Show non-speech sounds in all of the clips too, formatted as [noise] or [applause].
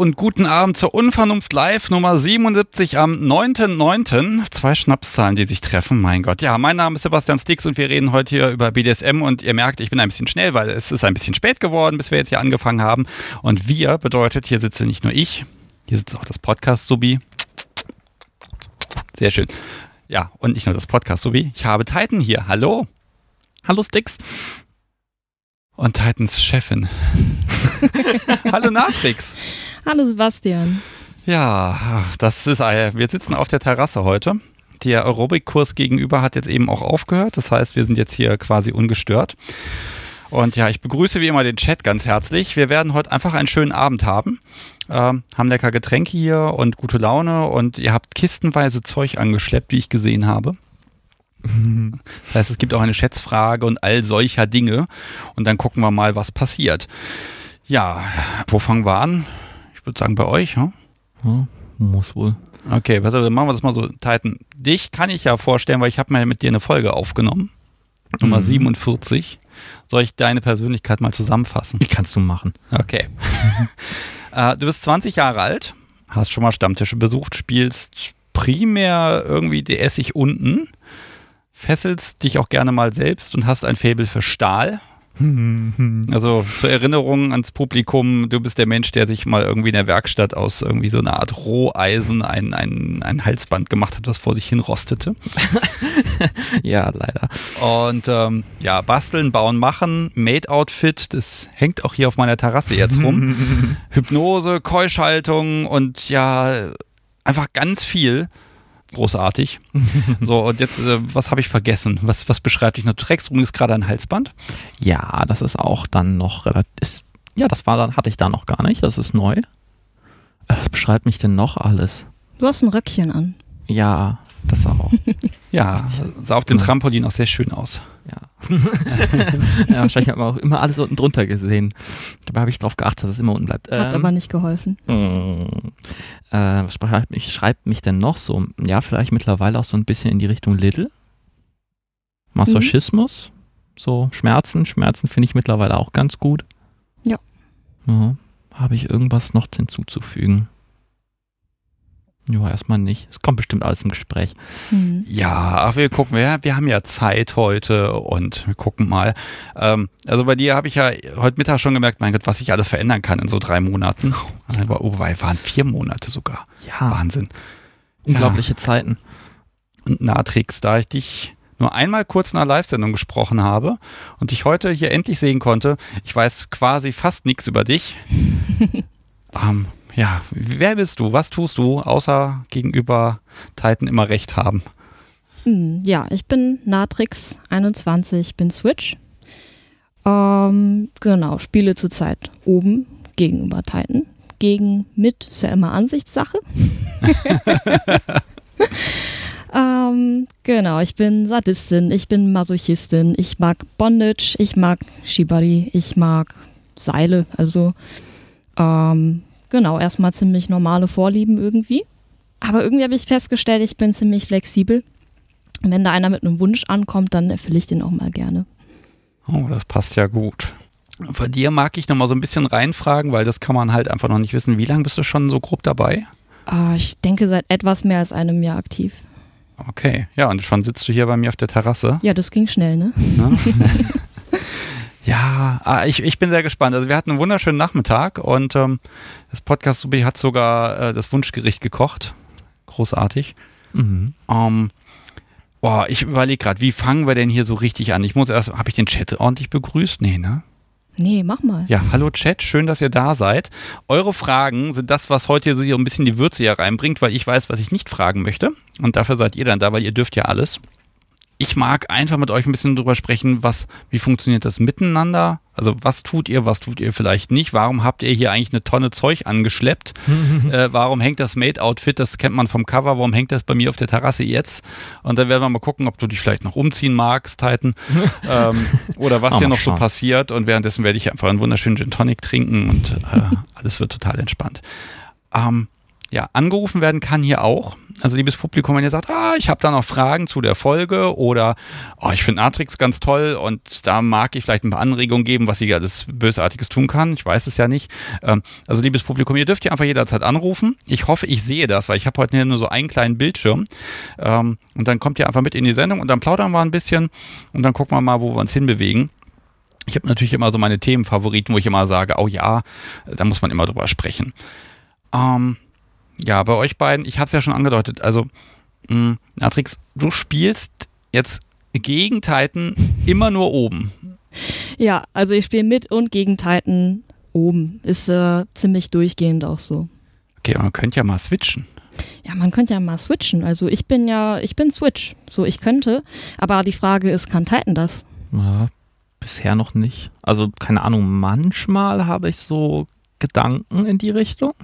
Und guten Abend zur Unvernunft Live Nummer 77 am 9.9. Zwei Schnapszahlen, die sich treffen. Mein Gott. Ja, mein Name ist Sebastian Stix und wir reden heute hier über BDSM und ihr merkt, ich bin ein bisschen schnell, weil es ist ein bisschen spät geworden, bis wir jetzt hier angefangen haben. Und wir bedeutet, hier sitze nicht nur ich, hier sitzt auch das Podcast-Subi. Sehr schön. Ja, und nicht nur das Podcast-Subi. Ich habe Titan hier. Hallo. Hallo Stix. Und Titans Chefin. [laughs] Hallo Natrix. Hallo Sebastian. Ja, das ist, wir sitzen auf der Terrasse heute. Der Aerobic-Kurs gegenüber hat jetzt eben auch aufgehört. Das heißt, wir sind jetzt hier quasi ungestört. Und ja, ich begrüße wie immer den Chat ganz herzlich. Wir werden heute einfach einen schönen Abend haben. Ähm, haben lecker Getränke hier und gute Laune und ihr habt kistenweise Zeug angeschleppt, wie ich gesehen habe. Das heißt, es gibt auch eine Schätzfrage und all solcher Dinge. Und dann gucken wir mal, was passiert. Ja, wo fangen wir an? Ich würde sagen, bei euch, hm? Ja, muss wohl. Okay, warte, dann machen wir das mal so. Titan, dich kann ich ja vorstellen, weil ich habe mal mit dir eine Folge aufgenommen. Nummer mhm. 47. Soll ich deine Persönlichkeit mal zusammenfassen? Wie kannst du machen? Okay. [laughs] äh, du bist 20 Jahre alt, hast schon mal Stammtische besucht, spielst primär irgendwie DS ich unten fesselst dich auch gerne mal selbst und hast ein Faible für Stahl. [laughs] Also zur Erinnerung ans Publikum, du bist der Mensch, der sich mal irgendwie in der Werkstatt aus irgendwie so einer Art Roheisen ein, ein, ein Halsband gemacht hat, was vor sich hin rostete. [laughs] ja, leider. Und ähm, ja, basteln, bauen, machen, Made-Outfit, das hängt auch hier auf meiner Terrasse jetzt rum. [laughs] Hypnose, Keuschhaltung und ja, einfach ganz viel großartig. [laughs] so, und jetzt, äh, was habe ich vergessen? Was, was beschreibt dich noch? Du trägst übrigens gerade ein Halsband? Ja, das ist auch dann noch relativ. Ja, das war dann, hatte ich da noch gar nicht. Das ist neu. Was beschreibt mich denn noch alles? Du hast ein Röckchen an. Ja, das auch. [laughs] ja, sah auf dem Trampolin auch sehr schön aus. Ja. [laughs] ja, wahrscheinlich hat man auch immer alles unten drunter gesehen. Dabei habe ich darauf geachtet, dass es immer unten bleibt. Hat ähm, aber nicht geholfen. Hm. Äh, was schreibt mich, schreibt mich denn noch so? Ja, vielleicht mittlerweile auch so ein bisschen in die Richtung Little. Masochismus. Mhm. So Schmerzen. Schmerzen finde ich mittlerweile auch ganz gut. Ja. ja. Habe ich irgendwas noch hinzuzufügen? Ja, erstmal nicht. Es kommt bestimmt alles im Gespräch. Mhm. Ja, wir gucken, wir, wir haben ja Zeit heute und wir gucken mal. Ähm, also bei dir habe ich ja heute Mittag schon gemerkt, mein Gott, was sich alles verändern kann in so drei Monaten. Aber [laughs] oh, waren vier Monate sogar. Ja. Wahnsinn. Unglaubliche ja. Zeiten. Und Natrix, da ich dich nur einmal kurz in einer Live-Sendung gesprochen habe und dich heute hier endlich sehen konnte, ich weiß quasi fast nichts über dich. [laughs] ähm, ja, wer bist du? Was tust du, außer gegenüber Titan immer recht haben? Hm, ja, ich bin Natrix 21, bin Switch. Ähm, genau, spiele zurzeit oben gegenüber Titan. Gegen mit ist ja immer Ansichtssache. [laughs] ähm, genau, ich bin Sadistin, ich bin Masochistin, ich mag Bondage, ich mag Shibari, ich mag Seile, also ähm, genau, erstmal ziemlich normale Vorlieben irgendwie. Aber irgendwie habe ich festgestellt, ich bin ziemlich flexibel. Wenn da einer mit einem Wunsch ankommt, dann erfülle ich den auch mal gerne. Oh, das passt ja gut. Bei dir mag ich noch mal so ein bisschen reinfragen, weil das kann man halt einfach noch nicht wissen. Wie lange bist du schon so grob dabei? Ah, ich denke seit etwas mehr als einem Jahr aktiv. Okay, ja, und schon sitzt du hier bei mir auf der Terrasse. Ja, das ging schnell, ne? [laughs] Ja, ah, ich, ich bin sehr gespannt. Also wir hatten einen wunderschönen Nachmittag und ähm, das Podcast Subi hat sogar äh, das Wunschgericht gekocht. Großartig. Mhm. Ähm, boah, ich überlege gerade, wie fangen wir denn hier so richtig an? Ich muss erst, habe ich den Chat ordentlich begrüßt? Nee, ne? Nee, mach mal. Ja, hallo Chat, schön, dass ihr da seid. Eure Fragen sind das, was heute so ein bisschen die Würze hier reinbringt, weil ich weiß, was ich nicht fragen möchte. Und dafür seid ihr dann da, weil ihr dürft ja alles ich mag einfach mit euch ein bisschen drüber sprechen, was, wie funktioniert das miteinander? Also was tut ihr, was tut ihr vielleicht nicht? Warum habt ihr hier eigentlich eine Tonne Zeug angeschleppt? [laughs] äh, warum hängt das Made-Outfit, das kennt man vom Cover, warum hängt das bei mir auf der Terrasse jetzt? Und dann werden wir mal gucken, ob du dich vielleicht noch umziehen magst, Titan. [laughs] ähm, oder was hier noch schauen. so passiert. Und währenddessen werde ich einfach einen wunderschönen Gin Tonic trinken und äh, alles wird total entspannt. Ähm, ja, angerufen werden kann hier auch. Also liebes Publikum, wenn ihr sagt, ah, ich habe da noch Fragen zu der Folge oder oh, ich finde Matrix ganz toll und da mag ich vielleicht ein paar Anregungen geben, was sie alles Bösartiges tun kann. Ich weiß es ja nicht. Ähm, also liebes Publikum, ihr dürft ja einfach jederzeit anrufen. Ich hoffe, ich sehe das, weil ich habe heute nur so einen kleinen Bildschirm. Ähm, und dann kommt ihr einfach mit in die Sendung und dann plaudern wir ein bisschen und dann gucken wir mal, wo wir uns hinbewegen. Ich habe natürlich immer so meine Themenfavoriten, wo ich immer sage, oh ja, da muss man immer drüber sprechen. Ähm, ja, bei euch beiden, ich habe es ja schon angedeutet, also mh, Natrix, du spielst jetzt gegen Titan immer nur oben. Ja, also ich spiele mit und gegen Titan oben. Ist äh, ziemlich durchgehend auch so. Okay, man könnte ja mal switchen. Ja, man könnte ja mal switchen. Also ich bin ja, ich bin Switch. So, ich könnte. Aber die Frage ist, kann Titan das? Ja, bisher noch nicht. Also, keine Ahnung, manchmal habe ich so Gedanken in die Richtung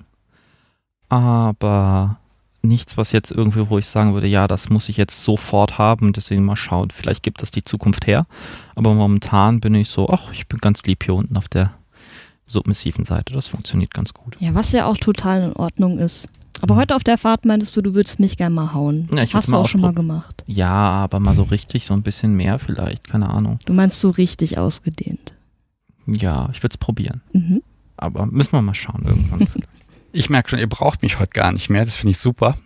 aber nichts, was jetzt irgendwie, wo ich sagen würde, ja, das muss ich jetzt sofort haben, deswegen mal schauen, vielleicht gibt das die Zukunft her. Aber momentan bin ich so, ach, ich bin ganz lieb hier unten auf der submissiven Seite, das funktioniert ganz gut. Ja, was ja auch total in Ordnung ist. Aber mhm. heute auf der Fahrt meintest du, du würdest mich gerne mal hauen. Ja, Hast du auch schon mal gemacht. Ja, aber mal so richtig, so ein bisschen mehr vielleicht, keine Ahnung. Du meinst so richtig ausgedehnt? Ja, ich würde es probieren. Mhm. Aber müssen wir mal schauen irgendwann. [laughs] Ich merke schon, ihr braucht mich heute gar nicht mehr. Das finde ich super.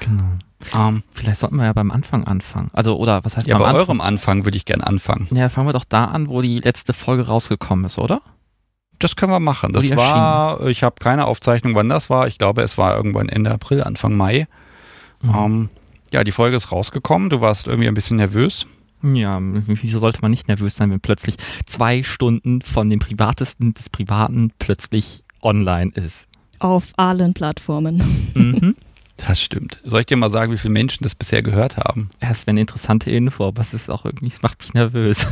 genau. Um, ähm, Vielleicht sollten wir ja beim Anfang anfangen. Also, oder was heißt Ja, bei Anfang? eurem Anfang würde ich gerne anfangen. Ja, fangen wir doch da an, wo die letzte Folge rausgekommen ist, oder? Das können wir machen. Das war, ich habe keine Aufzeichnung, wann das war. Ich glaube, es war irgendwann Ende April, Anfang Mai. Mhm. Um, ähm, ja, die Folge ist rausgekommen. Du warst irgendwie ein bisschen nervös. Ja, wieso sollte man nicht nervös sein, wenn plötzlich zwei Stunden von dem Privatesten des Privaten plötzlich online ist. Auf allen Plattformen. Mhm. [laughs] Das stimmt. Soll ich dir mal sagen, wie viele Menschen das bisher gehört haben? Ja, das wäre eine interessante Info, aber es ist auch irgendwie, es macht mich nervös.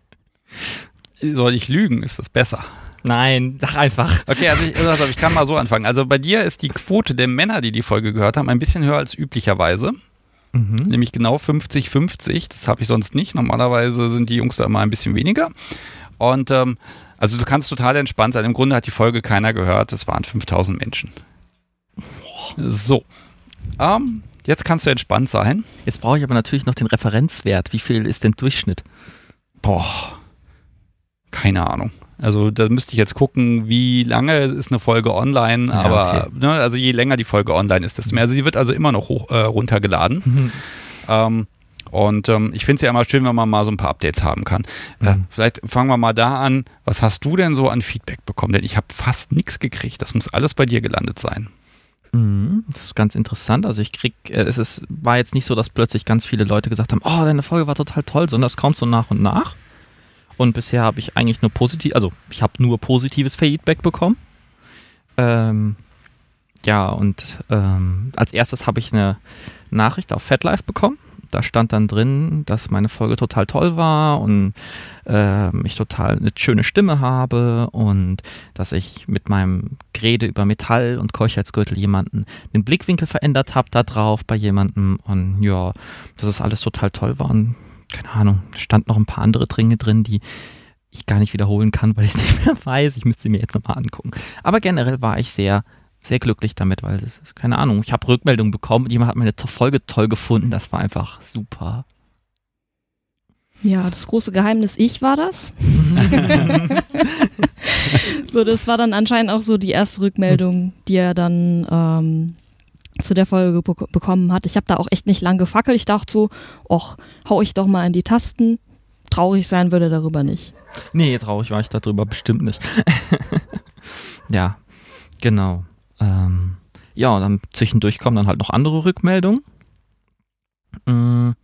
[laughs] Soll ich lügen? Ist das besser? Nein, sag einfach. Okay, also ich, also ich kann mal so anfangen. Also bei dir ist die Quote der Männer, die die Folge gehört haben, ein bisschen höher als üblicherweise. Mhm. Nämlich genau 50-50. Das habe ich sonst nicht. Normalerweise sind die Jungs da immer ein bisschen weniger. Und ähm, also du kannst total entspannt sein. Im Grunde hat die Folge keiner gehört. Es waren 5000 Menschen. So. Ähm, jetzt kannst du entspannt sein. Jetzt brauche ich aber natürlich noch den Referenzwert. Wie viel ist denn Durchschnitt? Boah. Keine Ahnung. Also da müsste ich jetzt gucken, wie lange ist eine Folge online, ja, aber okay. ne, also je länger die Folge online ist, desto mehr. Also sie wird also immer noch hoch, äh, runtergeladen. Mhm. Ähm, und ähm, ich finde es ja immer schön, wenn man mal so ein paar Updates haben kann. Äh, mhm. Äh, vielleicht fangen wir mal da an. Was hast du denn so an Feedback bekommen? Denn ich habe fast nichts gekriegt. Das muss alles bei dir gelandet sein. Mhm, das ist ganz interessant. Also ich krieg, äh, es ist, war jetzt nicht so, dass plötzlich ganz viele Leute gesagt haben, oh, deine Folge war total toll, sondern es kommt so nach und nach. Und bisher habe ich eigentlich nur positiv, also ich habe nur positives Feedback bekommen. Ähm, ja, und ähm, als erstes habe ich eine Nachricht auf FatLife bekommen da stand dann drin, dass meine Folge total toll war und äh, ich total eine schöne Stimme habe und dass ich mit meinem Gerede über Metall und Keuchheitsgürtel jemanden den Blickwinkel verändert habe da drauf bei jemandem und ja, dass es alles total toll war und keine Ahnung, stand noch ein paar andere Dinge drin, die ich gar nicht wiederholen kann, weil ich es [laughs] nicht mehr weiß. Ich müsste sie mir jetzt nochmal angucken. Aber generell war ich sehr sehr glücklich damit, weil das ist, keine Ahnung, ich habe Rückmeldungen bekommen, jemand hat meine Folge toll gefunden, das war einfach super. Ja, das große Geheimnis, ich war das. [laughs] so, das war dann anscheinend auch so die erste Rückmeldung, die er dann ähm, zu der Folge be bekommen hat. Ich habe da auch echt nicht lang gefackelt. Ich dachte so, och, hau ich doch mal in die Tasten. Traurig sein würde darüber nicht. Nee, traurig war ich darüber bestimmt nicht. [laughs] ja, genau. Ähm, ja, und dann zwischendurch kommen dann halt noch andere Rückmeldungen. Ähm,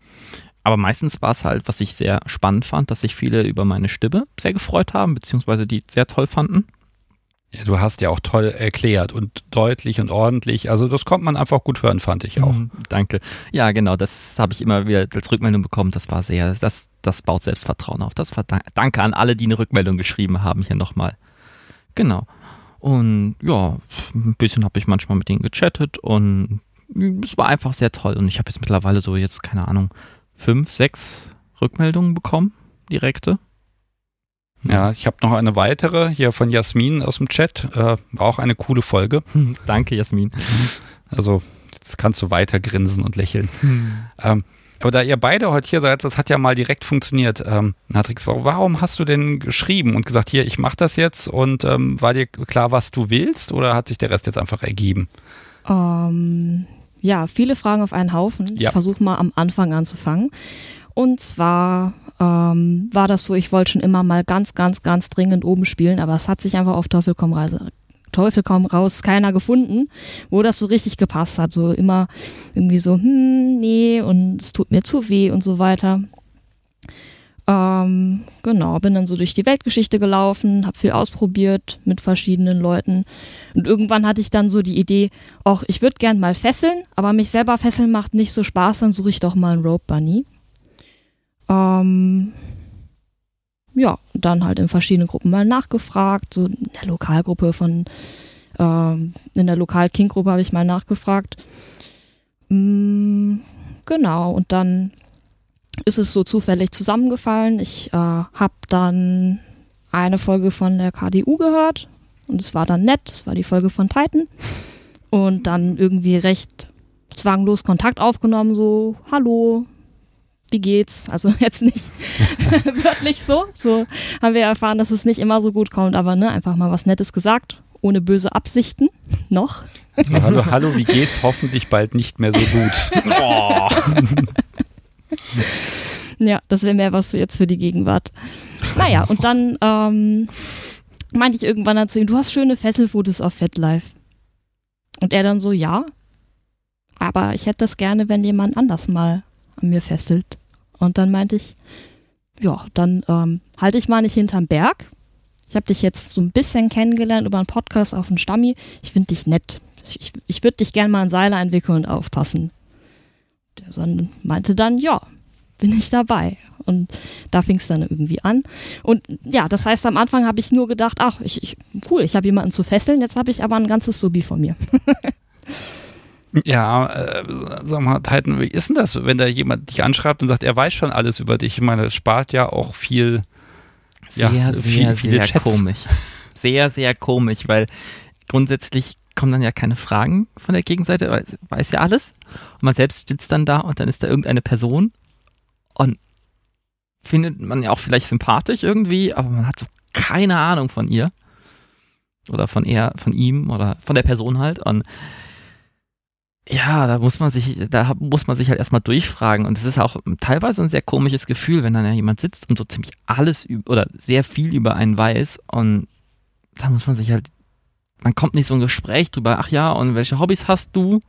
aber meistens war es halt, was ich sehr spannend fand, dass sich viele über meine Stimme sehr gefreut haben, beziehungsweise die sehr toll fanden. Ja, du hast ja auch toll erklärt und deutlich und ordentlich. Also das kommt man einfach gut hören, fand ich auch. Mhm, danke. Ja, genau, das habe ich immer wieder als Rückmeldung bekommen. Das war sehr, das, das baut Selbstvertrauen auf. Das war, danke an alle, die eine Rückmeldung geschrieben haben hier nochmal. Genau. Und ja, ein bisschen habe ich manchmal mit denen gechattet und es war einfach sehr toll. Und ich habe jetzt mittlerweile so jetzt, keine Ahnung, fünf, sechs Rückmeldungen bekommen, direkte. Ja, ich habe noch eine weitere hier von Jasmin aus dem Chat. Äh, auch eine coole Folge. Danke, Jasmin. Also, jetzt kannst du weiter grinsen und lächeln. Ähm, aber da ihr beide heute hier seid, das hat ja mal direkt funktioniert. Ähm, Natrix, warum hast du denn geschrieben und gesagt, hier, ich mache das jetzt und ähm, war dir klar, was du willst oder hat sich der Rest jetzt einfach ergeben? Ähm, ja, viele Fragen auf einen Haufen. Ja. Ich versuche mal am Anfang anzufangen. Und zwar ähm, war das so, ich wollte schon immer mal ganz, ganz, ganz dringend oben spielen, aber es hat sich einfach auf Teufel komm raus, Teufel komm raus keiner gefunden, wo das so richtig gepasst hat. So immer irgendwie so, hm, nee, und es tut mir zu weh und so weiter. Ähm, genau, bin dann so durch die Weltgeschichte gelaufen, habe viel ausprobiert mit verschiedenen Leuten. Und irgendwann hatte ich dann so die Idee, ach, ich würde gern mal fesseln, aber mich selber fesseln macht nicht so Spaß, dann suche ich doch mal einen Rope Bunny. Ähm, ja, dann halt in verschiedenen Gruppen mal nachgefragt, so in der Lokalgruppe von, ähm, in der Lokal-King-Gruppe habe ich mal nachgefragt. Mm, genau, und dann ist es so zufällig zusammengefallen. Ich äh, habe dann eine Folge von der KDU gehört und es war dann nett, es war die Folge von Titan und dann irgendwie recht zwanglos Kontakt aufgenommen, so, hallo, wie geht's? Also [laughs] jetzt nicht [laughs] wörtlich so, so haben wir erfahren, dass es nicht immer so gut kommt, aber ne, einfach mal was Nettes gesagt, ohne böse Absichten, [laughs] noch. So, hallo, hallo, wie geht's? Hoffentlich bald nicht mehr so gut. Oh. Ja, das wäre mehr was jetzt für die Gegenwart. Naja, und dann ähm, meinte ich irgendwann dann zu ihm, du hast schöne Fesselfotos auf FetLife. Und er dann so, ja, aber ich hätte das gerne, wenn jemand anders mal mir fesselt. Und dann meinte ich, ja, dann ähm, halte ich mal nicht hinterm Berg. Ich habe dich jetzt so ein bisschen kennengelernt über einen Podcast auf dem Stammi. Ich finde dich nett. Ich, ich würde dich gerne mal an Seile entwickeln und aufpassen. Der Sohn meinte dann, ja, bin ich dabei. Und da fing es dann irgendwie an. Und ja, das heißt, am Anfang habe ich nur gedacht, ach, ich, ich, cool, ich habe jemanden zu fesseln, jetzt habe ich aber ein ganzes Subi von mir. [laughs] Ja, äh, sag mal, Titan, wie ist denn das, wenn da jemand dich anschreibt und sagt, er weiß schon alles über dich? Ich meine, das spart ja auch viel, Sehr, ja, sehr, viel, viele sehr Chats. komisch. Sehr, sehr komisch, weil grundsätzlich kommen dann ja keine Fragen von der Gegenseite, weil weiß ja alles. Und man selbst sitzt dann da und dann ist da irgendeine Person und findet man ja auch vielleicht sympathisch irgendwie, aber man hat so keine Ahnung von ihr. Oder von er, von ihm oder von der Person halt. Und ja, da muss man sich, da muss man sich halt erstmal durchfragen. Und es ist auch teilweise ein sehr komisches Gefühl, wenn dann ja jemand sitzt und so ziemlich alles oder sehr viel über einen weiß. Und da muss man sich halt, man kommt nicht so ein Gespräch drüber, ach ja, und welche Hobbys hast du?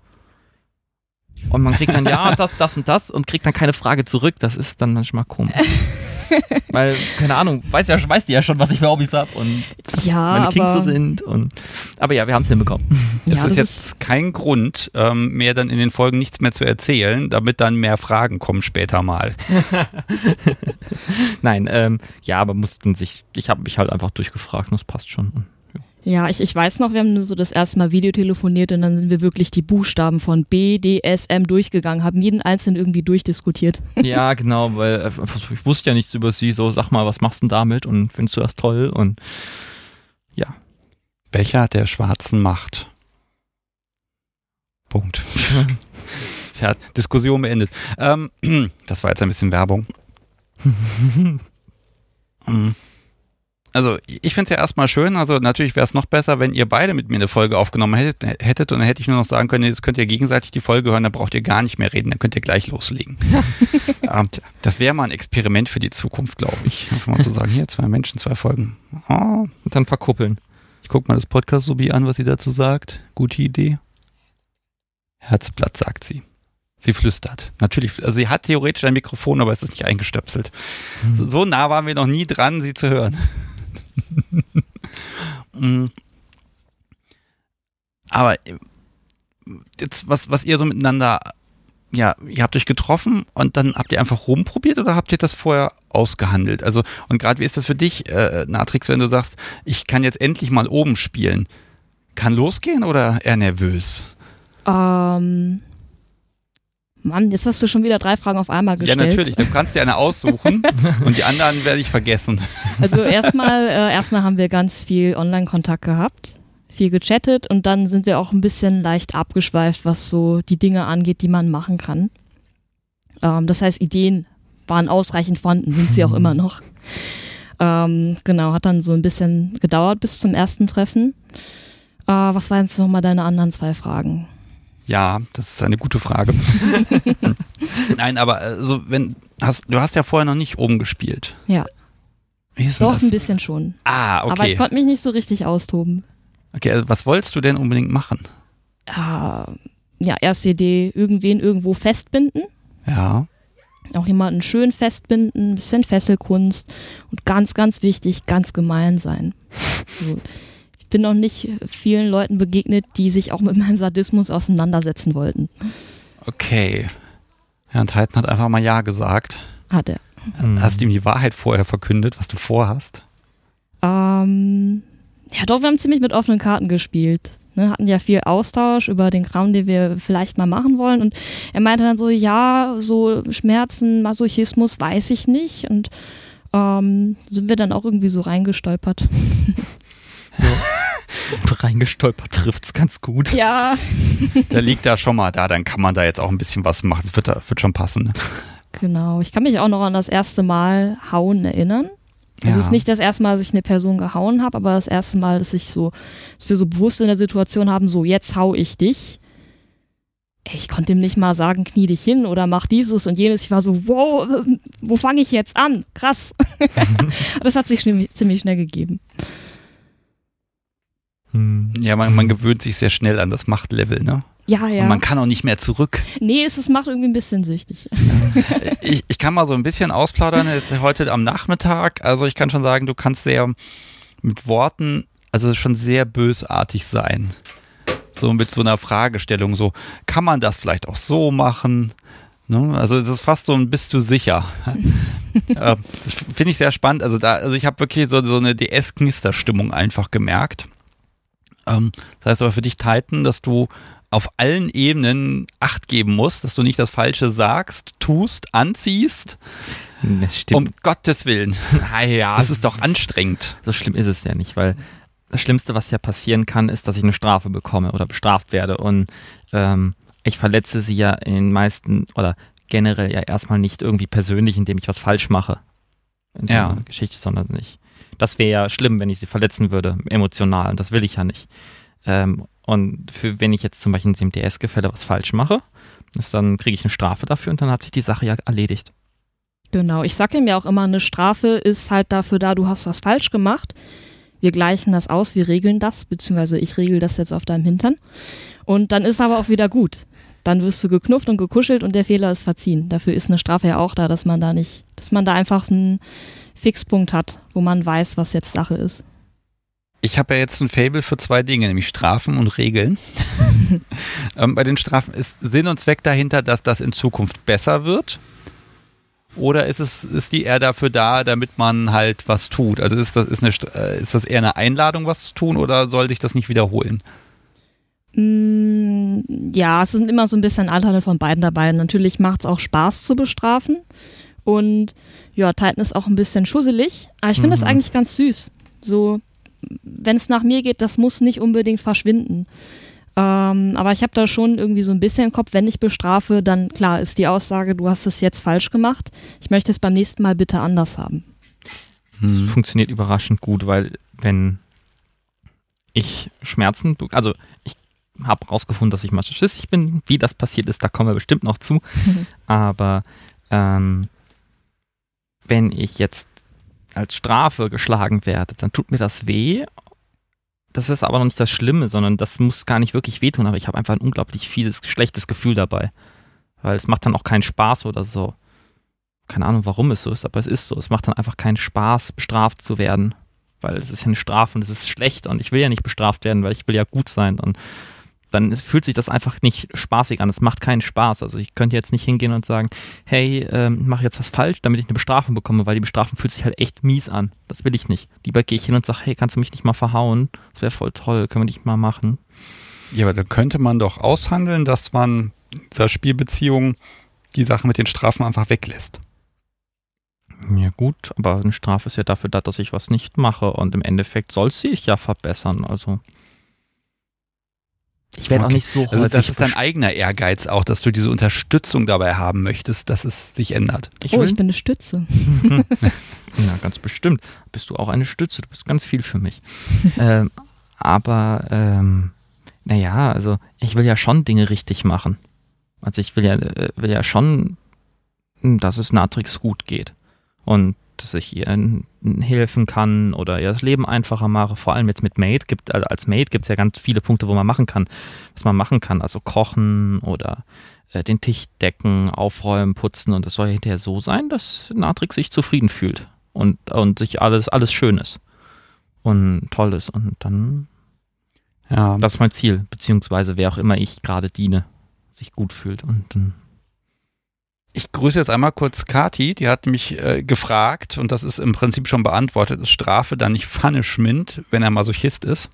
Und man kriegt dann ja, [laughs] das, das und das und kriegt dann keine Frage zurück. Das ist dann manchmal komisch. [laughs] [laughs] Weil, keine Ahnung, weiß ja, weiß die ja schon, was ich für Hobbys habe und Ja, meine Kings so aber- sind. Und, aber ja, wir haben [laughs] es hinbekommen. Das Ja, ist das jetzt kein Grund, ähm, mehr dann in den Folgen nichts mehr zu erzählen, damit dann mehr Fragen kommen später mal. [laughs] Nein, ähm, ja, aber mussten sich, ich habe mich halt einfach durchgefragt und das passt schon. Ja, ich, ich weiß noch, wir haben so das erste Mal Videotelefoniert und dann sind wir wirklich die Buchstaben von B, D, S, M durchgegangen, haben jeden einzelnen irgendwie durchdiskutiert. Ja, genau, weil äh, ich wusste ja nichts über sie, so sag mal, was machst du denn damit und findest du das toll und ja. Becher der schwarzen Macht. Punkt. [laughs] ja, Diskussion beendet. Ähm, [clears throat] das war jetzt ein bisschen Werbung. [laughs] Mm. Also, ich finde es ja erstmal schön. Also, natürlich wäre es noch besser, wenn ihr beide mit mir eine Folge aufgenommen hättet, hättet und dann hätte ich nur noch sagen können, jetzt könnt ihr gegenseitig die Folge hören, dann braucht ihr gar nicht mehr reden, dann könnt ihr gleich loslegen. [laughs] ähm, das wäre mal ein Experiment für die Zukunft, glaube ich. Einfach mal zu sagen, hier, zwei Menschen, zwei Folgen. Oh, Und dann verkuppeln. ich guck mal das Podcast-Subi an, was sie dazu sagt. Gute Idee. Herzblatt, sagt sie. Sie flüstert. Natürlich, also sie hat theoretisch ein Mikrofon, aber es ist nicht eingestöpselt. So, so nah waren wir noch nie dran, sie zu hören. [laughs] Mm. aber äh, jetzt, was, was ihr so miteinander, ja, ihr habt euch getroffen und dann habt ihr einfach rumprobiert oder habt ihr das vorher ausgehandelt? Also, und gerade wie ist das für dich, äh, Natrix, wenn du sagst, ich kann jetzt endlich mal oben spielen? Kann losgehen oder eher nervös? Ähm, Mann, jetzt hast du schon wieder drei Fragen auf einmal gestellt. Ja, natürlich. Du kannst dir eine aussuchen [laughs] und die anderen werde ich vergessen. Also erstmal, äh, erstmal haben wir ganz viel Online-Kontakt gehabt, viel gechattet und dann sind wir auch ein bisschen leicht abgeschweift, was so die Dinge angeht, die man machen kann. Ähm, das heißt, Ideen waren ausreichend vorhanden, sind sie auch immer noch. Ähm, genau, hat dann so ein bisschen gedauert bis zum ersten Treffen. Äh, was waren jetzt nochmal deine anderen zwei Fragen? Ja, das ist eine gute Frage. [laughs] Nein, aber also wenn hast du hast ja vorher noch nicht oben gespielt. Ja. Doch, ein bisschen schon. Ah, okay. Aber ich konnte mich nicht so richtig austoben. okay, also was wolltest du denn unbedingt machen? Äh, ja, erste Idee, irgendwen irgendwo festbinden. Ja. Auch jemanden schön festbinden, ein bisschen Fesselkunst und ganz, ganz wichtig, ganz gemein sein. [laughs] So. Ich bin noch nicht vielen Leuten begegnet, die sich auch mit meinem Sadismus auseinandersetzen wollten. Okay. Ja, und Titan hat einfach mal Ja gesagt. Hat er. Mhm. Hast du ihm die Wahrheit vorher verkündet, was du vorhast? Ähm, ja, doch, wir haben ziemlich mit offenen Karten gespielt. Ne, hatten ja viel Austausch über den Kram, den wir vielleicht mal machen wollen. Und er meinte dann so, ja, so Schmerzen, Masochismus weiß ich nicht. Und ähm, sind wir dann auch irgendwie so reingestolpert. [laughs] [laughs] Reingestolpert trifft's ganz gut. Ja, [laughs] Der liegt da schon mal da, dann kann man da jetzt auch ein bisschen was machen. Das wird, da- wird schon passen. ne? genau. Ich kann mich auch noch an das erste Mal hauen erinnern. Also Ja. es ist nicht das erste Mal, dass ich eine Person gehauen habe, aber das erste Mal, dass ich so, dass wir so bewusst in der Situation haben, so jetzt hau ich dich. Ich konnte ihm nicht mal sagen, knie dich hin oder mach dieses und jenes. Ich war so, wow, äh, wo fange ich jetzt an? Krass. [laughs] das hat sich ziemlich schnell gegeben. Hm. Ja, man, man gewöhnt sich sehr schnell an das Machtlevel, ne? Ja, ja. Und man kann auch nicht mehr zurück. nee, es, es macht irgendwie ein bisschen süchtig. [laughs] Ich, ich kann mal so ein bisschen ausplaudern jetzt heute am Nachmittag. Also ich kann schon sagen, du kannst sehr mit Worten, also schon sehr bösartig sein. So mit so einer Fragestellung, so kann man das vielleicht auch so machen? Ne? Also das ist fast so ein bist du sicher. [laughs] Äh, das finde ich sehr spannend. Also da, also ich habe wirklich so, so eine DS-Knisterstimmung einfach gemerkt. Ähm, das heißt aber für dich, Titan, dass du auf allen Ebenen Acht geben musst, dass du nicht das Falsche sagst, tust, anziehst. Das stimmt. Um Gottes Willen. ah, ja, Das ist doch anstrengend. So schlimm ist es ja nicht, weil das Schlimmste, was ja passieren kann, ist, dass ich eine Strafe bekomme oder bestraft werde. Und ähm, ich verletze sie ja in den meisten oder generell ja erstmal nicht irgendwie persönlich, indem ich was falsch mache. In so Ja. einer Geschichte, sondern nicht. Das wäre ja schlimm, wenn ich sie verletzen würde, emotional. Und das will ich ja nicht. Ähm, und für, wenn ich jetzt zum Beispiel in dem DS-Gefälle was falsch mache, ist, dann kriege ich eine Strafe dafür und dann hat sich die Sache ja erledigt. Genau, ich sage ihm ja auch immer, eine Strafe ist halt dafür da, du hast was falsch gemacht. Wir gleichen das aus, wir regeln das, beziehungsweise ich regel das jetzt auf deinem Hintern. Und dann ist aber auch wieder gut. Dann wirst du geknufft und gekuschelt und der Fehler ist verziehen. Dafür ist eine Strafe ja auch da, dass man da nicht, dass man da einfach einen Fixpunkt hat, wo man weiß, was jetzt Sache ist. Ich habe ja jetzt ein Fable für zwei Dinge, nämlich Strafen und Regeln. [laughs] ähm, bei den Strafen ist Sinn und Zweck dahinter, dass das in Zukunft besser wird. Oder ist es ist die eher dafür da, damit man halt was tut? Also ist das ist eine äh, ist das eher eine Einladung, was zu tun, oder soll sich das nicht wiederholen? Mm, Ja, es sind immer so ein bisschen Anteile von beiden dabei. Natürlich macht es auch Spaß zu bestrafen. Und ja, Titan ist auch ein bisschen schusselig. Aber ich finde das Mhm. eigentlich ganz süß. So, wenn es nach mir geht, das muss nicht unbedingt verschwinden. Ähm, aber ich habe da schon irgendwie so ein bisschen im Kopf, wenn ich bestrafe, dann klar ist die Aussage, du hast es jetzt falsch gemacht. Ich möchte es beim nächsten Mal bitte anders haben. Es Hm. funktioniert überraschend gut, weil wenn ich Schmerzen, also ich habe rausgefunden, dass ich masochistisch bin. Wie das passiert ist, da kommen wir bestimmt noch zu. [laughs] Aber ähm, wenn ich jetzt als Strafe geschlagen werde, dann tut mir das weh. Das ist aber noch nicht das Schlimme, sondern das muss gar nicht wirklich wehtun, aber ich habe einfach ein unglaublich fieses, schlechtes Gefühl dabei. Weil es macht dann auch keinen Spaß oder so. Keine Ahnung, warum es so ist, aber es ist so. Es macht dann einfach keinen Spaß, bestraft zu werden. Weil es ist ja eine Strafe und es ist schlecht und ich will ja nicht bestraft werden, weil ich will ja gut sein. Und dann fühlt sich das einfach nicht spaßig an. Es macht keinen Spaß. Also ich könnte jetzt nicht hingehen und sagen, hey, ähm, mach jetzt was falsch, damit ich eine Bestrafung bekomme, weil die Bestrafung fühlt sich halt echt mies an. Das will ich nicht. Lieber gehe ich hin und sage, hey, kannst du mich nicht mal verhauen? Das wäre voll toll, können wir nicht mal machen. Ja, aber da könnte man doch aushandeln, dass man dieser Spielbeziehung die Sache mit den Strafen einfach weglässt. Ja gut, aber eine Strafe ist ja dafür da, dass ich was nicht mache und im Endeffekt soll sie ich ja verbessern. Also ich werde Okay. auch nicht so Also häufig das ist dein eigener Ehrgeiz auch, dass du diese Unterstützung dabei haben möchtest, dass es sich ändert. ich oh, will, ich bin eine Stütze. [laughs] [laughs] ja, ganz bestimmt. Bist du auch eine Stütze, du bist ganz viel für mich. [laughs] ähm, aber ähm, naja, also ich will ja schon Dinge richtig machen. Also ich will ja, äh, will ja schon, dass es Natrix gut geht. Und dass ich ihr helfen kann oder ihr das Leben einfacher mache. Vor allem jetzt mit Maid gibt, also als Maid gibt es ja ganz viele Punkte, wo man machen kann, was man machen kann. Also kochen oder äh, den Tisch decken, aufräumen, putzen und das soll ja hinterher so sein, dass Natrix sich zufrieden fühlt und, und sich alles, alles schön ist und toll ist. Und dann, Ja, das ist mein Ziel, beziehungsweise wer auch immer ich gerade diene, sich gut fühlt und dann ich grüße jetzt einmal kurz Kati, die hat mich äh, gefragt und das ist im Prinzip schon beantwortet, ist Strafe dann nicht [laughs] Punishment, wenn er Masochist ist.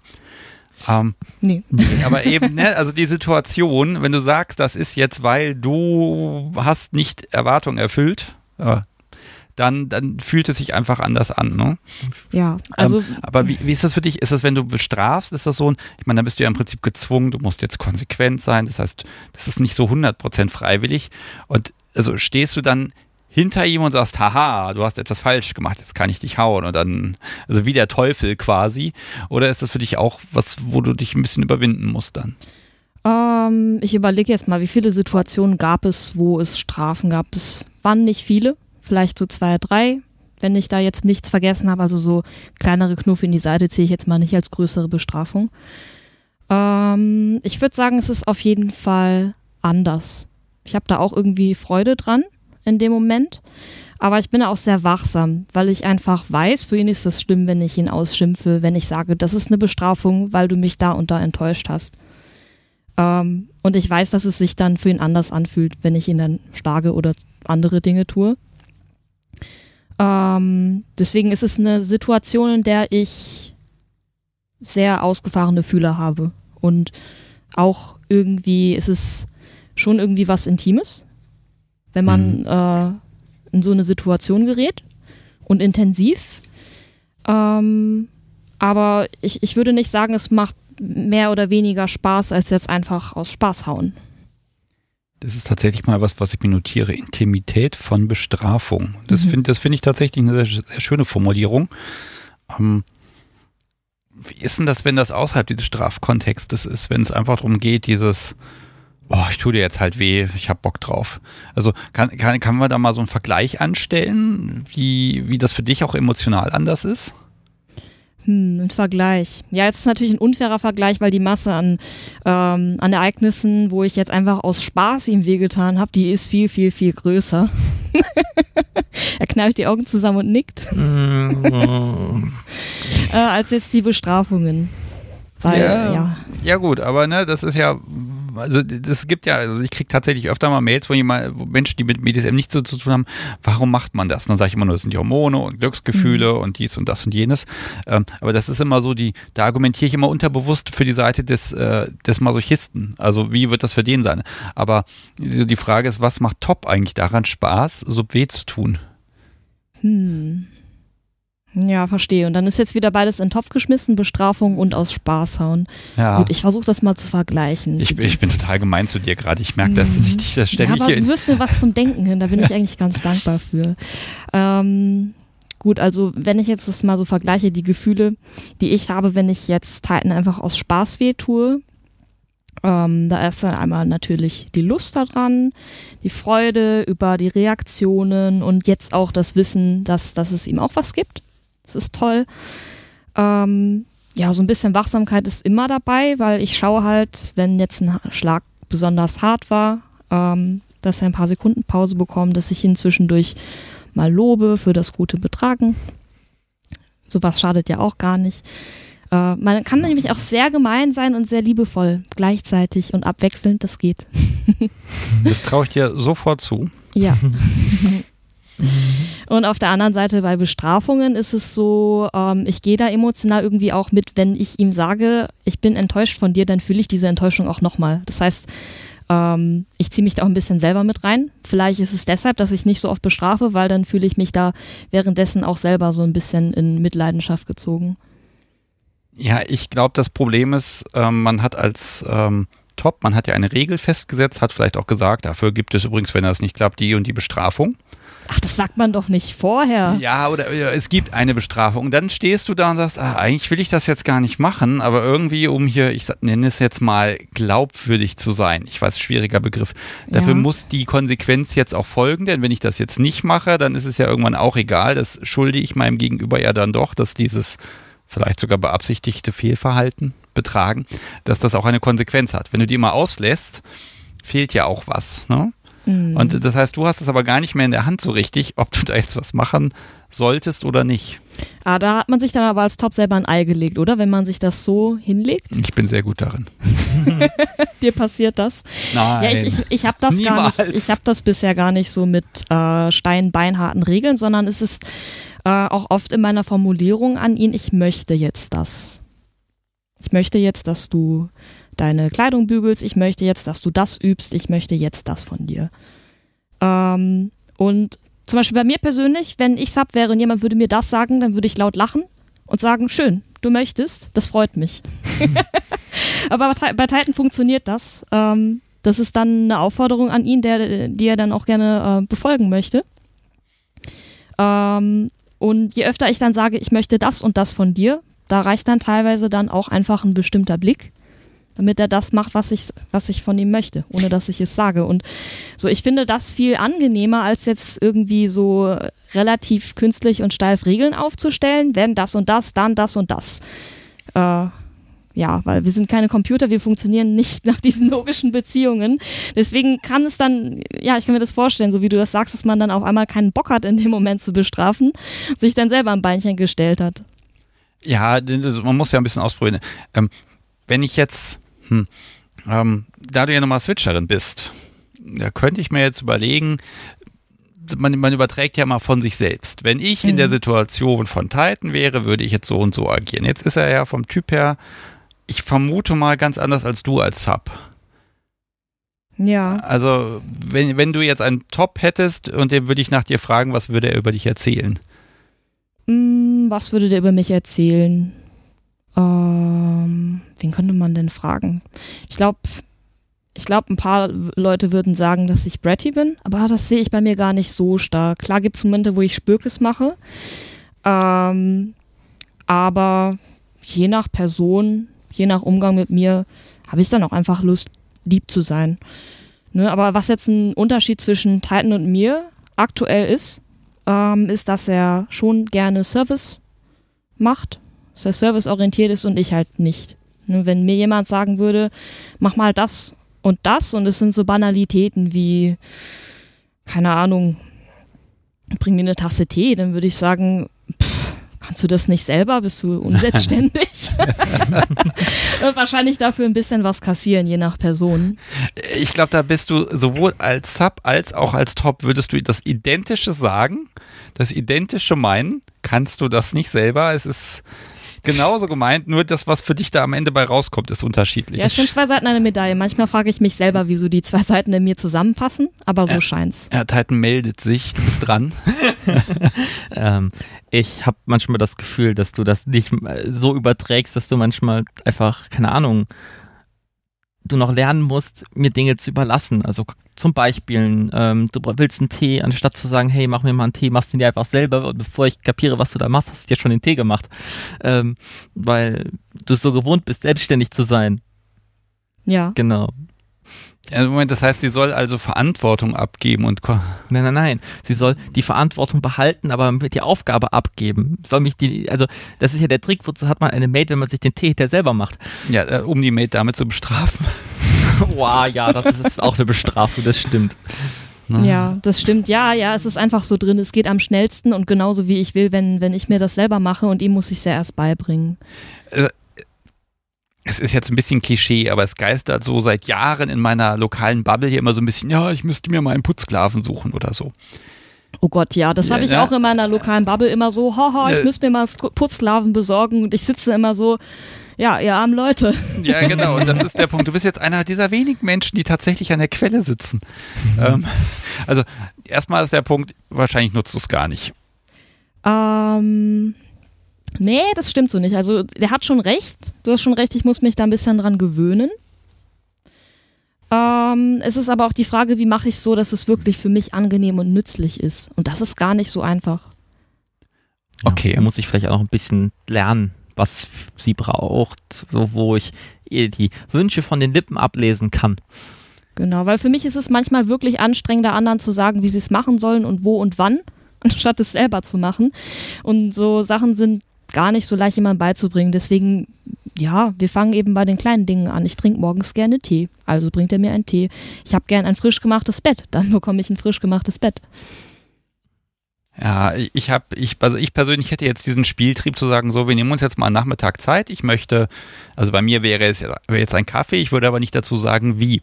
Ähm, Nee. aber eben, ne, also die Situation, wenn du sagst, das ist jetzt, weil du hast nicht Erwartungen erfüllt, äh, dann, dann fühlt es sich einfach anders an, ne? Ja, also Ähm, aber wie, wie ist das für dich? Ist das, wenn du bestrafst, ist das so ein, ich meine, dann bist du ja im Prinzip gezwungen, du musst jetzt konsequent sein, das heißt, das ist nicht so 100% freiwillig und also stehst du dann hinter ihm und sagst, haha, du hast etwas falsch gemacht, jetzt kann ich dich hauen und dann, also wie der Teufel quasi, oder ist das für dich auch was, wo du dich ein bisschen überwinden musst dann? Ähm, ich überlege jetzt mal, wie viele Situationen gab es, wo es Strafen gab. Es waren nicht viele, vielleicht so zwei, drei, wenn ich da jetzt nichts vergessen habe. Also so kleinere Knuffe in die Seite zähle ich jetzt mal nicht als größere Bestrafung. Ähm, ich würde sagen, es ist auf jeden Fall anders. Ich habe da auch irgendwie Freude dran in dem Moment. Aber ich bin auch sehr wachsam, weil ich einfach weiß, für ihn ist es schlimm, wenn ich ihn ausschimpfe, wenn ich sage, das ist eine Bestrafung, weil du mich da und da enttäuscht hast. Ähm, und ich weiß, dass es sich dann für ihn anders anfühlt, wenn ich ihn dann schlage oder andere Dinge tue. Ähm, deswegen ist es eine Situation, in der ich sehr ausgefahrene Fühler habe. Und auch irgendwie ist es schon irgendwie was Intimes, wenn man äh, in so eine Situation gerät und intensiv. Ähm, aber ich, ich würde nicht sagen, es macht mehr oder weniger Spaß, als jetzt einfach aus Spaß hauen. Das ist tatsächlich mal was, was ich mir notiere. Intimität von Bestrafung. Das Mhm. finde das finde ich tatsächlich eine sehr, sehr schöne Formulierung. Ähm, wie ist denn das, wenn das außerhalb dieses Strafkontextes ist, wenn es einfach darum geht, dieses, oh, ich tue dir jetzt halt weh, ich hab Bock drauf. Also kann, kann, kann man da mal so einen Vergleich anstellen, wie, wie das für dich auch emotional anders ist? Hm, ein Vergleich. Ja, jetzt ist natürlich ein unfairer Vergleich, weil die Masse an, ähm, an Ereignissen, wo ich jetzt einfach aus Spaß ihm wehgetan habe, die ist viel, viel, viel größer. [laughs] er knallt die Augen zusammen und nickt, [laughs] äh, als jetzt die Bestrafungen. Weil, Ja. ja. Ja gut, aber ne, das ist ja, also das gibt ja, also ich kriege tatsächlich öfter mal Mails, wo jemand, Menschen, die mit BDSM nichts so zu tun haben, warum macht man das? Und dann sage ich immer nur, das sind die Hormone und Glücksgefühle und dies und das und jenes. Ähm, aber das ist immer so die, da argumentiere ich immer unterbewusst für die Seite des, äh, des Masochisten. Also wie wird das für den sein? Aber die die Frage ist, was macht Top eigentlich daran Spaß, so weh zu tun? Hm. Ja, verstehe. Und dann ist jetzt wieder beides in den Topf geschmissen, Bestrafung und aus Spaß hauen. Ja. Gut, ich versuche das mal zu vergleichen. ich, ich bin total gemein zu dir gerade. Ich merke, dass ich dich das ja, ständig aber hier du wirst mir was zum Denken hin, da bin ich [laughs] eigentlich ganz dankbar für. Ähm, gut, also wenn ich jetzt das mal so vergleiche, die Gefühle, die ich habe, wenn ich jetzt Titan einfach aus Spaß weh tue, ähm, da ist dann einmal natürlich die Lust daran, die Freude über die Reaktionen und jetzt auch das Wissen, dass, dass es ihm auch was gibt. Das ist toll. Ähm, ja, so ein bisschen Wachsamkeit ist immer dabei, weil ich schaue halt, wenn jetzt ein Schlag besonders hart war, ähm, dass er ein paar Sekunden Pause bekommt, dass ich ihn zwischendurch mal lobe für das gute Betragen. Sowas schadet ja auch gar nicht. Äh, man kann nämlich auch sehr gemein sein und sehr liebevoll gleichzeitig und abwechselnd, das geht. [laughs] Das traue ich dir sofort zu. Ja. [laughs] Und auf der anderen Seite bei Bestrafungen ist es so, ähm, ich gehe da emotional irgendwie auch mit, wenn ich ihm sage, ich bin enttäuscht von dir, dann fühle ich diese Enttäuschung auch nochmal. Das heißt, Ähm, ich ziehe mich da auch ein bisschen selber mit rein. Vielleicht ist es deshalb, dass ich nicht so oft bestrafe, weil dann fühle ich mich da währenddessen auch selber so ein bisschen in Mitleidenschaft gezogen. Ja, ich glaube, das Problem ist, ähm, man hat als ähm, Top, man hat ja eine Regel festgesetzt, hat vielleicht auch gesagt, dafür gibt es übrigens, wenn das nicht klappt, die und die Bestrafung. Ach, das sagt man doch nicht vorher. Ja, oder ja, es gibt eine Bestrafung. Und dann stehst du da und sagst, ah, eigentlich will ich das jetzt gar nicht machen, aber irgendwie, um hier, ich nenne es jetzt mal, glaubwürdig zu sein. Ich weiß, schwieriger Begriff. Dafür Ja. muss die Konsequenz jetzt auch folgen, denn wenn ich das jetzt nicht mache, dann ist es ja irgendwann auch egal. Das schulde ich meinem Gegenüber ja dann doch, dass dieses vielleicht sogar beabsichtigte Fehlverhalten, Betragen, dass das auch eine Konsequenz hat. Wenn du die immer auslässt, fehlt ja auch was. Ne? Mhm. Und das heißt, du hast es aber gar nicht mehr in der Hand so richtig, ob du [laughs] da jetzt was machen solltest oder nicht. Ah, da hat man sich dann aber als Top selber ein Ei gelegt, oder? Wenn man sich das so hinlegt, Ich bin sehr gut darin. [laughs] [laughs] dir passiert das. Nein. Ja, ich, ich, ich habe das gar Niemals. nicht. Ich habe das bisher gar nicht so mit äh, steinbeinharten Regeln, sondern es ist äh, auch oft in meiner Formulierung an ihn, ich möchte jetzt das. Ich möchte jetzt, dass du deine Kleidung bügelst, ich möchte jetzt, dass du das übst, ich möchte jetzt das von dir. Ähm, und zum Beispiel bei mir persönlich, wenn ich Sub wäre und jemand würde mir das sagen, dann würde ich laut lachen und sagen, schön, du möchtest, das freut mich. [laughs] Aber bei, Titan funktioniert das. Ähm, das ist dann eine Aufforderung an ihn, der, die er dann auch gerne äh, befolgen möchte. Ähm, und je öfter ich dann sage, ich möchte das und das von dir, da reicht dann teilweise dann auch einfach ein bestimmter Blick, damit er das macht, was ich, was ich von ihm möchte, ohne dass ich es sage. Und so, ich finde das viel angenehmer, als jetzt irgendwie so relativ künstlich und steif Regeln aufzustellen, wenn das und das, dann das und das. Äh, ja, weil wir sind keine Computer, wir funktionieren nicht [laughs] nach diesen logischen Beziehungen. Deswegen kann es dann, ja, ich kann mir das vorstellen, so wie du das sagst, dass man dann auf einmal keinen Bock hat, in dem Moment zu bestrafen, sich dann selber ein Beinchen gestellt hat. Ja, man muss ja ein bisschen ausprobieren. Ähm, wenn ich jetzt, hm, ähm, da du ja nochmal Switcherin bist, da könnte ich mir jetzt überlegen, man, man überträgt ja mal von sich selbst. Wenn ich in Mhm. der Situation von Titan wäre, würde ich jetzt so und so agieren. Jetzt ist er ja vom Typ her, ich vermute mal ganz anders als du als Sub. Ja. Also, wenn, wenn du jetzt einen Top hättest und den würde ich nach dir fragen, was würde er über dich erzählen? Hm, was würde der über mich erzählen? Ähm, wen könnte man denn fragen? Ich glaube, ich glaube, ein paar Leute würden sagen, dass ich Bratty bin, aber das sehe ich bei mir gar nicht so stark. Klar gibt es Momente, wo ich Spökes mache, ähm, aber je nach Person, je nach Umgang mit mir, habe ich dann auch einfach Lust, lieb zu sein. Ne, aber was jetzt ein Unterschied zwischen Titan und mir aktuell ist, ähm, ist, dass er schon gerne Service macht, dass er serviceorientiert ist und ich halt nicht. Ne, wenn mir jemand sagen würde, mach mal das und das und es sind so Banalitäten wie, keine Ahnung, bring mir eine Tasse Tee, dann würde ich sagen, kannst du das nicht selber? Bist du unselbstständig? [laughs] [laughs] und wahrscheinlich dafür ein bisschen was kassieren, je nach Person. Ich glaube, da bist du sowohl als Sub als auch als Top, würdest du das Identische sagen, das Identische meinen, kannst du das nicht selber. Es ist genauso gemeint, nur das, was für dich da am Ende bei rauskommt, ist unterschiedlich. Ja, es sind zwei Seiten einer Medaille. Manchmal frage ich mich selber, wieso die zwei Seiten in mir zusammenpassen, aber so scheint's. ja, Titan meldet sich, du bist dran. [laughs] Ähm, ich habe manchmal das Gefühl, dass du das nicht äh, so überträgst, dass du manchmal einfach, keine Ahnung, du noch lernen musst, mir Dinge zu überlassen. Also zum Beispiel, ähm, du willst einen Tee, anstatt zu sagen, hey, mach mir mal einen Tee, machst du ihn dir einfach selber und bevor ich kapiere, was du da machst, hast du dir schon den Tee gemacht. Ähm, weil du so gewohnt bist, selbstständig zu sein. Ja. Genau. Ja, Moment, das heißt, sie soll also Verantwortung abgeben und ko- Nein, nein, nein. Sie soll die Verantwortung behalten, aber mit die Aufgabe abgeben. Soll mich die, also das ist ja der Trick, wozu hat man eine Maid, wenn man sich den Tee hinterher selber macht. ja, äh, um die Mate damit zu bestrafen. [laughs] Wow, ja, das ist, auch eine Bestrafung, das stimmt. Ja, das stimmt. Ja, ja, es ist einfach so drin. Es geht am schnellsten und genauso wie ich will, wenn, wenn ich mir das selber mache und ihm muss ich es ja erst beibringen. Es ist jetzt ein bisschen Klischee, aber es geistert so seit Jahren in meiner lokalen Bubble hier immer so ein bisschen, ja, ich müsste mir mal einen Putzsklaven suchen oder so. Oh Gott, ja, das habe ich ja. auch in meiner lokalen Bubble immer so, haha, ich Ja. müsste mir mal Putzlaven besorgen und ich sitze immer so, ja, ihr armen Leute. Ja, genau. Und das ist der Punkt. Du bist jetzt einer dieser wenigen Menschen, die tatsächlich an der Quelle sitzen. Ähm, also erstmal ist der Punkt, wahrscheinlich nutzt du es gar nicht. Ähm, nee, das stimmt so nicht. Also der hat schon recht. Du hast schon recht, ich muss mich da ein bisschen dran gewöhnen. Ähm, es ist aber auch die Frage, wie mache ich es so, dass es wirklich für mich angenehm und nützlich ist. Und das ist gar nicht so einfach. Ja, Okay. da muss ich vielleicht auch noch ein bisschen lernen, was sie braucht, wo, ich ihr die Wünsche von den Lippen ablesen kann. Genau, weil für mich ist es manchmal wirklich anstrengender, anderen zu sagen, wie sie es machen sollen und wo und wann, [laughs] anstatt es selber zu machen. Und so Sachen sind gar nicht so leicht jemandem beizubringen. Deswegen, ja, wir fangen eben bei den kleinen Dingen an. Ich trinke morgens gerne Tee, also bringt er mir einen Tee. Ich habe gern ein frisch gemachtes Bett, dann [laughs] bekomme ich ein frisch gemachtes Bett. Ja, ich habe, ich, also ich persönlich hätte jetzt diesen Spieltrieb zu sagen, so, wir nehmen uns jetzt mal einen Nachmittag Zeit. Ich möchte, also bei mir wäre es wäre jetzt ein Kaffee, ich würde aber nicht dazu sagen, wie.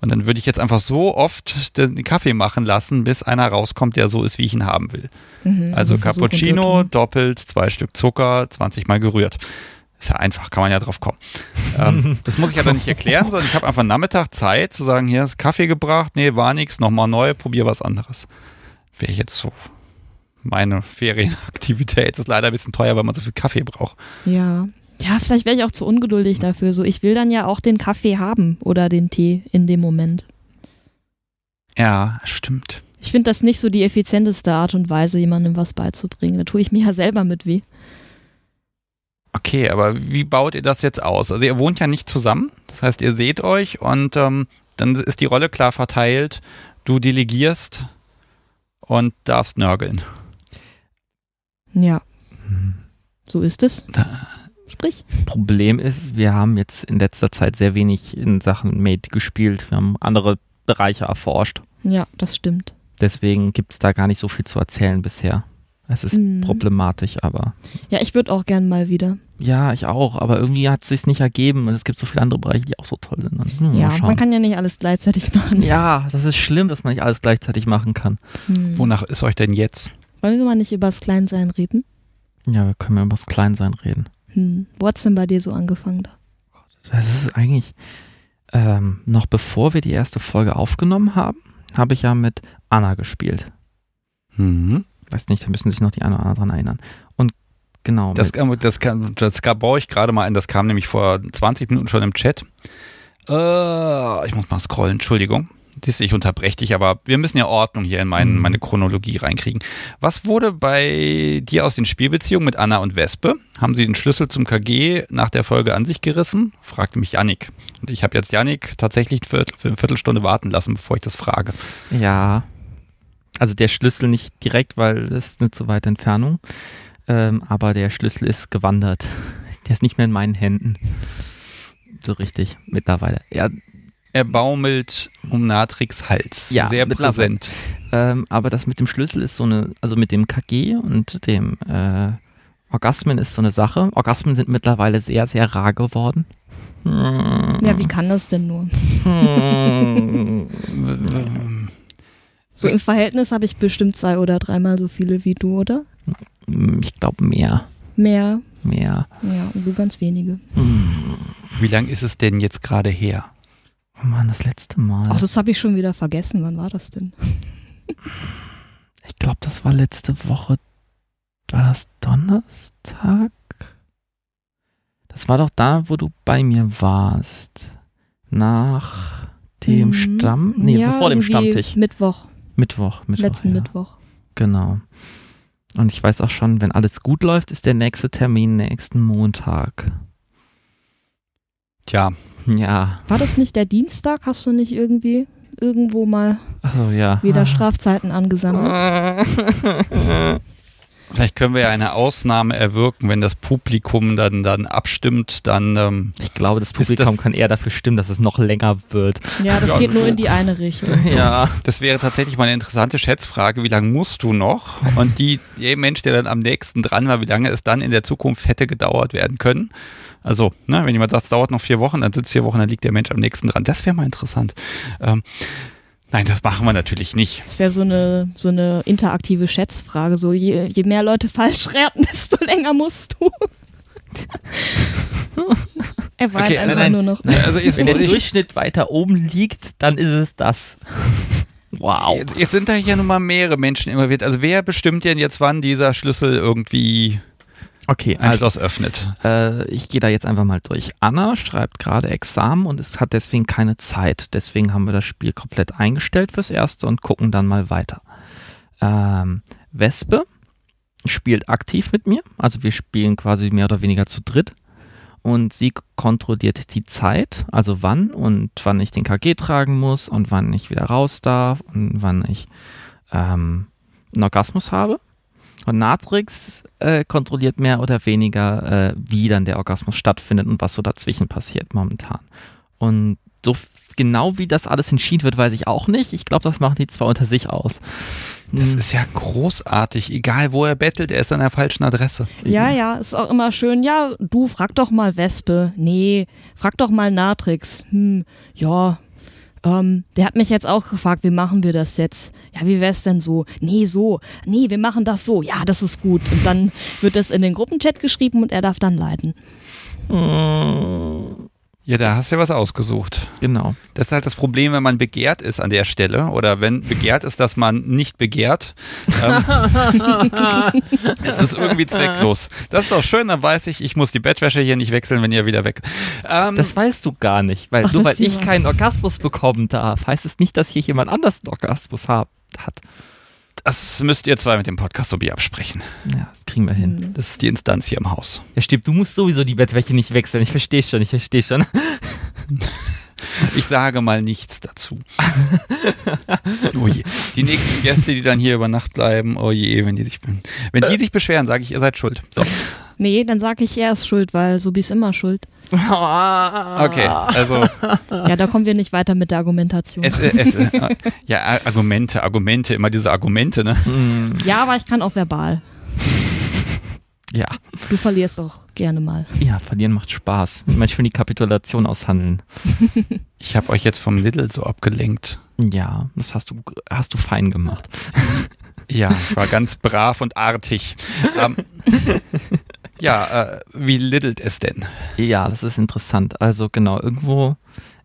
Und dann würde ich jetzt einfach so oft den Kaffee machen lassen, bis einer rauskommt, der so ist, wie ich ihn haben will. Mhm, Also und Cappuccino, doppelt, zwei Stück Zucker, 20 Mal gerührt. Ist ja einfach, kann man ja drauf kommen. ähm, [laughs] das muss ich aber nicht erklären, sondern ich habe einfach Nachmittag Zeit zu sagen, hier ist Kaffee gebracht, nee, war nix, nochmal neu, probier was anderes. Wäre jetzt so meine Ferienaktivität. Ist leider ein bisschen teuer, weil man so viel Kaffee braucht. Ja. Ja, vielleicht wäre ich auch zu ungeduldig dafür. So, ich will dann ja auch den Kaffee haben oder den Tee in dem Moment. Ja, stimmt. Ich finde das nicht so die effizienteste Art und Weise, jemandem was beizubringen. Da tue ich mir ja selber mit weh. Okay, aber wie baut ihr das jetzt aus? Also ihr wohnt ja nicht zusammen, das heißt, ihr seht euch und ähm, dann ist die Rolle klar verteilt. Du delegierst und darfst nörgeln. Ja. So ist es. Sprich. Problem ist, wir haben jetzt in letzter Zeit sehr wenig in Sachen Made gespielt. Wir haben andere Bereiche erforscht. Ja, das stimmt. Deswegen gibt es da gar nicht so viel zu erzählen bisher. Es ist Mhm. problematisch, aber Ja, ich würde auch gern mal wieder. ja, ich auch. Aber irgendwie hat es sich nicht ergeben und es gibt so viele andere Bereiche, die auch so toll sind. Hm, mal Ja, man kann ja nicht alles gleichzeitig [laughs] machen. ja, das ist schlimm, dass man nicht alles gleichzeitig machen kann. Hm. Wonach ist euch denn jetzt? Wollen wir mal nicht über das Kleinsein reden? Ja, wir können ja über das Kleinsein reden. Hm. Wo hat's denn bei dir so angefangen? Das ist eigentlich, ähm, noch bevor wir die erste Folge aufgenommen haben, habe ich ja mit Anna gespielt. Mhm. Weiß nicht, da müssen sich noch die eine oder andere dran erinnern. Und genau. Das, kam- das, kam- das kam- baue ich gerade mal ein, das kam nämlich vor 20 Minuten schon im Chat. Äh, ich muss mal scrollen, Entschuldigung. Ich unterbreche dich, aber wir müssen ja Ordnung hier in mein, Mhm. meine Chronologie reinkriegen. Was wurde bei dir aus den Spielbeziehungen mit Anna und Wespe? Haben sie den Schlüssel zum KG nach der Folge an sich gerissen? fragte mich Yannick. Und ich habe jetzt Yannick tatsächlich für, für eine Viertelstunde warten lassen, bevor ich das frage. ja. Also der Schlüssel nicht direkt, weil das ist eine zu weite Entfernung. Ähm, aber der Schlüssel ist gewandert. Der ist nicht mehr in meinen Händen. So richtig, mittlerweile. Ja, Er baumelt um Natrix Hals. Ja, Sehr präsent. Ähm, aber das mit dem Schlüssel ist so eine, also mit dem KG und dem äh, Orgasmen ist so eine Sache. Orgasmen sind mittlerweile sehr, sehr rar geworden. Ja, wie kann das denn nur? [laughs] So im Verhältnis habe ich bestimmt zwei oder dreimal so viele wie du, oder? Ich glaube mehr, Mehr. mehr. Ja, und du ganz wenige. Wie lang ist es denn jetzt gerade her? Mann, das letzte Mal. Ach, das habe ich schon wieder vergessen. Wann war das denn? ich glaube, das war letzte Woche. War das Donnerstag? Das war doch da, wo du bei mir warst. Nach dem Mhm. Stamm. Nee, ja, vor dem Stammtisch. Mittwoch, Mittwoch. Mittwoch letzten ja. Mittwoch. Genau. Und ich weiß auch schon, wenn alles gut läuft, ist der nächste Termin nächsten Montag. Tja, Ja. War das nicht der Dienstag? Hast du nicht irgendwie irgendwo mal Also ja. wieder Strafzeiten angesammelt? [laughs] vielleicht können wir ja eine Ausnahme erwirken, wenn das Publikum dann, dann abstimmt, dann ähm, Ich glaube, das Publikum das- kann eher dafür stimmen, dass es noch länger wird. Ja, das Ja. geht nur in die eine Richtung. [laughs] Ja. das wäre tatsächlich mal eine interessante Schätzfrage, wie lange musst du noch? Und die, der Mensch, der dann am nächsten dran war, wie lange es dann in der Zukunft hätte gedauert werden können. Also, ne, wenn jemand sagt, es dauert noch vier Wochen, dann sind es vier Wochen, dann liegt der Mensch am nächsten dran. Das wäre mal interessant. Ähm, Nein, das machen wir natürlich nicht. Das wäre so eine, so eine interaktive Schätzfrage. So, je, je mehr Leute falsch raten, [laughs] desto länger musst du. [laughs] er war Okay, einfach nein, nur noch. Also jetzt, Wenn der ich, Durchschnitt weiter oben liegt, dann ist es das. [laughs] Wow. jetzt, jetzt sind da hier nun mal mehrere Menschen involviert. Also wer bestimmt denn jetzt, wann dieser Schlüssel irgendwie Okay, ein also Schloss öffnet? äh, ich gehe da jetzt einfach mal durch. Anna schreibt gerade Examen und es hat deswegen keine Zeit. Deswegen haben wir das Spiel komplett eingestellt fürs Erste und gucken dann mal weiter. Ähm, Wespe spielt aktiv mit mir, also wir spielen quasi mehr oder weniger zu dritt. Und sie kontrolliert die Zeit, also wann und wann ich den KG tragen muss und wann ich wieder raus darf und wann ich ähm, einen Orgasmus habe. Und Natrix äh, kontrolliert mehr oder weniger, äh, wie dann der Orgasmus stattfindet und was so dazwischen passiert momentan. Und so genau wie das alles entschieden wird, weiß ich auch nicht. Ich glaube, das machen die zwar unter sich aus. Das Hm, ist ja großartig. Egal, wo er bettelt, er ist an der falschen Adresse. Ja, ja, ist auch immer schön. Ja, du frag doch mal Wespe. Nee, frag doch mal Natrix. Hm, ja. Ähm, der hat mich jetzt auch gefragt, wie machen wir das jetzt? Ja, wie wär's denn so? Nee, so. Nee, wir machen das so. Ja, das ist gut. Und dann wird das in den Gruppenchat geschrieben und er darf dann leiten. mm, Ja, da hast du ja was ausgesucht. Genau. Das ist halt das Problem, wenn man begehrt ist an der Stelle oder wenn begehrt ist, dass man nicht begehrt. Ähm, [laughs] es ist irgendwie zwecklos. Das ist doch schön, dann weiß ich, ich muss die Bettwäsche hier nicht wechseln, wenn ihr wieder weg. Ähm, Das weißt du gar nicht, weil Ach, nur weil ich keinen Orgasmus bekommen darf, heißt es nicht, dass hier jemand anders einen Orgasmus hab, hat. Das müsst ihr zwei mit dem Podcast sowie absprechen. Ja, das kriegen wir hin. Hm. Das ist die Instanz hier im Haus. Ja, stimmt, du musst sowieso die Bettwäsche nicht wechseln. Ich verstehe schon, ich verstehe schon. [laughs] Ich sage mal nichts dazu. oh je. Die nächsten Gäste, die dann hier über Nacht bleiben, oh je, wenn die sich, wenn die sich beschweren, sage ich, ihr seid schuld. So. Nee, dann sag ich, er ist schuld, weil Subi ist immer schuld. Okay, also Ja, da kommen wir nicht weiter mit der Argumentation. es, äh, es, äh, [laughs] ja, Argumente, Argumente, immer diese Argumente, ne? Ja, aber ich kann auch verbal. ja. Du verlierst auch gerne mal. Ja, verlieren macht Spaß. Manchmal die Kapitulation aushandeln. [laughs] Ich habe euch jetzt vom Lidl so abgelenkt. Ja, das hast du, hast du fein gemacht. Ja, ich war ganz brav und artig. Ähm, [laughs] ja, äh, wie liddelt es denn? Ja, das ist interessant. Also genau, irgendwo,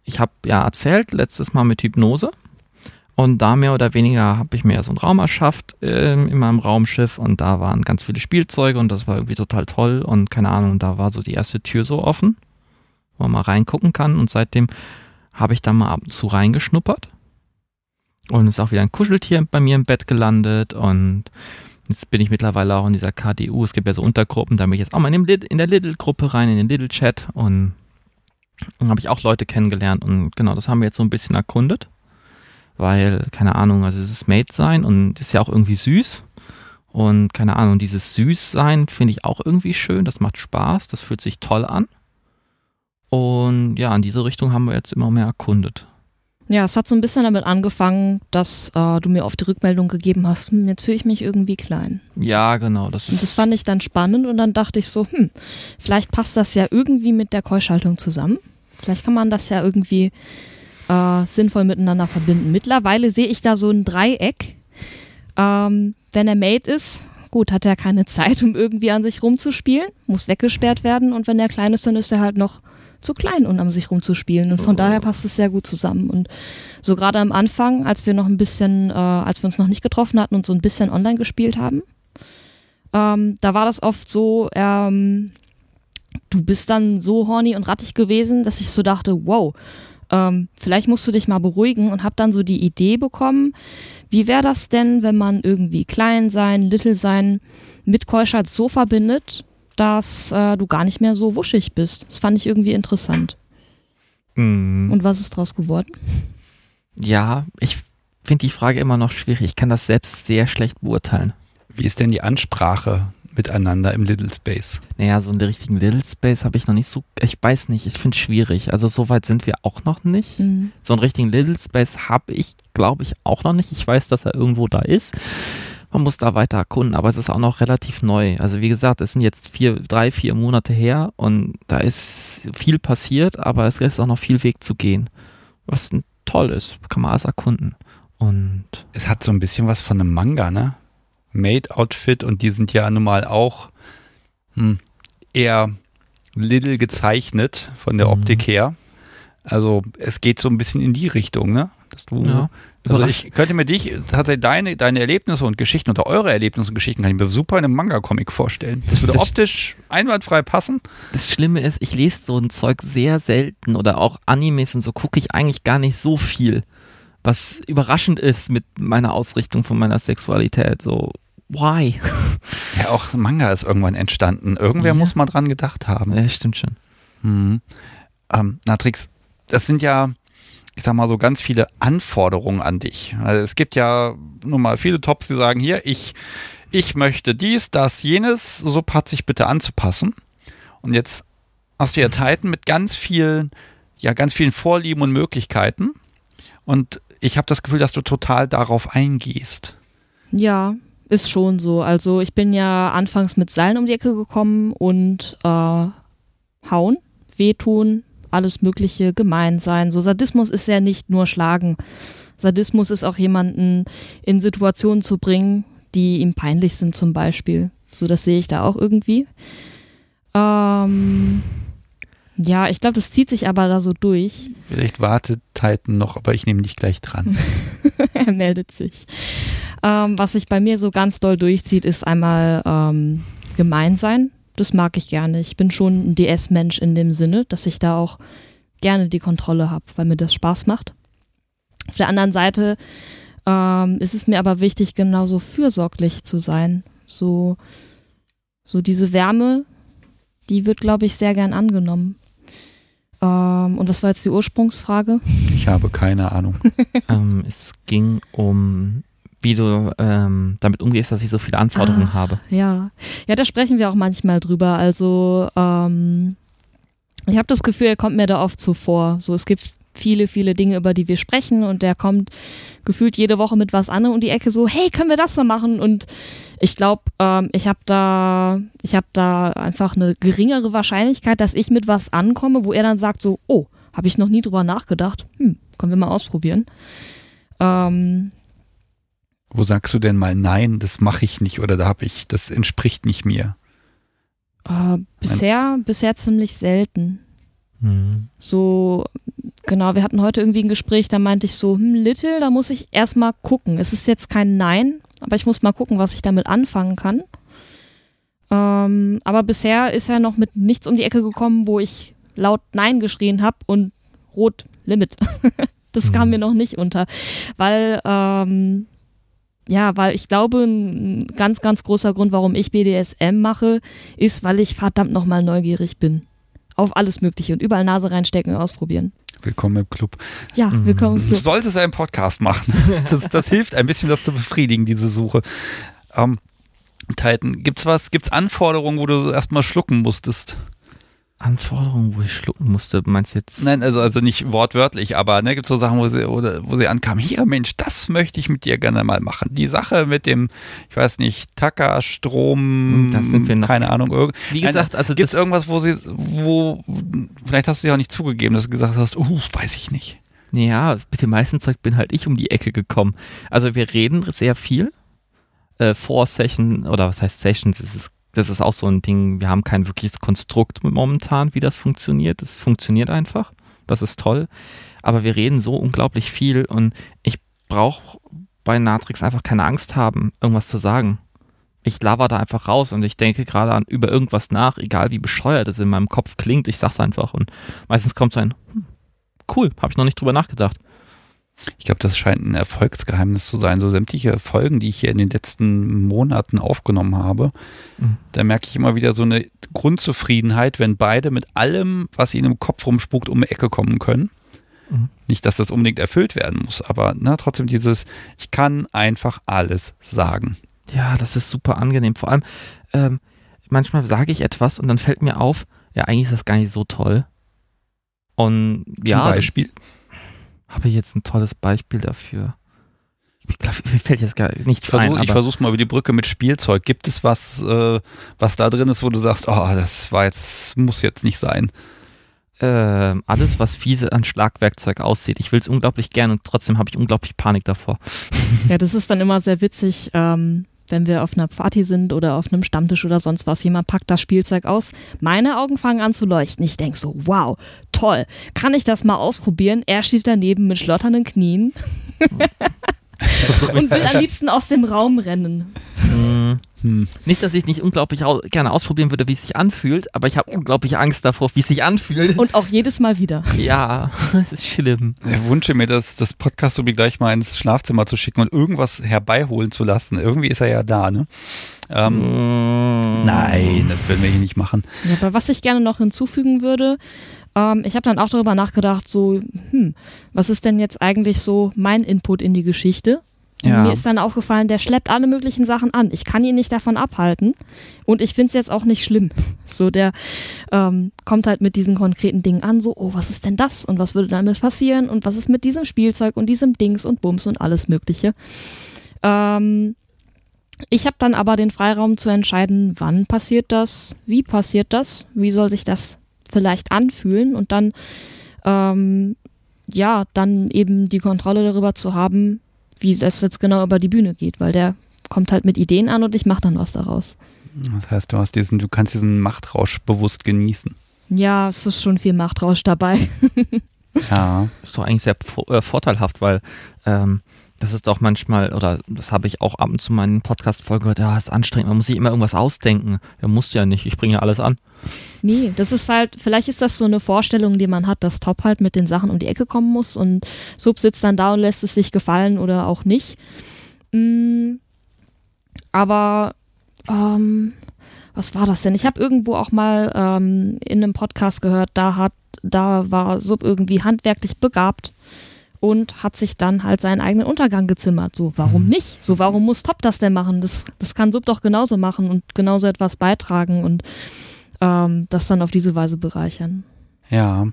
ich habe ja erzählt, letztes Mal mit Hypnose. Und da mehr oder weniger habe ich mir so einen Raum erschafft ähm, in meinem Raumschiff und da waren ganz viele Spielzeuge und das war irgendwie total toll und keine Ahnung, da war so die erste Tür so offen, wo man mal reingucken kann und seitdem habe ich da mal ab und zu reingeschnuppert und ist auch wieder ein Kuscheltier bei mir im Bett gelandet und jetzt bin ich mittlerweile auch in dieser KDU, es gibt ja so Untergruppen, da bin ich jetzt auch mal in, in der Lidl-Gruppe rein, in den Lidl-Chat und habe ich auch Leute kennengelernt und genau, das haben wir jetzt so ein bisschen erkundet weil, keine Ahnung, also es ist Mate sein und ist ja auch irgendwie süß. Und keine Ahnung, dieses Süßsein finde ich auch irgendwie schön, das macht Spaß, das fühlt sich toll an. Und ja, in diese Richtung haben wir jetzt immer mehr erkundet. Ja, es hat so ein bisschen damit angefangen, dass äh, du mir oft die Rückmeldung gegeben hast, hm, jetzt fühle ich mich irgendwie klein. Ja, genau, das Und das ist. fand ich dann spannend und dann dachte ich so, hm, vielleicht passt das ja irgendwie mit der Keuschaltung zusammen. Vielleicht kann man das ja irgendwie äh, sinnvoll miteinander verbinden. Mittlerweile sehe ich da so ein Dreieck. Ähm, wenn er Mate ist, gut, hat er keine [laughs] Zeit, um irgendwie an sich rumzuspielen, muss weggesperrt werden und wenn er klein ist, dann ist er halt noch zu klein, um an sich rumzuspielen. Und von daher passt es sehr gut zusammen. Und so gerade am Anfang, als wir noch ein bisschen, äh, als wir uns noch nicht getroffen hatten und so ein bisschen online gespielt haben, ähm, da war das oft so, ähm, du bist dann so horny und rattig gewesen, dass ich so dachte, wow, ähm, vielleicht musst du dich mal beruhigen und hab dann so die Idee bekommen, wie wäre das denn, wenn man irgendwie klein sein, little sein mit Keuschheit so verbindet, dass äh, du gar nicht mehr so wuschig bist. Das fand ich irgendwie interessant. Mm, Und was ist draus geworden? ja, ich finde die Frage immer noch schwierig. Ich kann das selbst sehr schlecht beurteilen. Wie ist denn die Ansprache miteinander im Little Space? Naja, so einen richtigen Little Space habe ich noch nicht so. Ich weiß nicht, ich finde es schwierig. Also so weit sind wir auch noch nicht. Mhm. So einen richtigen Little Space habe ich, glaube ich, auch noch nicht. Ich weiß, dass er irgendwo da ist. Man muss da weiter erkunden, aber es ist auch noch relativ neu. Also wie gesagt, es sind jetzt vier, drei, vier Monate her und da ist viel passiert, aber es ist auch noch viel Weg zu gehen. Was toll ist, kann man alles erkunden. Und Es hat so ein bisschen was von einem Manga, ne? Maid-Outfit und die sind ja nun mal auch hm, eher little gezeichnet von der Mhm. Optik her. Also es geht so ein bisschen in die Richtung, ne? Dass du, Ja. Also ich könnte mir dich, tatsächlich deine, deine Erlebnisse und Geschichten oder eure Erlebnisse und Geschichten kann ich mir super in einem Manga-Comic vorstellen. Das würde Das- optisch einwandfrei passen. das Schlimme ist, ich lese so ein Zeug sehr selten oder auch Animes und so gucke ich eigentlich gar nicht so viel, was überraschend ist mit meiner Ausrichtung von meiner Sexualität. So, why? [laughs] Ja, auch Manga ist irgendwann entstanden. Irgendwer Ja. muss mal dran gedacht haben. Ja, stimmt schon. Mhm. Ähm, Natrix, das sind ja, ich sag mal so ganz viele Anforderungen an dich. Also es gibt ja nun mal viele Tops, die sagen, hier, ich, ich möchte dies, das, jenes, so sich bitte anzupassen. Und jetzt hast du ja Titan mit ganz vielen, ja, ganz vielen Vorlieben und Möglichkeiten. Und ich habe das Gefühl, dass du total darauf eingehst. Ja, ist schon so. Also ich bin ja anfangs mit Seilen um die Ecke gekommen und äh, hauen, wehtun, alles Mögliche, gemein sein. So Sadismus ist ja nicht nur Schlagen. Sadismus ist auch jemanden in Situationen zu bringen, die ihm peinlich sind zum Beispiel. So, das sehe ich da auch irgendwie. Ähm, ja, ich glaube, das zieht sich aber da so durch. Vielleicht wartet Titan noch, aber ich nehme dich gleich dran. [laughs] er meldet sich. Ähm, was sich bei mir so ganz doll durchzieht, ist einmal ähm, gemein sein. Das mag ich gerne. Ich bin schon ein DS-Mensch in dem Sinne, dass ich da auch gerne die Kontrolle habe, weil mir das Spaß macht. Auf der anderen Seite ähm, ist es mir aber wichtig, genauso fürsorglich zu sein. So, so diese Wärme, die wird, glaube ich, sehr gern angenommen. Ähm, und was war jetzt die Ursprungsfrage? Ich habe keine Ahnung. [laughs] ähm, es ging um, wie du ähm, damit umgehst, dass ich so viele Anforderungen Ah. habe. Ja, ja, da sprechen wir auch manchmal drüber. Also ähm, ich habe das Gefühl, er kommt mir da oft zuvor. So, es gibt viele, viele Dinge, über die wir sprechen und der kommt gefühlt jede Woche mit was anderem um die Ecke so, hey, können wir das mal machen? Und ich glaube, ähm, ich habe da, ich habe da einfach eine geringere Wahrscheinlichkeit, dass ich mit was ankomme, wo er dann sagt so, oh, habe ich noch nie drüber nachgedacht. Hm, können wir mal ausprobieren. Ähm, Wo sagst du denn mal nein, das mache ich nicht oder da habe ich, das entspricht nicht mir? äh, bisher, bisher ziemlich selten. Mhm. So, genau, wir hatten heute irgendwie ein Gespräch, da meinte ich so, hm, Little, da muss ich erstmal gucken. Es ist jetzt kein Nein, aber ich muss mal gucken, was ich damit anfangen kann. Ähm, aber bisher ist er noch mit nichts um die Ecke gekommen, wo ich laut Nein geschrien habe und rot Limit. [laughs] das kam Mhm. mir noch nicht unter. Weil, ähm, ja, weil ich glaube, ein ganz, ganz großer Grund, warum ich BDSM mache, ist, weil ich verdammt nochmal neugierig bin. Auf alles Mögliche und überall Nase reinstecken und ausprobieren. Willkommen im Club. Ja, Mhm. willkommen. Du solltest einen Podcast machen. [laughs] Das, das hilft ein bisschen, das zu befriedigen, diese Suche. Ähm, Titan, gibt's was, gibt's Anforderungen, wo du so erstmal schlucken musstest? Anforderungen, wo ich schlucken musste, meinst du jetzt? Nein, also, also nicht wortwörtlich, aber ne, gibt's so Sachen, wo sie, oder, wo sie ankamen, hier Mensch, das möchte ich mit dir gerne mal machen. Die Sache mit dem, ich weiß nicht, Tacker, Strom, Hm, Das sind wir noch- keine Ahnung, irgend, Wie gesagt, also Gibt es irgendwas, wo sie, wo, vielleicht hast du ja auch nicht zugegeben, dass du gesagt hast, uh, weiß ich nicht. ja, mit dem meisten Zeug bin halt ich um die Ecke gekommen. Also wir reden sehr viel. Äh, vor Session, oder was heißt Sessions, ist es, das ist auch so ein Ding, wir haben kein wirkliches Konstrukt momentan, wie das funktioniert. Es funktioniert einfach. Das ist toll. Aber wir reden so unglaublich viel und ich brauche bei Natrix einfach keine Angst haben, irgendwas zu sagen. Ich laber da einfach raus und ich denke gerade an über irgendwas nach, egal wie bescheuert es in meinem Kopf klingt, ich sag's einfach und meistens kommt so ein hm, cool, habe ich noch nicht drüber nachgedacht. Ich glaube, das scheint ein Erfolgsgeheimnis zu sein. So sämtliche Folgen, die ich hier in den letzten Monaten aufgenommen habe, Mhm. da merke ich immer wieder so eine Grundzufriedenheit, wenn beide mit allem, was ihnen im Kopf rumspukt, um die Ecke kommen können. Mhm. Nicht, dass das unbedingt erfüllt werden muss, aber ne, trotzdem dieses, ich kann einfach alles sagen. Ja, das ist super angenehm. Vor allem, ähm, manchmal sage ich etwas und dann fällt mir auf, ja, eigentlich ist das gar nicht so toll. Und Zum ja, Beispiel. Habe ich jetzt ein tolles Beispiel dafür. Ich glaube, mir fällt jetzt gar nichts Ich versuche ein. ich Aber versuch's mal über die Brücke mit Spielzeug. Gibt es was, äh, was da drin ist, wo du sagst, oh, das war jetzt, muss jetzt nicht sein? Äh, alles, was fiese an Schlagwerkzeug aussieht. Ich will es unglaublich gern und trotzdem habe ich unglaublich Panik davor. Ja, das ist dann immer sehr witzig, ähm, wenn wir auf einer Party sind oder auf einem Stammtisch oder sonst was. Jemand packt das Spielzeug aus. Meine Augen fangen an zu leuchten. Ich denke so, wow, toll. Kann ich das mal ausprobieren? Er steht daneben mit schlotternden Knien [laughs] [laughs] und will am liebsten aus dem Raum rennen. Hm. Hm. Nicht, dass ich nicht unglaublich au gerne ausprobieren würde, wie es sich anfühlt, aber ich habe unglaublich Angst davor, wie es sich anfühlt. [laughs] Und auch jedes Mal wieder. Ja, [laughs] das ist schlimm. Ich wünsche mir, das, das Podcast-Subi gleich mal ins Schlafzimmer zu schicken und irgendwas herbeiholen zu lassen. Irgendwie ist er ja da, ne? Ähm, mm. Nein, das werden wir hier nicht machen. Ja, aber was ich gerne noch hinzufügen würde, ähm, ich habe dann auch darüber nachgedacht, so, hm, was ist denn jetzt eigentlich so mein Input in die Geschichte? Ja. Mir ist dann aufgefallen, der schleppt alle möglichen Sachen an. Ich kann ihn nicht davon abhalten. Und ich finde es jetzt auch nicht schlimm. [laughs] So, der ähm, kommt halt mit diesen konkreten Dingen an, so, oh, was ist denn das? Und was würde damit passieren? Und was ist mit diesem Spielzeug und diesem Dings und Bums und alles Mögliche? Ähm, ich habe dann aber den Freiraum zu entscheiden, wann passiert das, wie passiert das, wie soll sich das vielleicht anfühlen und dann, ähm, ja, dann eben die Kontrolle darüber zu haben, wie es jetzt genau über die Bühne geht, weil der kommt halt mit Ideen an und ich mache dann was daraus. Das heißt, du hast diesen, du kannst diesen Machtrausch bewusst genießen. Ja, es ist schon viel Machtrausch dabei. ja. Ist doch eigentlich sehr äh, vorteilhaft, weil ähm, das ist doch manchmal, oder das habe ich auch ab und zu meinen Podcast-Folgen gehört, ja, ist anstrengend, man muss sich immer irgendwas ausdenken. Ja, musst ja nicht, ich bringe ja alles an. Nee, das ist halt, vielleicht ist das so eine Vorstellung, die man hat, dass Top halt mit den Sachen um die Ecke kommen muss und Sub sitzt dann da und lässt es sich gefallen oder auch nicht. Mhm. Aber, ähm, was war das denn? Ich habe irgendwo auch mal ähm, in einem Podcast gehört, da hat, da war Sub irgendwie handwerklich begabt und hat sich dann halt seinen eigenen Untergang gezimmert. So, warum mhm. nicht? So, warum muss Top das denn machen? Das, das kann Sub doch genauso machen und genauso etwas beitragen und ähm, das dann auf diese Weise bereichern. Ja.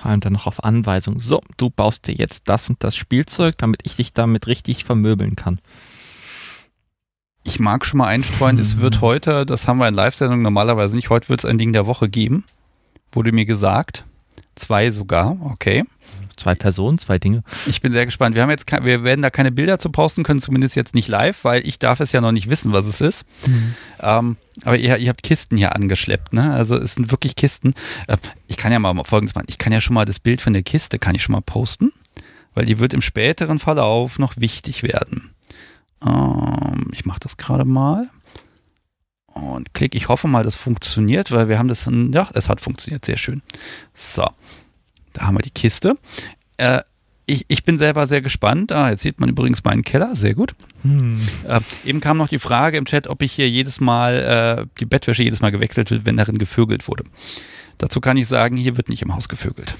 Vor allem dann noch auf Anweisung. So, du baust dir jetzt das und das Spielzeug, damit ich dich damit richtig vermöbeln kann. Ich mag schon mal einstreuen, mhm. es wird mhm. heute, das haben wir in Live-Sendung normalerweise nicht, heute wird es ein Ding der Woche geben. Wurde mir gesagt. Zwei sogar, okay. Zwei Personen, zwei Dinge. Ich bin sehr gespannt. Wir haben jetzt, wir werden da keine Bilder zu posten können, zumindest jetzt nicht live, weil ich darf es ja noch nicht wissen, was es ist. Mhm. Ähm, aber ihr, ihr, habt Kisten hier angeschleppt, ne? Also es sind wirklich Kisten. Äh, ich kann ja mal Folgendes machen. Ich kann ja schon mal das Bild von der Kiste, kann ich schon mal posten, weil die wird im späteren Verlauf noch wichtig werden. Ähm, ich mache das gerade mal und klick. Ich hoffe mal, das funktioniert, weil wir haben das, ja, es hat funktioniert, sehr schön. So, da haben wir die Kiste. Äh, ich, ich, bin selber sehr gespannt. Ah, jetzt sieht man übrigens meinen Keller, sehr gut. Hm. Äh, eben kam noch die Frage im Chat, ob ich hier jedes Mal, äh, die Bettwäsche jedes Mal gewechselt wird, wenn darin gevögelt wurde. Dazu kann ich sagen, hier wird nicht im Haus gevögelt.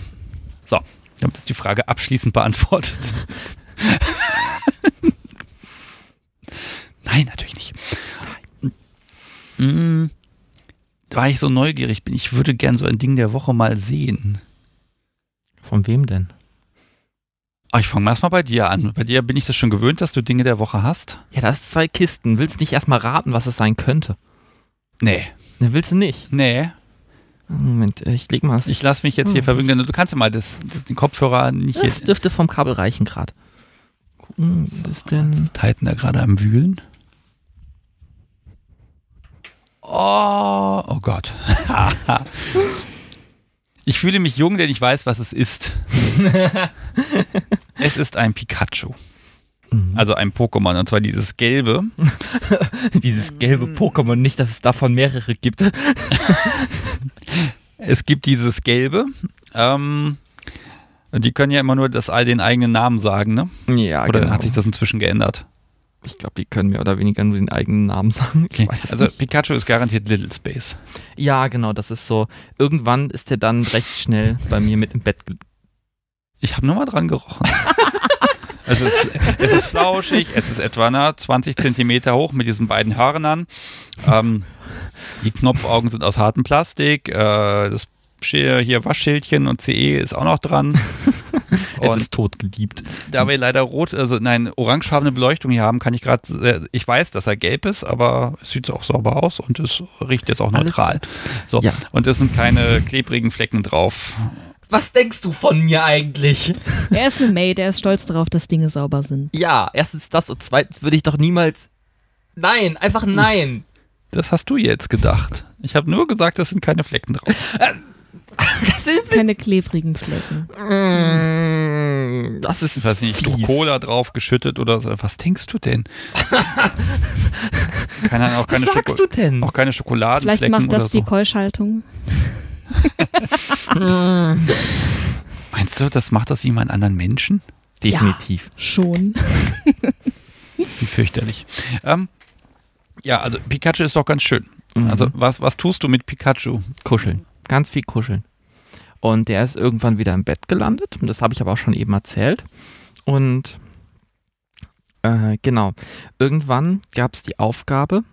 So, damit ist die Frage abschließend beantwortet. Nein, natürlich nicht. Nein. Da ich so neugierig bin, ich würde gern so ein Ding der Woche mal sehen. Von wem denn? Ah, ich fange erstmal bei dir an. Bei dir bin ich das schon gewöhnt, dass du Dinge der Woche hast. Ja, das ist zwei Kisten. Willst du nicht erstmal raten, was es sein könnte? Nee. Ne, willst du nicht? Nee. Moment, ich leg mal. Ich lass mich jetzt hier oh. verwirren. Du kannst ja mal das, das, den Kopfhörer nicht. Das dürfte vom Kabel reichen gerade. Gucken, was so, ist denn? Ist Titan da gerade am Wühlen? Oh, oh Gott. [laughs] [laughs] Ich fühle mich jung, denn ich weiß, was es ist. [laughs] es ist ein Pikachu. Mhm. Also ein Pokémon, und zwar dieses gelbe. [laughs] dieses gelbe Pokémon, nicht, dass es davon mehrere gibt. [laughs] es gibt dieses gelbe. Ähm, die können ja immer nur das, den eigenen Namen sagen, ne? Ja, Oder genau. hat sich das inzwischen geändert? Ich glaube, die können mehr oder weniger den eigenen Namen [laughs] sagen. Okay. also nicht. Pikachu ist garantiert Little Space. Ja, genau, das ist so. Irgendwann ist er dann recht schnell bei mir mit im Bett. Ich habe nur mal dran gerochen. [laughs] es, ist, es ist flauschig, es ist etwa na, 20 Zentimeter hoch mit diesen beiden Hörnern. Ähm, die Knopfaugen sind aus hartem Plastik. Äh, das hier Waschschildchen und CE ist auch noch dran. [laughs] es ist totgeliebt. Da wir leider rot, also nein, orangefarbene Beleuchtung hier haben, kann ich gerade, ich weiß, dass er gelb ist, aber es sieht auch sauber aus und es riecht jetzt auch neutral. So, ja. und es sind keine klebrigen Flecken drauf. Was denkst du von mir eigentlich? Er ist eine Maid, er ist stolz darauf, dass Dinge sauber sind. Ja, erstens das und zweitens würde ich doch niemals. Nein, einfach nein. Das hast du jetzt gedacht. Ich habe nur gesagt, es sind keine Flecken drauf. Das ist. Keine klebrigen Flecken. Mm, Das ist. Ich weiß nicht, fies. Cola drauf geschüttet oder so. Was denkst du denn? [laughs] keine Ahnung, auch keine, Was sagst Schoko du denn? auch keine Vielleicht Schokoladenflecken macht oder das so. die Keuschhaltung. [laughs] Meinst du, das macht ihm einen anderen Menschen? Definitiv. Schon. Wie fürchterlich. Ähm, ja, also Pikachu ist doch ganz schön. Mhm. Also was, was tust du mit Pikachu? Kuscheln. Ganz viel kuscheln. Und der ist irgendwann wieder im Bett gelandet. Und das habe ich aber auch schon eben erzählt. Und äh, genau. Irgendwann gab es die Aufgabe,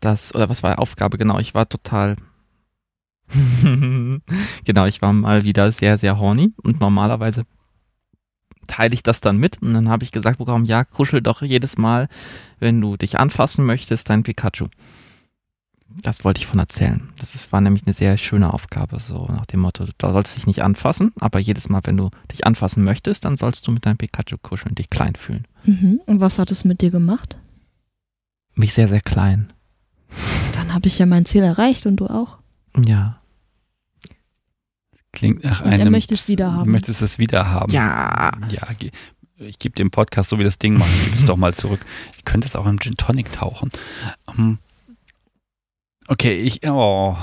dass, oder was war die Aufgabe? Genau, ich war total. [laughs] genau, ich war mal wieder sehr, sehr horny. Und normalerweise teile ich das dann mit. Und dann habe ich gesagt bekommen, ja, kuschel doch jedes Mal, wenn du dich anfassen möchtest, dein Pikachu. Das wollte ich von erzählen. Das ist, war nämlich eine sehr schöne Aufgabe, so nach dem Motto, da sollst du dich nicht anfassen, aber jedes Mal, wenn du dich anfassen möchtest, dann sollst du mit deinem Pikachu kuscheln, dich klein fühlen. Mhm. Und was hat es mit dir gemacht? Mich sehr, sehr klein. Dann habe ich ja mein Ziel erreicht und du auch. Ja. Klingt nach Und er einem. möchte es wieder haben. Du möchtest es wieder haben. Ja. Ja, ich gebe dem Podcast, so wie das Ding macht, ich gebe es doch mal zurück. Ich könnte es auch im Gin Tonic tauchen. Ähm, okay, ich, oh.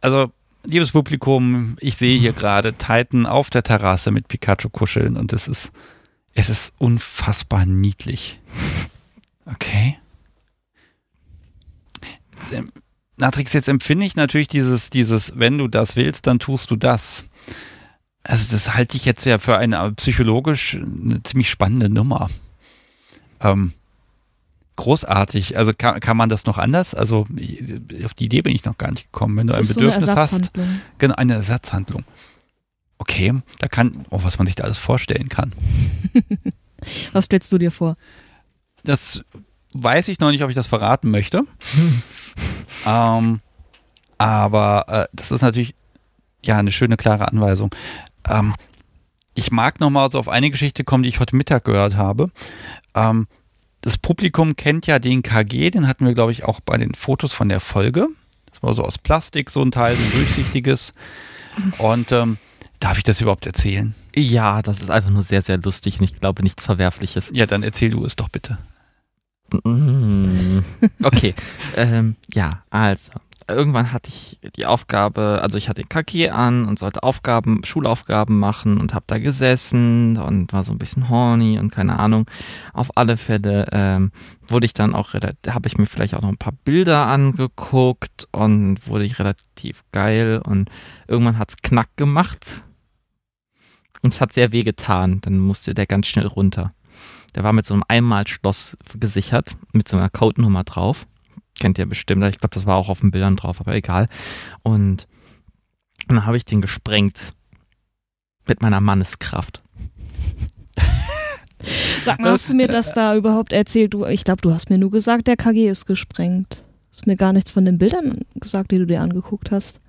Also, liebes Publikum, ich sehe hier gerade Titan auf der Terrasse mit Pikachu kuscheln und es ist, es ist unfassbar niedlich. [laughs] Okay. Jetzt, ähm, Natrix, jetzt empfinde ich natürlich dieses, dieses, wenn du das willst, dann tust du das. Also das halte ich jetzt ja für eine psychologisch eine ziemlich spannende Nummer. Ähm, großartig. Also kann, kann man das noch anders? Also auf die Idee bin ich noch gar nicht gekommen. Wenn du Das ein ist so eine Bedürfnis hast, genau, eine Ersatzhandlung. Okay, da kann, oh, was man sich da alles vorstellen kann. [laughs] Was stellst du dir vor? Das weiß ich noch nicht, ob ich das verraten möchte. [laughs] ähm, aber äh, das ist natürlich ja eine schöne, klare Anweisung. Ähm, ich mag nochmal so auf eine Geschichte kommen, die ich heute Mittag gehört habe. Ähm, das Publikum kennt ja den KG, den hatten wir, glaube ich, auch bei den Fotos von der Folge. Das war so aus Plastik, so ein Teil, so ein durchsichtiges. Und ähm, darf ich das überhaupt erzählen? Ja, das ist einfach nur sehr, sehr lustig und ich glaube nichts Verwerfliches. Ja, dann erzähl du es doch bitte. Mm, Okay, [laughs] ähm, ja, also. Irgendwann hatte ich die Aufgabe, also ich hatte den KG an und sollte Aufgaben, Schulaufgaben machen und habe da gesessen und war so ein bisschen horny und keine Ahnung. Auf alle Fälle ähm, wurde ich dann auch, habe ich mir vielleicht auch noch ein paar Bilder angeguckt und wurde ich relativ geil und irgendwann hat's knack gemacht und es hat sehr weh getan. Dann musste der ganz schnell runter. Der war mit so einem Einmalschloss gesichert, mit so einer Codenummer drauf. Kennt ihr bestimmt. Ich glaube, das war auch auf den Bildern drauf, aber egal. Und dann habe ich den gesprengt. Mit meiner Manneskraft. Sag mal, hast du mir [laughs] das da überhaupt erzählt? Du, ich glaube, du hast mir nur gesagt, der KG ist gesprengt. Hast mir gar nichts von den Bildern gesagt, die du dir angeguckt hast.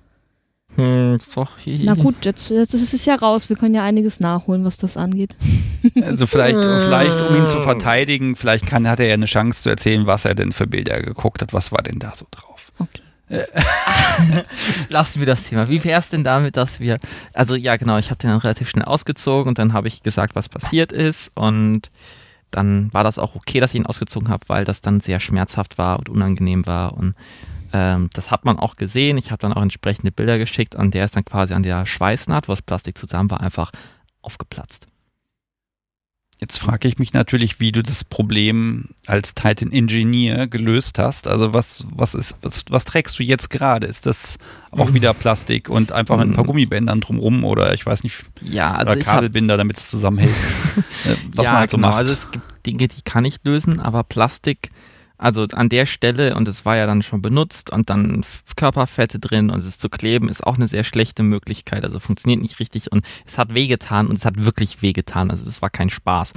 Hm, doch. Na gut, jetzt, jetzt ist es ja raus. Wir können ja einiges nachholen, was das angeht. [laughs] Also vielleicht, vielleicht um ihn zu verteidigen, vielleicht kann, hat er ja eine Chance zu erzählen, was er denn für Bilder geguckt hat. Was war denn da so drauf? Okay. [laughs] Lassen wir das Thema. Wie wäre es denn damit, dass wir. Also, ja, genau, ich habe den dann relativ schnell ausgezogen und dann habe ich gesagt, was passiert ist. Und dann war das auch okay, dass ich ihn ausgezogen habe, weil das dann sehr schmerzhaft war und unangenehm war. Und ähm, das hat man auch gesehen. Ich habe dann auch entsprechende Bilder geschickt und der ist dann quasi an der Schweißnaht, wo das Plastik zusammen war, einfach aufgeplatzt. Jetzt frage ich mich natürlich, wie du das Problem als Titan Engineer gelöst hast. Also was, was ist, was, was trägst du jetzt gerade? Ist das auch wieder Plastik und einfach mit ein paar Gummibändern drumrum oder ich weiß nicht, Ja, also oder Kabelbinder, damit es zusammenhält? [laughs] Äh, was ja, man halt so genau. macht. Also es gibt Dinge, die kann ich lösen, aber Plastik, also an der Stelle, und es war ja dann schon benutzt und dann Körperfette drin und es zu kleben, ist auch eine sehr schlechte Möglichkeit. Also funktioniert nicht richtig und es hat wehgetan und es hat wirklich wehgetan. Also es war kein Spaß.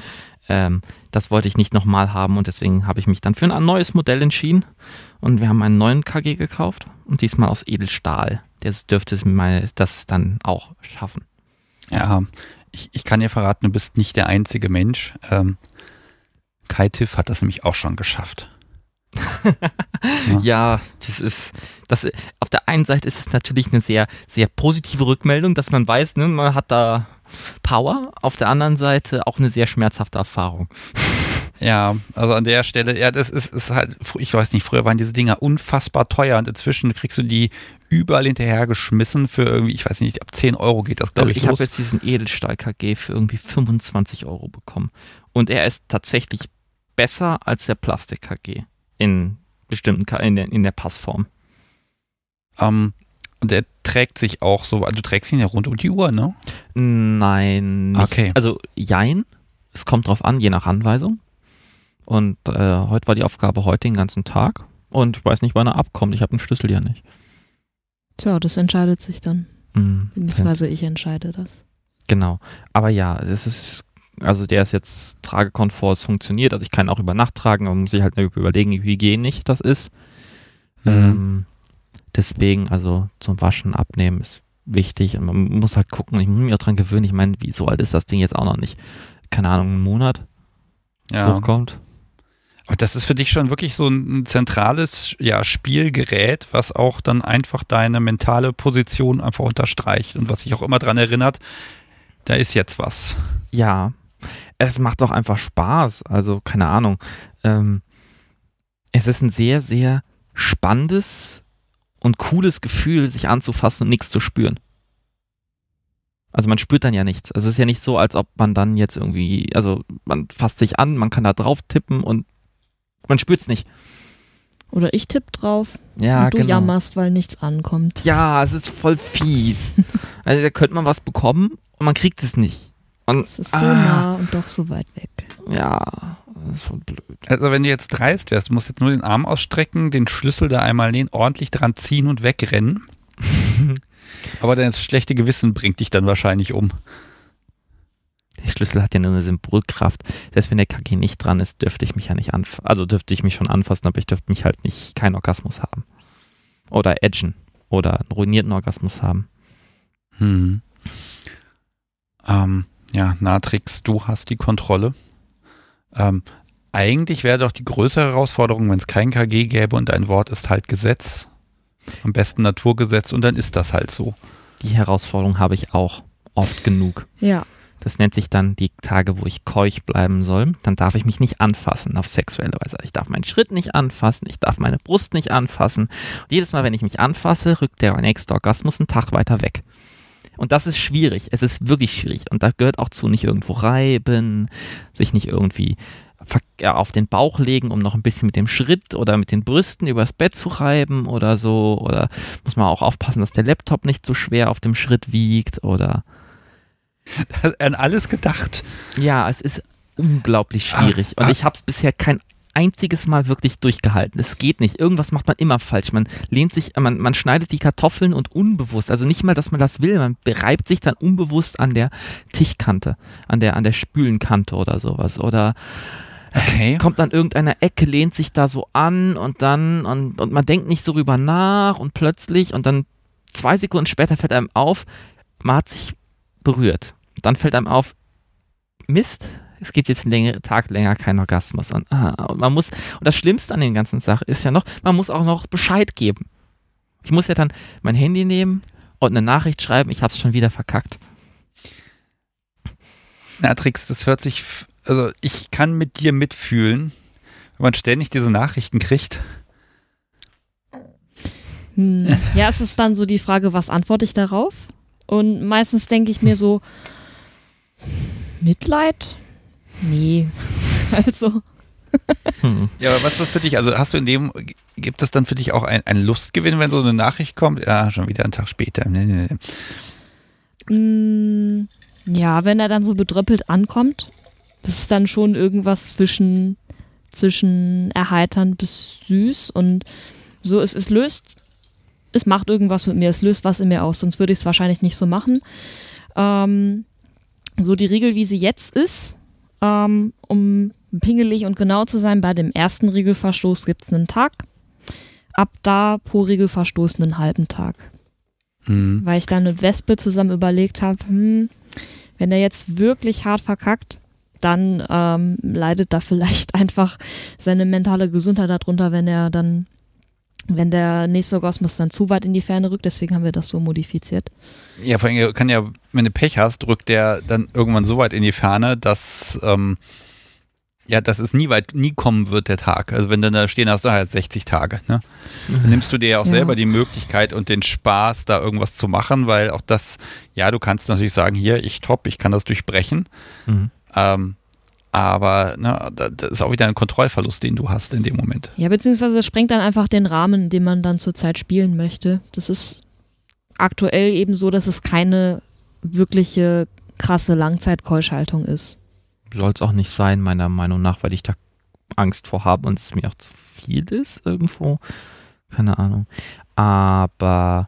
Ähm, das wollte ich nicht nochmal haben und deswegen habe ich mich dann für ein neues Modell entschieden und wir haben einen neuen KG gekauft und diesmal aus Edelstahl. der dürfte das dann auch schaffen. Ja, ich, ich kann dir verraten, du bist nicht der einzige Mensch. Ähm, Kai Tiff hat das nämlich auch schon geschafft. Ja. ja. das ist, das, auf der einen Seite ist es natürlich eine sehr, sehr positive Rückmeldung, dass man weiß, ne, man hat da Power. Auf der anderen Seite auch eine sehr schmerzhafte Erfahrung. Ja, also an der Stelle, ja, das ist, ist halt, ich weiß nicht, früher waren diese Dinger unfassbar teuer und inzwischen kriegst du die überall hinterhergeschmissen für irgendwie, ich weiß nicht, ab 10 Euro geht das, glaube also ich. Ich habe jetzt diesen Edelstahl KG für irgendwie 25 Euro bekommen. Und er ist tatsächlich besser als der Plastik KG in bestimmten, in der, in der Passform. Ähm, und der trägt sich auch so, also du trägst ihn ja rund um die Uhr, ne? Nein. Nicht. Okay. Also jein. Es kommt drauf an, je nach Anweisung. Und äh, heute war die Aufgabe heute den ganzen Tag. Und ich weiß nicht, wann er abkommt. Ich habe den Schlüssel ja nicht. Tja, das entscheidet sich dann. Mhm. Beziehungsweise ich entscheide das. Genau. Aber ja, es ist, also der ist jetzt tragekonfort, es funktioniert. Also ich kann auch über Nacht tragen, man muss sich halt überlegen, wie hygienisch das ist. Mhm. Ähm, deswegen, also zum Waschen, Abnehmen ist wichtig. Und man muss halt gucken, ich muss mich auch dran gewöhnen. Ich meine, wie so alt ist das Ding jetzt auch noch nicht? Keine Ahnung, einen Monat? Ja. Hochkommt. Aber das ist für dich schon wirklich so ein zentrales ja, Spielgerät, was auch dann einfach deine mentale Position einfach unterstreicht und was sich auch immer daran erinnert, da ist jetzt was. Ja, es macht auch einfach Spaß. Also keine Ahnung. Ähm, es ist ein sehr, sehr spannendes und cooles Gefühl, sich anzufassen und nichts zu spüren. Also man spürt dann ja nichts. Also es ist ja nicht so, als ob man dann jetzt irgendwie, also man fasst sich an, man kann da drauf tippen und man spürt es nicht. Oder ich tippe drauf ja, und du genau. jammerst, weil nichts ankommt. Ja, es ist voll fies. [laughs] also da könnte man was bekommen und man kriegt es nicht. Und, es ist so ah, nah und doch so weit weg. Ja, das ist voll blöd. Also wenn du jetzt dreist wärst, du musst jetzt nur den Arm ausstrecken, den Schlüssel da einmal nehmen, ordentlich dran ziehen und wegrennen. [laughs] Aber dein schlechte Gewissen bringt dich dann wahrscheinlich um. Der Schlüssel hat ja nur eine Symbolkraft. Selbst wenn der Kaki nicht dran ist, dürfte ich mich ja nicht anfassen. Also dürfte ich mich schon anfassen, aber ich dürfte mich halt nicht keinen Orgasmus haben. Oder edgen. Oder einen ruinierten Orgasmus haben. Hm. Ähm, ja, Natrix, du hast die Kontrolle. Ähm, eigentlich wäre doch die größere Herausforderung, wenn es kein KG gäbe und ein Wort ist halt Gesetz. Am besten Naturgesetz und dann ist das halt so. Die Herausforderung habe ich auch oft genug. Ja. Das nennt sich dann die Tage, wo ich keuch bleiben soll. Dann darf ich mich nicht anfassen auf sexuelle Weise. Ich darf meinen Schritt nicht anfassen, ich darf meine Brust nicht anfassen. Und jedes Mal, wenn ich mich anfasse, rückt der nächste Orgasmus einen Tag weiter weg. Und das ist schwierig. Es ist wirklich schwierig. Und da gehört auch zu nicht irgendwo reiben, sich nicht irgendwie auf den Bauch legen, um noch ein bisschen mit dem Schritt oder mit den Brüsten übers Bett zu reiben oder so. Oder muss man auch aufpassen, dass der Laptop nicht so schwer auf dem Schritt wiegt oder an alles gedacht. Ja, es ist unglaublich schwierig. Ah, und ah. ich habe es bisher kein einziges Mal wirklich durchgehalten. Es geht nicht. Irgendwas macht man immer falsch. Man lehnt sich, man, man schneidet die Kartoffeln und unbewusst, also nicht mal, dass man das will, man bereibt sich dann unbewusst an der Tischkante, an der, an der Spülenkante oder sowas. Oder okay. kommt an irgendeiner Ecke, lehnt sich da so an und dann, und, und man denkt nicht so rüber nach und plötzlich und dann zwei Sekunden später fällt einem auf, man hat sich berührt. Dann fällt einem auf, Mist, es gibt jetzt einen Tag länger keinen Orgasmus. Und, ah, und man muss, und das Schlimmste an den ganzen Sache ist ja noch, man muss auch noch Bescheid geben. Ich muss ja dann mein Handy nehmen und eine Nachricht schreiben, ich habe es schon wieder verkackt. Natrix, das hört sich, also ich kann mit dir mitfühlen, wenn man ständig diese Nachrichten kriegt. Hm. Ja, es ist dann so die Frage, was antworte ich darauf? Und meistens denke ich mir so, Mitleid? Nee. [laughs] also. Ja, aber was ist das für dich? Also hast du in dem, gibt es dann für dich auch einen Lustgewinn, wenn so eine Nachricht kommt? Ja, schon wieder einen Tag später. Nee, nee, nee. Mm, ja, wenn er dann so bedröppelt ankommt, das ist dann schon irgendwas zwischen, zwischen erheiternd bis süß und so, es, es löst es macht irgendwas mit mir, es löst was in mir aus, sonst würde ich es wahrscheinlich nicht so machen. Ähm, so die Regel, wie sie jetzt ist, ähm, um pingelig und genau zu sein, bei dem ersten Regelverstoß gibt es einen Tag. Ab da pro Regelverstoß einen halben Tag. mhm. weil ich dann mit Wespe zusammen überlegt habe, hm, wenn er jetzt wirklich hart verkackt, dann ähm, leidet da [laughs] vielleicht einfach seine mentale Gesundheit darunter, wenn er dann, wenn der nächste Orgasmus dann zu weit in die Ferne rückt. Deswegen haben wir das so modifiziert. Ja, vor allem kann ja, wenn du Pech hast, drückt der dann irgendwann so weit in die Ferne, dass ähm, ja, dass es nie weit, nie kommen wird, der Tag. Also wenn du da stehen hast, du halt 60 Tage. Ne? Dann nimmst du dir ja auch ja. selber die Möglichkeit und den Spaß, da irgendwas zu machen, weil auch das, ja, du kannst natürlich sagen, hier, ich top, ich kann das durchbrechen. Mhm. Ähm, aber ne, das ist auch wieder ein Kontrollverlust, den du hast in dem Moment. Ja, beziehungsweise es sprengt dann einfach den Rahmen, den man dann zurzeit spielen möchte. Das ist aktuell eben so, dass es keine wirkliche krasse Langzeitkeuschhaltung ist. Soll es auch nicht sein, meiner Meinung nach, weil ich da Angst vor habe und es mir auch zu viel ist irgendwo. Keine Ahnung. Aber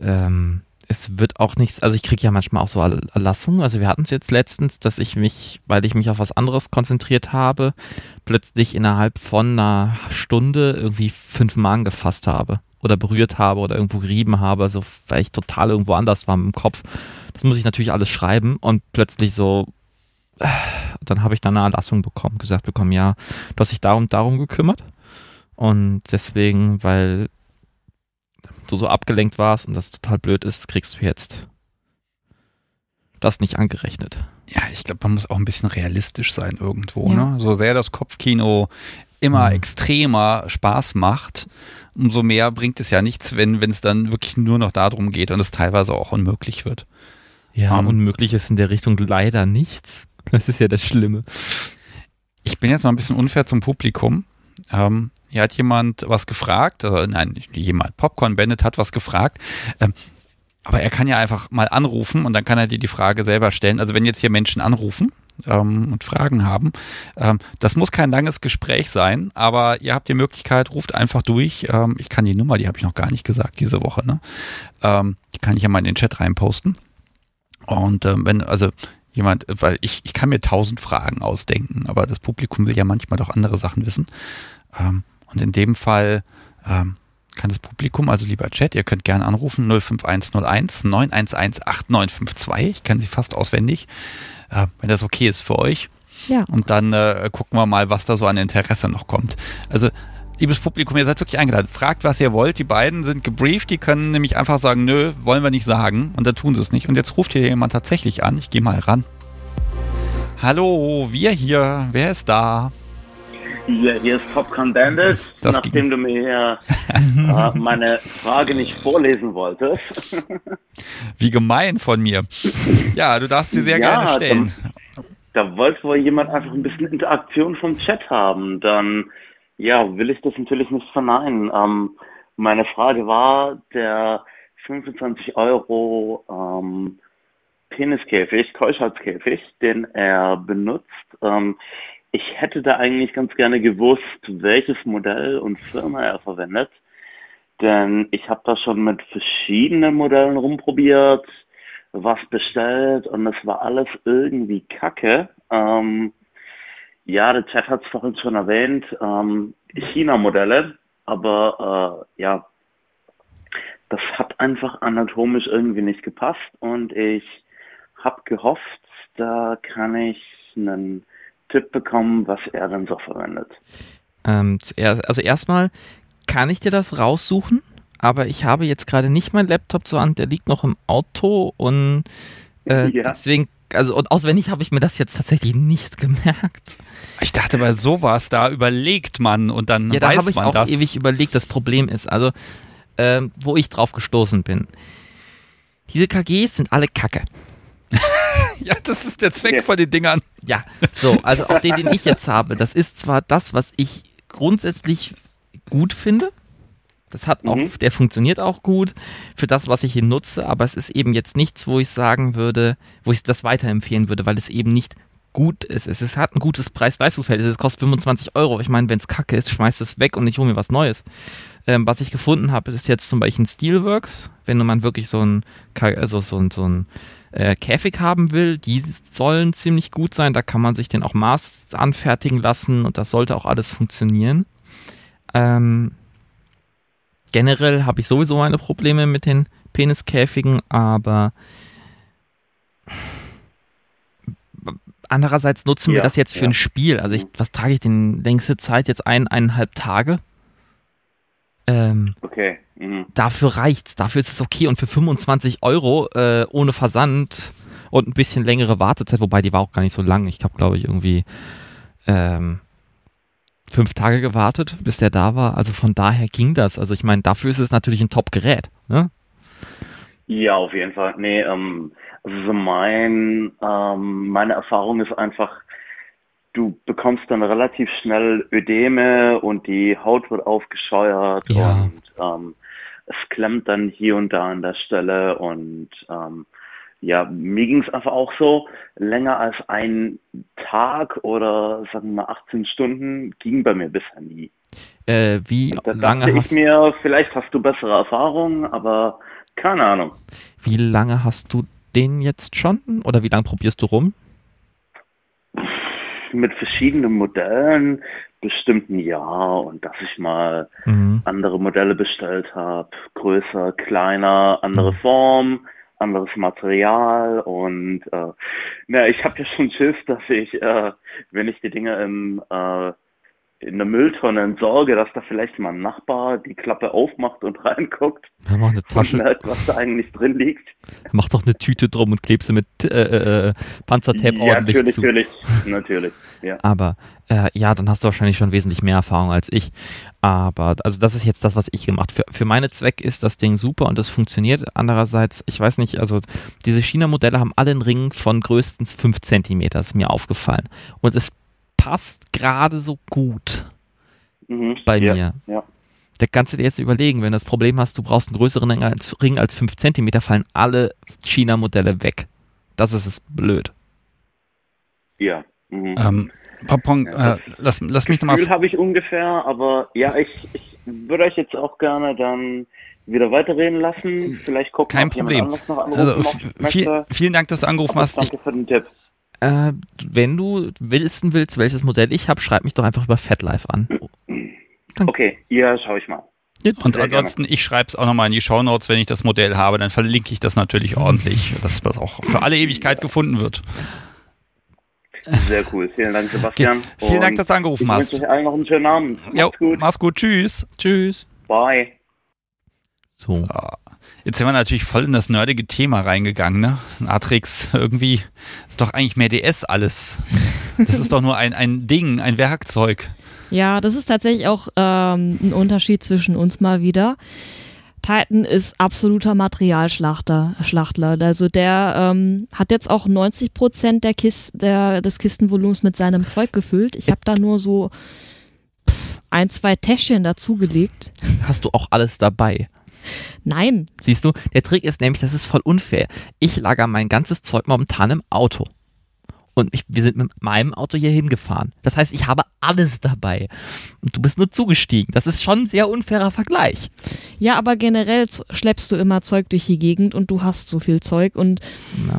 ähm, es wird auch nichts, also ich kriege ja manchmal auch so Erlassungen. Also wir hatten es jetzt letztens, dass ich mich, weil ich mich auf was anderes konzentriert habe, plötzlich innerhalb von einer Stunde irgendwie fünf Magen gefasst habe oder berührt habe oder irgendwo gerieben habe, also weil ich total irgendwo anders war im Kopf. Das muss ich natürlich alles schreiben und plötzlich so, dann habe ich dann eine Erlassung bekommen, gesagt bekommen, ja, du hast dich darum, darum gekümmert. Und deswegen, weil du so abgelenkt warst und das total blöd ist, kriegst du jetzt das nicht angerechnet. Ja, ich glaube, man muss auch ein bisschen realistisch sein irgendwo. Ja. Ne? So sehr das Kopfkino immer mhm. extremer Spaß macht, umso mehr bringt es ja nichts, wenn es dann wirklich nur noch darum geht und es teilweise auch unmöglich wird. Ja, um, ähm, unmöglich ist in der Richtung leider nichts. Das ist ja das Schlimme. Ich bin jetzt noch ein bisschen unfair zum Publikum. Ähm, hier hat jemand was gefragt, oder nein, jemand, Popcorn Bennett hat was gefragt. Ähm, aber er kann ja einfach mal anrufen und dann kann er dir die Frage selber stellen. Also wenn jetzt hier Menschen anrufen ähm, und Fragen haben, ähm, das muss kein langes Gespräch sein, aber ihr habt die Möglichkeit, ruft einfach durch. Ähm, ich kann die Nummer, die habe ich noch gar nicht gesagt diese Woche. Ne? Ähm, die kann ich ja mal in den Chat reinposten. Und ähm, wenn, also jemand, weil ich, ich kann mir tausend Fragen ausdenken, aber das Publikum will ja manchmal doch andere Sachen wissen. Und in dem Fall ähm, kann das Publikum, also lieber Chat, ihr könnt gerne anrufen 05101 911 8952. Ich kenne sie fast auswendig, äh, wenn das okay ist für euch. Ja. Und dann äh, gucken wir mal, was da so an Interesse noch kommt. Also liebes Publikum, ihr seid wirklich eingeladen. Fragt, was ihr wollt. Die beiden sind gebrieft. Die können nämlich einfach sagen, nö, wollen wir nicht sagen. Und da tun sie es nicht. Und jetzt ruft hier jemand tatsächlich an. Ich gehe mal ran. Hallo, wir hier. Wer ist da? Ja, hier ist Popcorn Bandit, das nachdem du mir [laughs] äh, meine Frage nicht vorlesen wolltest. [laughs] Wie gemein von mir. Ja, du darfst sie sehr ja, gerne stellen. Da, da wollte wohl jemand einfach ein bisschen Interaktion vom Chat haben. Dann ja, will ich das natürlich nicht verneinen. Ähm, meine Frage war, der 25 Euro ähm, Peniskäfig, Keuschheitskäfig, den er benutzt, ähm, ich hätte da eigentlich ganz gerne gewusst, welches Modell und Firma er verwendet. Denn ich habe da schon mit verschiedenen Modellen rumprobiert, was bestellt und es war alles irgendwie kacke. Ähm, ja, der Chat hat es vorhin schon erwähnt, ähm, China-Modelle, aber äh, ja, das hat einfach anatomisch irgendwie nicht gepasst und ich habe gehofft, da kann ich einen Tipp bekommen, was er dann so verwendet. Ähm, also erstmal kann ich dir das raussuchen, aber ich habe jetzt gerade nicht meinen Laptop so an, der liegt noch im Auto und äh, ja. deswegen also und auswendig habe ich mir das jetzt tatsächlich nicht [laughs] gemerkt. Ich dachte bei sowas, da überlegt man und dann ja, da weiß ich man auch das. ewig überlegt. Das Problem ist, also äh, wo ich drauf gestoßen bin. Diese KGs sind alle Kacke. [laughs] ja, das ist der Zweck ja. von den Dingern. Ja, so, also auch den, den ich jetzt habe, das ist zwar das, was ich grundsätzlich gut finde, das hat auch, mhm. der funktioniert auch gut für das, was ich hier nutze, aber es ist eben jetzt nichts, wo ich sagen würde, wo ich das weiterempfehlen würde, weil es eben nicht gut ist. Es ist, hat ein gutes Preis-Leistungsverhältnis. Es kostet 25 Euro. Ich meine, wenn es kacke ist, schmeißt es weg und ich hole mir was Neues. Ähm, was ich gefunden habe, ist jetzt zum Beispiel ein Steelworks. Wenn man wirklich so ein, also so ein, so ein äh, Käfig haben will, die sollen ziemlich gut sein. Da kann man sich den auch Maß anfertigen lassen und das sollte auch alles funktionieren. Ähm, generell habe ich sowieso meine Probleme mit den Peniskäfigen, aber andererseits nutzen wir Ja, das jetzt für ja. ein Spiel. Also ich, was trage ich denn längste Zeit jetzt ein, eineinhalb Tage? Ähm, Okay. Mhm. dafür reicht's, dafür ist es okay und für 25 Euro äh, ohne Versand und ein bisschen längere Wartezeit, wobei die war auch gar nicht so lang. Ich habe, glaube ich, irgendwie ähm, fünf Tage gewartet, bis der da war. Also von daher ging das. Also ich meine, dafür ist es natürlich ein Top-Gerät. Ne? Ja, auf jeden Fall. Nee, ähm, also so mein, ähm, meine Erfahrung ist einfach, du bekommst dann relativ schnell Ödeme und die Haut wird aufgescheuert Ja. und ähm, es klemmt dann hier und da an der Stelle und ähm, ja, mir ging es einfach auch so, länger als ein Tag oder sagen wir mal 18 Stunden ging bei mir bisher nie. Äh, wie Da lange dachte ich hast mir, vielleicht hast du bessere Erfahrungen, aber keine Ahnung. wie lange hast du den jetzt schon? Oder wie lange probierst du rum? Mit verschiedenen Modellen bestimmt ein Jahr und dass ich mal Mhm. andere Modelle bestellt habe, größer, kleiner, andere Mhm. Form, anderes Material und äh, na, ich habe ja schon Schiss, dass ich, äh, wenn ich die Dinge im, äh, in der Mülltonne entsorge, dass da vielleicht mal ein Nachbar die Klappe aufmacht und reinguckt Wir machen eine und Tasche. merkt, was da eigentlich drin liegt. Mach doch eine Tüte drum und kleb sie mit äh, äh, Panzertape ja, ordentlich natürlich, zu. natürlich, natürlich, ja. [laughs] Aber äh, ja, dann hast du wahrscheinlich schon wesentlich mehr Erfahrung als ich. Aber also das ist jetzt das, was ich gemacht. Für, für meine Zwecke ist das Ding super und es funktioniert. Andererseits, ich weiß nicht, also diese China-Modelle haben alle einen Ring von größtens 5 Zentimeter, ist mir aufgefallen. Und es passt gerade so gut Mhm. bei ja, mir. Ja. Da kannst du dir jetzt überlegen, wenn du das Problem hast, du brauchst einen größeren Ring als, Ring als 5 Zentimeter, fallen alle China-Modelle weg. Das ist es blöd. Ja. Mhm. Ähm, Papong, äh, lass, lass mich nochmal. Gefühl habe ich ungefähr, aber ja, ich, ich würde euch jetzt auch gerne dann wieder weiterreden lassen. Vielleicht gucken, Kein Problem. noch anrufen Also, viel, vielen Dank, dass du angerufen Aber hast. Ich, danke für den Tipp. Äh, wenn du wissen willst, welches Modell ich habe, schreib mich doch einfach über FatLife an. Okay, ja, schau ich mal. und sehr ansonsten, ich schreibe es auch nochmal in die Shownotes, wenn ich das Modell habe, dann verlinke ich das natürlich ordentlich, dass das auch für alle Ewigkeit gefunden wird. Sehr cool. Vielen Dank, Sebastian. Vielen Dank, dass du angerufen ich hast. wünsche euch allen noch einen schönen Abend. Jo, Macht's gut. mach's gut, tschüss. Tschüss. Bye. So. Jetzt sind wir natürlich voll in das nerdige Thema reingegangen, ne? Atrix, irgendwie ist doch eigentlich mehr DS alles. Das ist doch nur ein, ein Ding, ein Werkzeug. Ja, das ist tatsächlich auch ähm, ein Unterschied zwischen uns mal wieder. Titan ist absoluter Materialschlachter, Schlachtler. Also der ähm, hat jetzt auch 90 Prozent der Kis der, des Kistenvolumens mit seinem Zeug gefüllt. Ich habe da nur so pff, ein, zwei Täschchen dazugelegt. Hast du auch alles dabei? Nein, Siehst du, der Trick ist nämlich, das ist voll unfair. Ich lager mein ganzes Zeug momentan im Auto. Und ich, wir sind mit meinem Auto hier hingefahren. Das heißt, ich habe alles dabei. Und du bist nur zugestiegen. Das ist schon ein sehr unfairer Vergleich. ja, aber generell schleppst du immer Zeug durch die Gegend und du hast so viel Zeug und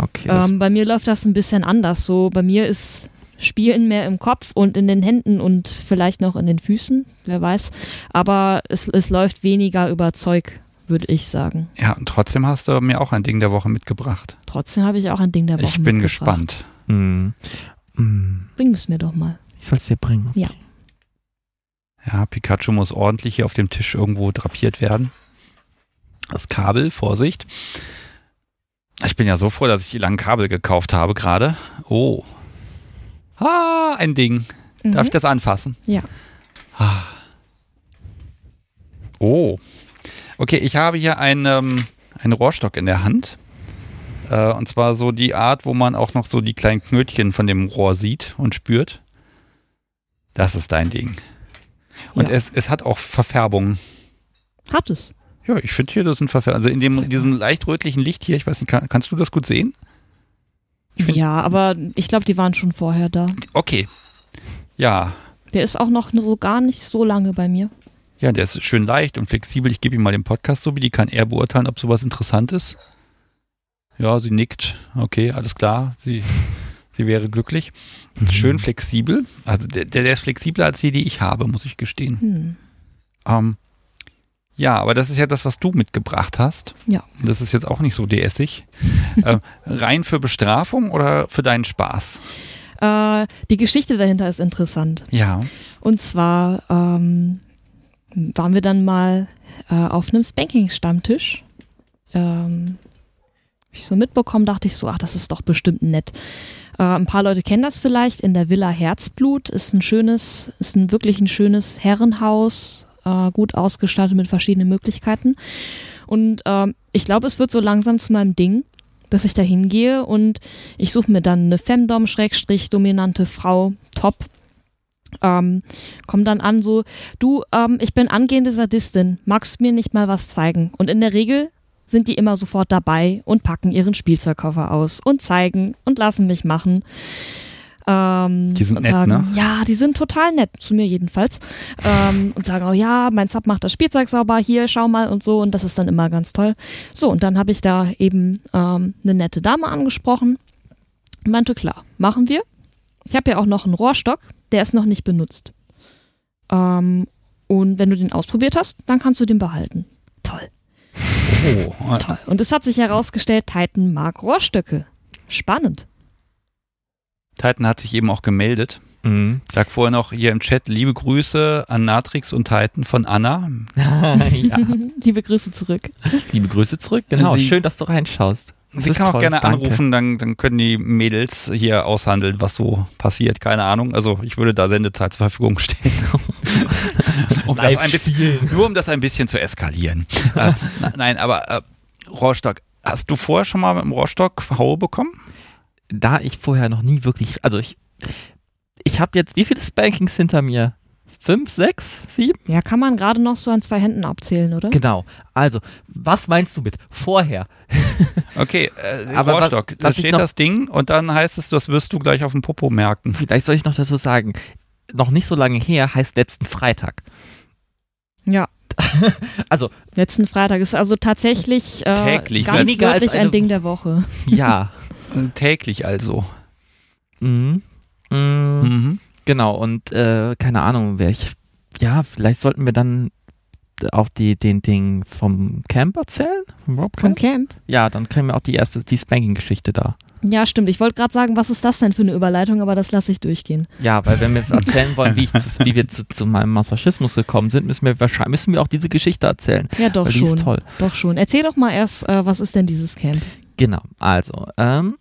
okay. Ähm, bei mir läuft das ein bisschen anders. So, bei mir ist Spielen mehr im Kopf und in den Händen und vielleicht noch in den Füßen, wer weiß. Aber es, es läuft weniger über Zeug, würde ich sagen. Ja, und trotzdem hast du mir auch ein Ding der Woche mitgebracht. Trotzdem habe ich auch ein Ding der Woche Ich bin mitgebracht. gespannt. Hm. Hm. Bring es mir doch mal. Ich soll es dir bringen. Ja. Ja, Pikachu muss ordentlich hier auf dem Tisch irgendwo drapiert werden. Das Kabel, Vorsicht. Ich bin ja so froh, dass ich die langen Kabel gekauft habe gerade. Oh. Ah, ein Ding. Darf ich Mhm. das anfassen? Ja. Ah. Oh. Okay, ich habe hier einen, ähm, einen Rohrstock in der Hand. Äh, und zwar so die Art, wo man auch noch so die kleinen Knötchen von dem Rohr sieht und spürt. Das ist dein Ding. Und Ja. es, es hat auch Verfärbungen. Hat es. Ja, ich finde hier, das sind Verfärbungen. Also in dem, diesem leicht rötlichen Licht hier, ich weiß nicht, kann, kannst du das gut sehen? Ja, aber ich glaube, die waren schon vorher da. Okay. Ja, Der ist auch noch so gar nicht so lange bei mir. Ja, der ist schön leicht und flexibel. Ich gebe ihm mal den Podcast so, wie die kann er beurteilen, ob sowas interessant ist. Ja, sie nickt. Okay, alles klar. Sie, sie wäre glücklich. Mhm. Schön flexibel. Also der, der ist flexibler als die, die ich habe, muss ich gestehen. Hm. Ähm, Ja, aber das ist ja das, was du mitgebracht hast. Ja. Das ist jetzt auch nicht so DS-ig. [laughs] äh, rein für Bestrafung oder für deinen Spaß? Äh, die Geschichte dahinter ist interessant. Ja. Und zwar ähm, waren wir dann mal äh, auf einem Spanking-Stammtisch. Ähm, ich so mitbekommen, dachte ich so, ach, das ist doch bestimmt nett. Äh, ein paar Leute kennen das vielleicht. In der Villa Herzblut ist ein schönes, ist ein wirklich ein schönes Herrenhaus, äh, gut ausgestattet mit verschiedenen Möglichkeiten. Und ähm, ich glaube, es wird so langsam zu meinem Ding, dass ich da hingehe und ich suche mir dann eine Femdom, Schrägstrich, dominante Frau, top. Ähm, komm dann an so, du, ähm, ich bin angehende Sadistin, magst du mir nicht mal was zeigen? Und in der Regel sind die immer sofort dabei und packen ihren Spielzeugkoffer aus und zeigen und lassen mich machen. Ähm, Die sind nett, sagen, ne? Ja, die sind total nett, zu mir jedenfalls. Ähm, und sagen, oh ja, mein Sub macht das Spielzeug sauber, hier, schau mal und so. Und das ist dann immer ganz toll. So, und dann habe ich da eben ähm, eine nette Dame angesprochen. Meinte, klar, machen wir. Ich habe ja auch noch einen Rohrstock, der ist noch nicht benutzt. Ähm, und wenn du den ausprobiert hast, dann kannst du den behalten. Toll. Oh, Toll. Und es hat sich herausgestellt, Titan mag Rohrstöcke. Spannend. Titan hat sich eben auch gemeldet. Mhm. Sag vorher noch hier im Chat liebe Grüße an Natrix und Titan von Anna. [laughs] ja. [laughs] Liebe Grüße zurück. Liebe Grüße zurück. Genau, Sie- schön, dass du reinschaust. Sie kann auch toll, gerne danke. anrufen, dann, dann können die Mädels hier aushandeln, was so passiert. Keine Ahnung. Also ich würde da Sendezeit zur Verfügung stehen. [laughs] um das Live ein bisschen, nur um das ein bisschen zu eskalieren. äh, [laughs] nein, aber äh, Rohrstock. Hast du vorher schon mal mit dem Rohrstock Haue bekommen? Da ich vorher noch nie wirklich, also ich, ich habe jetzt, wie viele Spankings hinter mir? Fünf, sechs, sieben? Ja, kann man gerade noch so an zwei Händen abzählen, oder? Genau. Also, was meinst du mit vorher? [laughs] Okay, äh, Aber Rohrstock. da was ich steht noch- das Ding und dann heißt es, das wirst du gleich auf dem Popo merken. Vielleicht soll ich noch dazu sagen, noch nicht so lange her heißt letzten Freitag. Ja. [laughs] Also, Letzten Freitag ist also tatsächlich äh, Täglich, ganz weniger als ein Ding der Woche. ja. Äh, Täglich also. mhm. Mhm. Mhm. Genau, und äh, keine Ahnung, wer ich. Ja, vielleicht sollten wir dann auch die, den Ding vom Camp erzählen? Vom Rob Vom Camp? Camp. Ja, dann kriegen wir auch die erste, die Spanking-Geschichte da. Ja, stimmt. Ich wollte gerade sagen, was ist das denn für eine Überleitung, aber das lasse ich durchgehen. Ja, weil wenn wir erzählen wollen, wie, zu, wie wir zu, zu meinem Masochismus gekommen sind, müssen wir wahrscheinlich müssen wir auch diese Geschichte erzählen. Ja, doch die schon. ist toll. Doch schon. Erzähl doch mal erst, äh, was ist denn dieses Camp? Genau, also, ähm,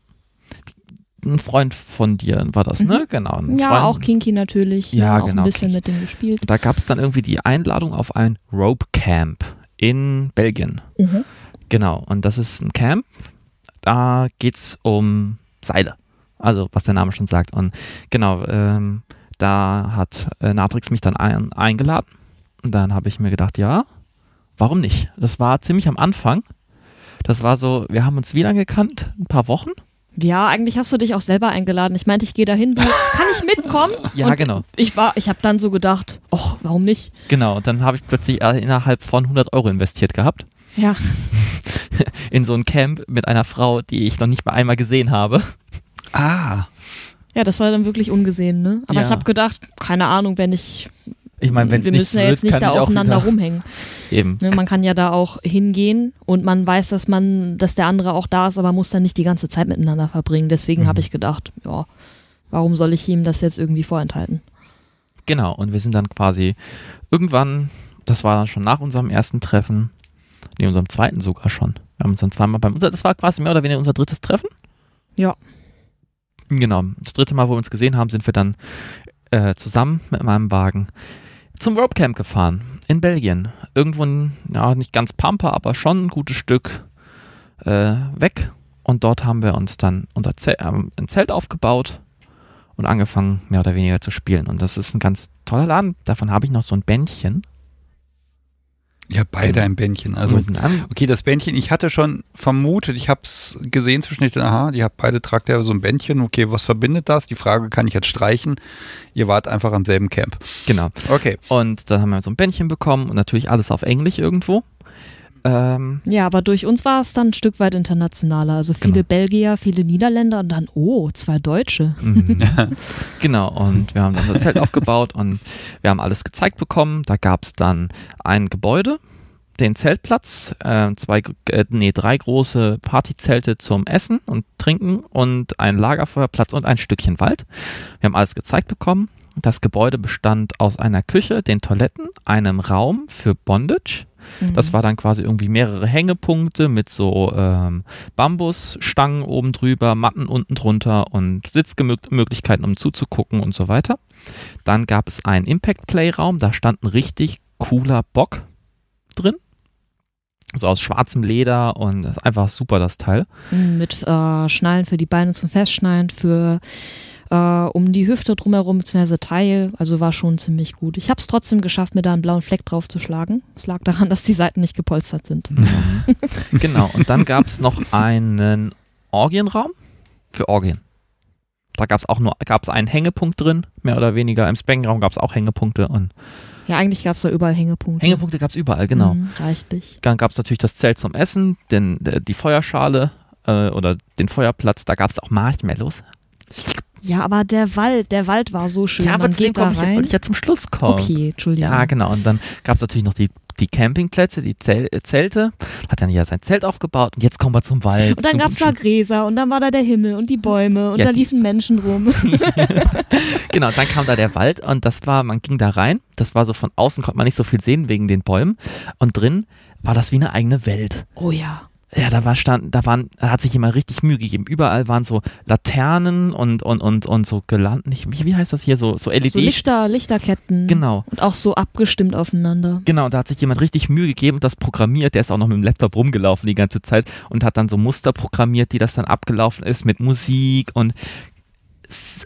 ein Freund von dir war das, ne? Genau. ein Mhm. Ja, Freund, auch Kinky natürlich. Ja, ne? Auch genau, ein bisschen Kinky. mit dem gespielt. Da gab es dann irgendwie die Einladung auf ein Rope Camp in Belgien. Mhm. Genau, und das ist ein Camp. Da geht's um Seile. Also, was der Name schon sagt. Und genau, ähm, da hat äh, Natrix mich dann ein, eingeladen. Und dann habe ich mir gedacht, ja, warum nicht? Das war ziemlich am Anfang. Das war so, wir haben uns wie lange gekannt? Ein paar Wochen? Ja, eigentlich hast du dich auch selber eingeladen. Ich meinte, ich gehe dahin. Du, kann ich mitkommen? Ja, Und genau. Ich war, ich habe dann so gedacht, ach, warum nicht? Genau, und dann habe ich plötzlich äh, innerhalb von 100 Euro investiert gehabt. Ja, [laughs] In so ein Camp mit einer Frau, die ich noch nicht mal einmal gesehen habe. Ah, ja, das war dann wirklich ungesehen, ne? Aber Ja. ich habe gedacht, keine Ahnung, wenn ich, Ich meine, wenn wir müssen ja jetzt nicht da aufeinander rumhängen. Eben. Ne, man kann ja da auch hingehen und man weiß, dass man, dass der andere auch da ist, aber muss dann nicht die ganze Zeit miteinander verbringen. Deswegen Mhm. habe ich gedacht, ja, warum soll ich ihm das jetzt irgendwie vorenthalten? Genau, und wir sind dann quasi irgendwann, das war dann schon nach unserem ersten Treffen, nee, unserem zweiten sogar schon. Wir haben uns dann zweimal beim, das war quasi mehr oder weniger unser drittes Treffen. Ja. Genau, das dritte Mal, wo wir uns gesehen haben, sind wir dann äh, zusammen mit meinem Wagen zum Rope Camp gefahren in Belgien. Irgendwo, ja, nicht ganz Pampa, aber schon ein gutes Stück äh, weg. Und dort haben wir uns dann unser Zelt, äh, ein Zelt aufgebaut und angefangen, mehr oder weniger zu spielen. Und das ist ein ganz toller Laden. Davon habe ich noch so ein Bändchen. Ja, beide ein Bändchen. Also Okay, das Bändchen, ich hatte schon vermutet, ich habe es gesehen zwischen den, aha, die habt beide tragt ja so ein Bändchen. Okay, was verbindet das? Die Frage kann ich jetzt streichen. Ihr wart einfach am selben Camp. genau. Okay. Und dann haben wir so ein Bändchen bekommen und natürlich alles auf Englisch irgendwo. Ähm, Ja, aber durch uns war es dann ein Stück weit internationaler. Also viele Genau. Belgier, viele Niederländer und dann, oh, zwei Deutsche. Mhm. [laughs] [laughs] genau, und wir haben dann unser Zelt aufgebaut und wir haben alles gezeigt bekommen. Da gab es dann ein Gebäude, den Zeltplatz, äh, zwei, äh, nee, drei große Partyzelte zum Essen und Trinken und ein Lagerfeuerplatz und ein Stückchen Wald. Wir haben alles gezeigt bekommen. Das Gebäude bestand aus einer Küche, den Toiletten, einem Raum für Bondage. Das war dann quasi irgendwie mehrere Hängepunkte mit so ähm, Bambusstangen oben drüber, Matten unten drunter und Sitzmöglichkeiten, um zuzugucken und so weiter. Dann gab es einen Impact Play Raum, da stand ein richtig cooler Bock drin. So aus schwarzem Leder und einfach super, das Teil. Mit äh, Schnallen für die Beine zum Festschneiden, für äh, um die Hüfte drumherum, beziehungsweise Teil. Also war schon ziemlich gut. Ich habe es trotzdem geschafft, mir da einen blauen Fleck drauf zu schlagen. Es lag daran, dass die Seiten nicht gepolstert sind. [laughs] genau, und dann gab es noch einen Orgienraum für Orgien. Da gab es auch nur gab's einen Hängepunkt drin, mehr oder weniger. Im Spangenraum gab es auch Hängepunkte und Ja, eigentlich gab es da überall Hängepunkte. Hängepunkte gab es überall, genau. Mhm, reichlich. Dann gab es natürlich das Zelt zum Essen, den, der- die Feuerschale äh, oder den Feuerplatz. Da gab es auch Marshmallows. Ja, aber der Wald, der Wald war so schön. Man zu dem geht da komm ich, ich ja zum Schluss kommen. okay, Entschuldigung. Ja, genau. Und dann gab es natürlich noch die, die Campingplätze, die Zel äh, Zelte. Hat dann ja sein Zelt aufgebaut und jetzt kommen wir zum Wald. Und dann zum gab's da Gräser und dann war da der Himmel und die Bäume und Ja, da liefen Menschen rum. [laughs] [laughs] Genau, dann kam da der Wald und das war, man ging da rein. Das war so von außen, konnte man nicht so viel sehen wegen den Bäumen. Und drin war das wie eine eigene Welt. Oh ja. Ja, da war stand, da waren, da hat sich immer richtig Mühe gegeben. Überall waren so Laternen und und und und so gelandet. Nicht, wie, heißt das hier so so LED? So Lichter, Lichterketten. Genau. Und auch so abgestimmt aufeinander. Genau, da hat sich jemand richtig Mühe gegeben und das programmiert. Der ist auch noch mit dem Laptop rumgelaufen die ganze Zeit und hat dann so Muster programmiert, die das dann abgelaufen ist mit Musik und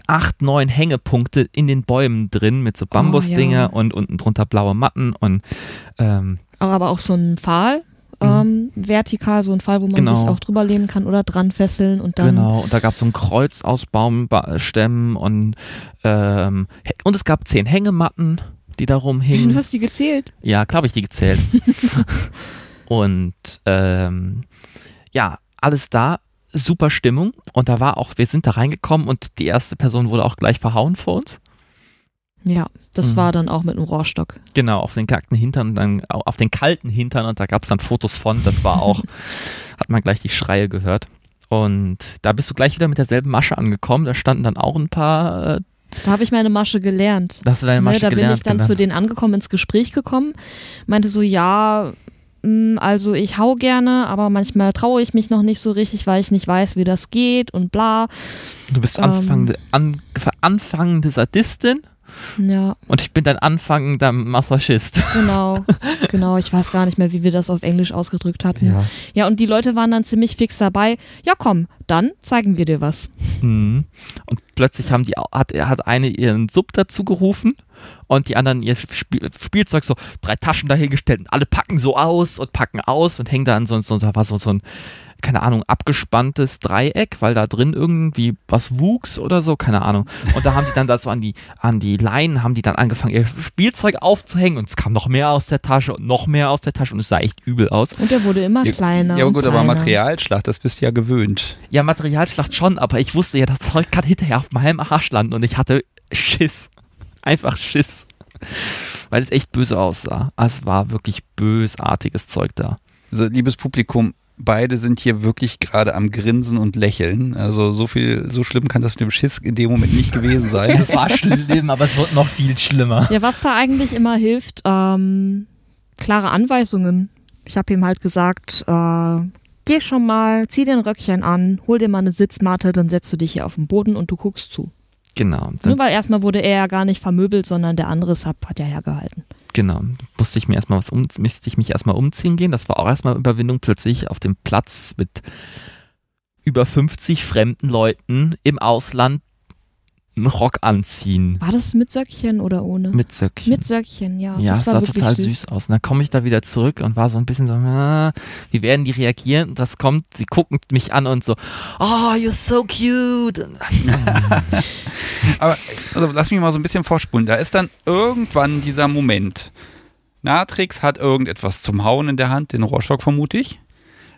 acht, neun Hängepunkte in den Bäumen drin mit so Bambusdinger ja. und unten drunter blaue Matten und ähm, Aber auch so ein Pfahl, ähm, vertikal, so ein Pfahl, wo man Mhm. Genau. sich auch drüber lehnen kann oder dran fesseln und dann. genau. Und da gab es so ein Kreuz aus Baumstämmen und ähm, und es gab zehn Hängematten, die da Du rumhingen. hast die gezählt. Ja, klar habe ich die gezählt. [laughs] und ähm, ja, alles da, super Stimmung. Und da war auch, wir sind da reingekommen und die erste Person wurde auch gleich verhauen vor uns. Ja, das Mhm. war dann auch mit einem Rohrstock. Genau, auf den kackten Hintern und dann au- auf den kalten Hintern und da gab es dann Fotos von. Das war [laughs] auch, hat man gleich die Schreie gehört. Und da bist du gleich wieder mit derselben Masche angekommen. Da standen dann auch ein paar, äh, Da habe ich meine Masche gelernt. da hast du deine Masche ne, da gelernt. bin ich dann genau. zu denen angekommen, ins Gespräch gekommen, meinte so, ja, mh, also ich hau gerne, aber manchmal traue ich mich noch nicht so richtig, weil ich nicht weiß, wie das geht und bla. Du bist ähm, anfangende, an, anfangende Sadistin Ja, und ich bin dein anfangender Masochist. genau, [laughs] genau. Ich weiß gar nicht mehr, wie wir das auf Englisch ausgedrückt hatten. Ja. und die Leute waren dann ziemlich fix dabei. Ja, komm, dann zeigen wir dir was. Mhm. Und plötzlich haben die, hat, hat eine ihren Sub dazu gerufen und die anderen ihr Spiel, Spielzeug so drei Taschen dahingestellt und alle packen so aus und packen aus und hängen da an so, so da war so, so ein, keine Ahnung, abgespanntes Dreieck, weil da drin irgendwie was wuchs oder so, keine Ahnung. Und da haben die dann da so an die, an die Leinen, haben die dann angefangen, ihr Spielzeug aufzuhängen und es kam noch mehr aus der Tasche und noch mehr aus der Tasche und es sah echt übel aus. Und der wurde immer kleiner. Ja, und gut, aber. Materialschlacht, das bist du ja gewöhnt. Ja, Materialschlacht schon, aber ich wusste ja, das Zeug kann hinterher auf meinem Arsch landen und ich hatte Schiss. Einfach Schiss. Weil es echt böse aussah. Es war wirklich bösartiges Zeug da. Also, liebes Publikum, beide sind hier wirklich gerade am Grinsen und Lächeln. Also so viel, so schlimm kann das mit dem Schiss in dem Moment nicht gewesen [laughs] sein. Es war schlimm, aber es wird noch viel schlimmer. Ja, was da eigentlich immer hilft, ähm, klare Anweisungen. Ich habe ihm halt gesagt, äh, geh schon mal, zieh den Röckchen an, hol dir mal eine Sitzmatte, dann setzt du dich hier auf den Boden und du guckst zu. Genau, Nur weil erstmal wurde er ja gar nicht vermöbelt, sondern der andere Sub hat ja hergehalten. Genau. Musste ich mir erstmal was um, musste ich mich erstmal umziehen gehen. Das war auch erstmal Überwindung, plötzlich auf dem Platz mit über 50 fremden Leuten im Ausland einen Rock anziehen. War das mit Söckchen oder ohne? Mit Söckchen. Mit Söckchen, ja. Ja, das es war sah wirklich total süß. süß. aus. Und dann komme ich da wieder zurück und war so ein bisschen so, ah, wie werden die reagieren? Und das kommt, sie gucken mich an und so, oh, you're so cute. [laughs] Aber also, lass mich mal so ein bisschen vorspulen. Da ist dann irgendwann dieser Moment. Natrix hat irgendetwas zum Hauen in der Hand, den Rohrstock vermute ich.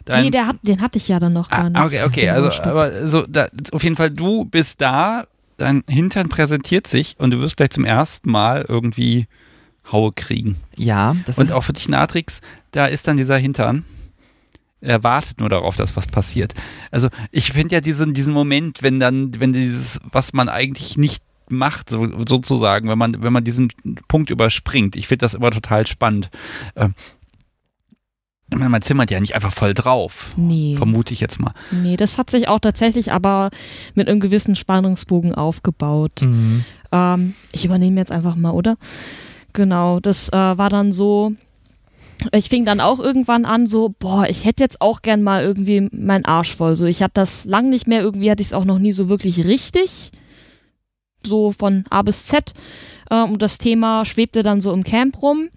Dein- Nee, der hat, den hatte ich ja dann noch gar nicht. Ah, okay, okay, also aber so da, auf jeden Fall du bist da, dein Hintern präsentiert sich und du wirst gleich zum ersten Mal irgendwie Haue kriegen. Ja, das Und ist, auch für dich Natrix, da ist dann dieser Hintern. Er wartet nur darauf, dass was passiert. Also ich finde ja diesen, diesen Moment, wenn dann, wenn dieses, was man eigentlich nicht macht, so, sozusagen, wenn man, wenn man diesen Punkt überspringt. Ich finde das immer total spannend. Ähm, man zimmert ja nicht einfach voll drauf. Nee. Vermute ich jetzt mal. Nee, das hat sich auch tatsächlich aber mit einem gewissen Spannungsbogen aufgebaut. Mhm. Ähm, ich übernehme jetzt einfach mal, oder? Genau, das äh, war dann so. Ich fing dann auch irgendwann an, so, boah, ich hätte jetzt auch gern mal irgendwie meinen Arsch voll. So, ich hatte das lang nicht mehr, irgendwie hatte ich es auch noch nie so wirklich richtig. So von A bis Z. Ähm, und das Thema schwebte dann so im Camp rum,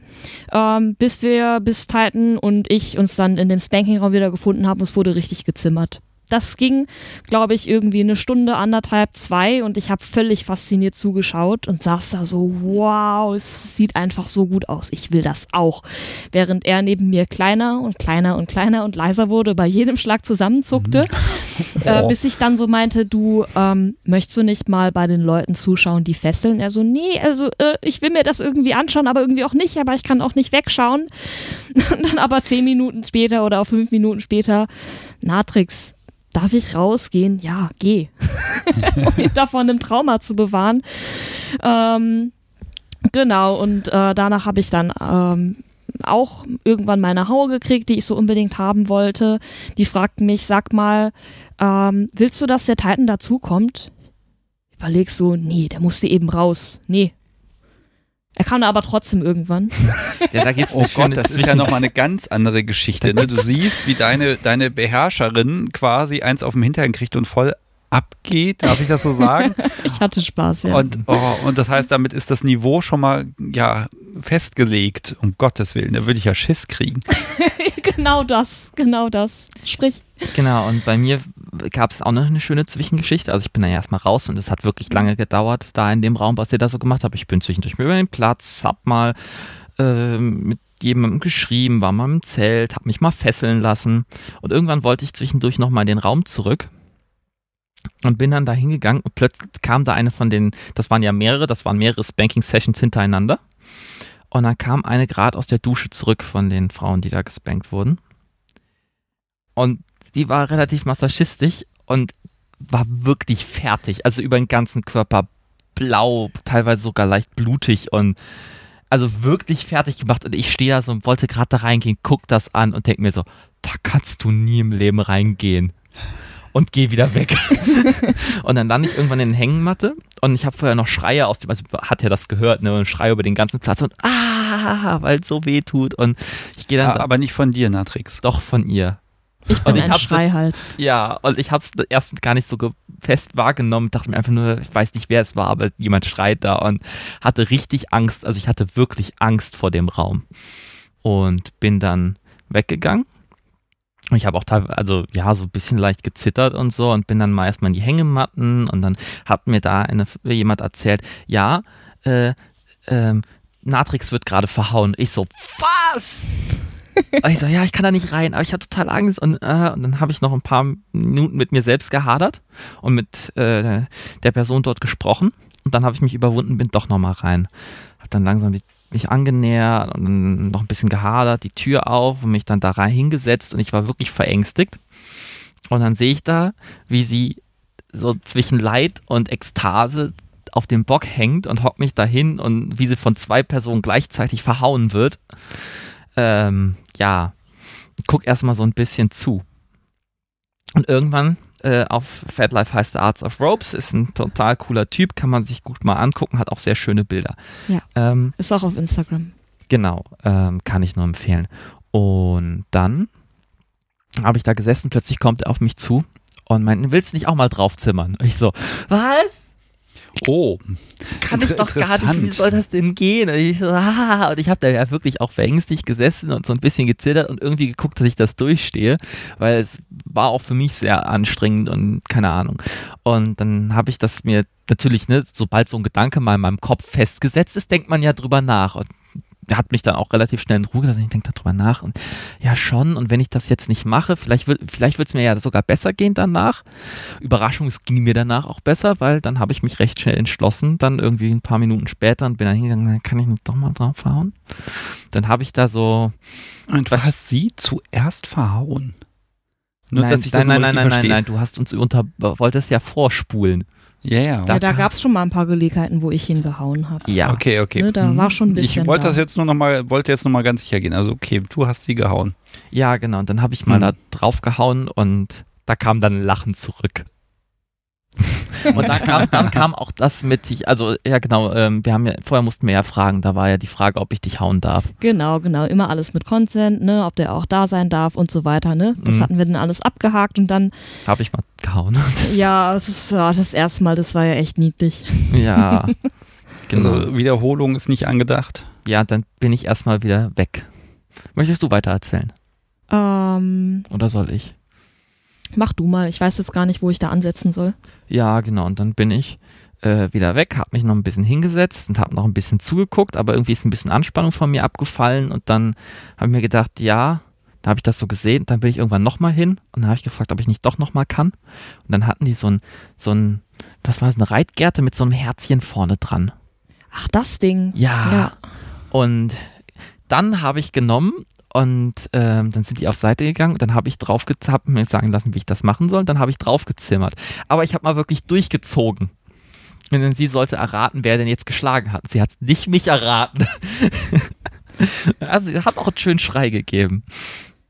ähm, bis wir, bis Titan und ich uns dann in dem Spanking-Raum wieder gefunden haben. Es wurde richtig gezimmert. Das ging, glaube ich, irgendwie eine Stunde, anderthalb, zwei und ich habe völlig fasziniert zugeschaut und saß da so, wow, es sieht einfach so gut aus, ich will das auch. Während er neben mir kleiner und kleiner und kleiner und leiser wurde, bei jedem Schlag zusammenzuckte, äh, bis ich dann so meinte, du ähm, möchtest du nicht mal bei den Leuten zuschauen, die fesseln? Er so, nee, also äh, ich will mir das irgendwie anschauen, aber irgendwie auch nicht, aber ich kann auch nicht wegschauen. [laughs] Und dann aber zehn Minuten später oder auch fünf Minuten später, Natrix, darf ich rausgehen? Ja, geh. [laughs] um ihn davon einem Trauma zu bewahren. Ähm, genau, und äh, danach habe ich dann ähm, auch irgendwann meine Haue gekriegt, die ich so unbedingt haben wollte. Die fragten mich, sag mal, ähm, willst du, dass der Titan dazukommt? Überleg so, nee, der musste eben raus. Nee. Er kam aber trotzdem irgendwann. [laughs] Ja, da geht's Oh Gott, das ist ja nochmal eine ganz andere Geschichte. Ne? Du siehst, wie deine, deine Beherrscherin quasi eins auf dem Hintern kriegt und voll abgeht, darf ich das so sagen? [laughs] Ich hatte Spaß, ja. Und, oh, und das heißt, damit ist das Niveau schon mal ja, festgelegt, um Gottes Willen. Da würde ich ja Schiss kriegen. [laughs] genau das, genau das. Sprich. Genau, und bei mir gab es auch noch eine schöne Zwischengeschichte. Also ich bin da erstmal raus und es hat wirklich lange gedauert, da in dem Raum, was ihr da so gemacht habt. Ich bin zwischendurch mal über den Platz, hab mal äh, mit jemandem geschrieben, war mal im Zelt, hab mich mal fesseln lassen. Und irgendwann wollte ich zwischendurch nochmal in den Raum zurück und bin dann da hingegangen und plötzlich kam da eine von den, das waren ja mehrere, das waren mehrere Spanking-Sessions hintereinander. Und dann kam eine gerade aus der Dusche zurück von den Frauen, die da gespankt wurden. Und die war relativ masochistisch und war wirklich fertig. Also über den ganzen Körper blau, teilweise sogar leicht blutig und also wirklich fertig gemacht. Und ich stehe da so und wollte gerade da reingehen, guck das an und denk mir so, da kannst du nie im Leben reingehen. Und geh wieder weg. [laughs] und dann lande ich irgendwann in den Hängematte und ich habe vorher noch Schreie aus dem, also hat ja das gehört, ne, und Schreie über den ganzen Platz und ah, weil es so weh tut. Und ich gehe dann Ah, Aber nicht von dir, Natrix. doch von ihr. Ich bin Und ich ein Schreihals. Ja, und ich habe es erst gar nicht so fest wahrgenommen, dachte mir einfach nur, ich weiß nicht, wer es war, aber jemand schreit da und hatte richtig Angst. Also ich hatte wirklich Angst vor dem Raum und bin dann weggegangen. Und Ich habe auch teilweise, also ja, so ein bisschen leicht gezittert und so und bin dann mal erstmal in die Hängematten und dann hat mir da eine, jemand erzählt, ja, äh, ähm, Natrix wird gerade verhauen. Ich so, was? Und ich so, ja, ich kann da nicht rein, aber ich habe total Angst. Und, äh, und dann habe ich noch ein paar Minuten mit mir selbst gehadert und mit äh, der Person dort gesprochen. Und dann habe ich mich überwunden, bin doch nochmal rein. Habe dann langsam die, mich angenähert und dann noch ein bisschen gehadert, die Tür auf und mich dann da rein hingesetzt und ich war wirklich verängstigt. Und dann sehe ich da, wie sie so zwischen Leid und Ekstase auf dem Bock hängt und hockt mich dahin und wie sie von zwei Personen gleichzeitig verhauen wird. Ähm, ja, guck erstmal so ein bisschen zu. Und irgendwann äh, auf Fat Life heißt The Arts of Ropes, ist ein total cooler Typ, kann man sich gut mal angucken, hat auch sehr schöne Bilder. Ja. Ähm, Ist auch auf Instagram. Genau, ähm, kann ich nur empfehlen. Und dann habe ich da gesessen, plötzlich kommt er auf mich zu und meint, willst du nicht auch mal draufzimmern? Und ich so, was? Oh, Kann ich doch gar nicht, wie soll das denn gehen? Und ich, so, ah, und ich habe da ja wirklich auch verängstigt gesessen und so ein bisschen gezittert und irgendwie geguckt, dass ich das durchstehe, weil es war auch für mich sehr anstrengend und keine Ahnung. Und dann habe ich das mir natürlich, ne, sobald so ein Gedanke mal in meinem Kopf festgesetzt ist, denkt man ja drüber nach. Und hat mich dann auch relativ schnell in Ruhe gelassen. Ich denke darüber nach und ja schon. Und wenn ich das jetzt nicht mache, vielleicht wird vielleicht wird es mir ja sogar besser gehen danach. Überraschung, es ging mir danach auch besser, weil dann habe ich mich recht schnell entschlossen. Dann irgendwie ein paar Minuten später und bin dann hingegangen, dann kann ich mich doch mal draufhauen. Dann habe ich da so. Und du hast sie zuerst verhauen. Nur, nein, nein, nein, nein, nein, nein, nein, du hast uns unter, wolltest ja vorspulen. Ja, ja. Da, ja, da gab es schon mal ein paar Gelegenheiten, wo ich hingehauen habe. Ja. Okay, okay. Ne, da war schon ein bisschen. Ich wollte das jetzt nur noch mal, wollte jetzt noch mal ganz sicher gehen. Also okay, du hast sie gehauen. Ja, genau. Und dann habe ich mal mhm. da drauf gehauen und da kam dann ein Lachen zurück. Und dann kam, dann kam auch das mit sich, also ja genau, ähm, wir haben ja, vorher mussten wir ja fragen, da war ja die Frage, ob ich dich hauen darf. Genau, genau, immer alles mit Consent, ne, ob der auch da sein darf und so weiter, ne. Das mhm. hatten wir dann alles abgehakt und dann. Habe ich mal gehauen. [laughs] ja, das ist ja, das erste Mal, das war ja echt niedlich. Ja. [laughs] genau. Also Wiederholung ist nicht angedacht. Ja, dann bin ich erstmal wieder weg. Möchtest du weiter erzählen? Ähm. Oder soll ich? Mach du mal, ich weiß jetzt gar nicht, wo ich da ansetzen soll. Ja, genau. Und dann bin ich äh, wieder weg, habe mich noch ein bisschen hingesetzt und habe noch ein bisschen zugeguckt, aber irgendwie ist ein bisschen Anspannung von mir abgefallen und dann habe ich mir gedacht, ja, da habe ich das so gesehen, dann bin ich irgendwann nochmal hin und dann habe ich gefragt, ob ich nicht doch nochmal kann. Und dann hatten die so ein, so ein, was war das, eine Reitgerte mit so einem Herzchen vorne dran. Ach, das Ding. Ja. ja. Und dann habe ich genommen und ähm, dann sind die auf Seite gegangen. Dann habe ich drauf gezappt, mir sagen lassen, wie ich das machen soll. Dann habe ich draufgezimmert. Aber ich habe mal wirklich durchgezogen. Und sie sollte erraten, wer denn jetzt geschlagen hat. Sie hat nicht mich erraten. [laughs] also sie hat auch einen schönen Schrei gegeben.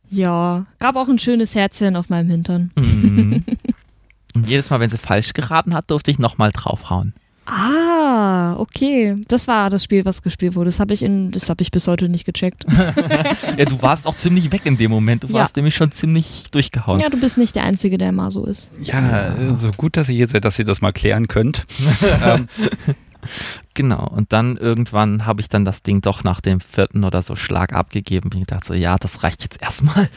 Ja, gab auch ein schönes Herzchen auf meinem Hintern. Mhm. [laughs] Und jedes Mal, wenn sie falsch geraten hat, durfte ich nochmal draufhauen. Ah, okay. Das war das Spiel, was gespielt wurde. Das habe ich in, das habe ich bis heute nicht gecheckt. [laughs] ja, du warst auch ziemlich weg in dem Moment. Du warst nämlich schon ziemlich durchgehauen. Ja, du bist nicht der Einzige, der mal so ist. Ja, so gut, dass ihr hier seid, dass ihr das mal klären könnt. [laughs] ähm. Genau, und dann irgendwann habe ich dann das Ding doch nach dem vierten oder so Schlag abgegeben. Ich dachte so, ja, das reicht jetzt erstmal.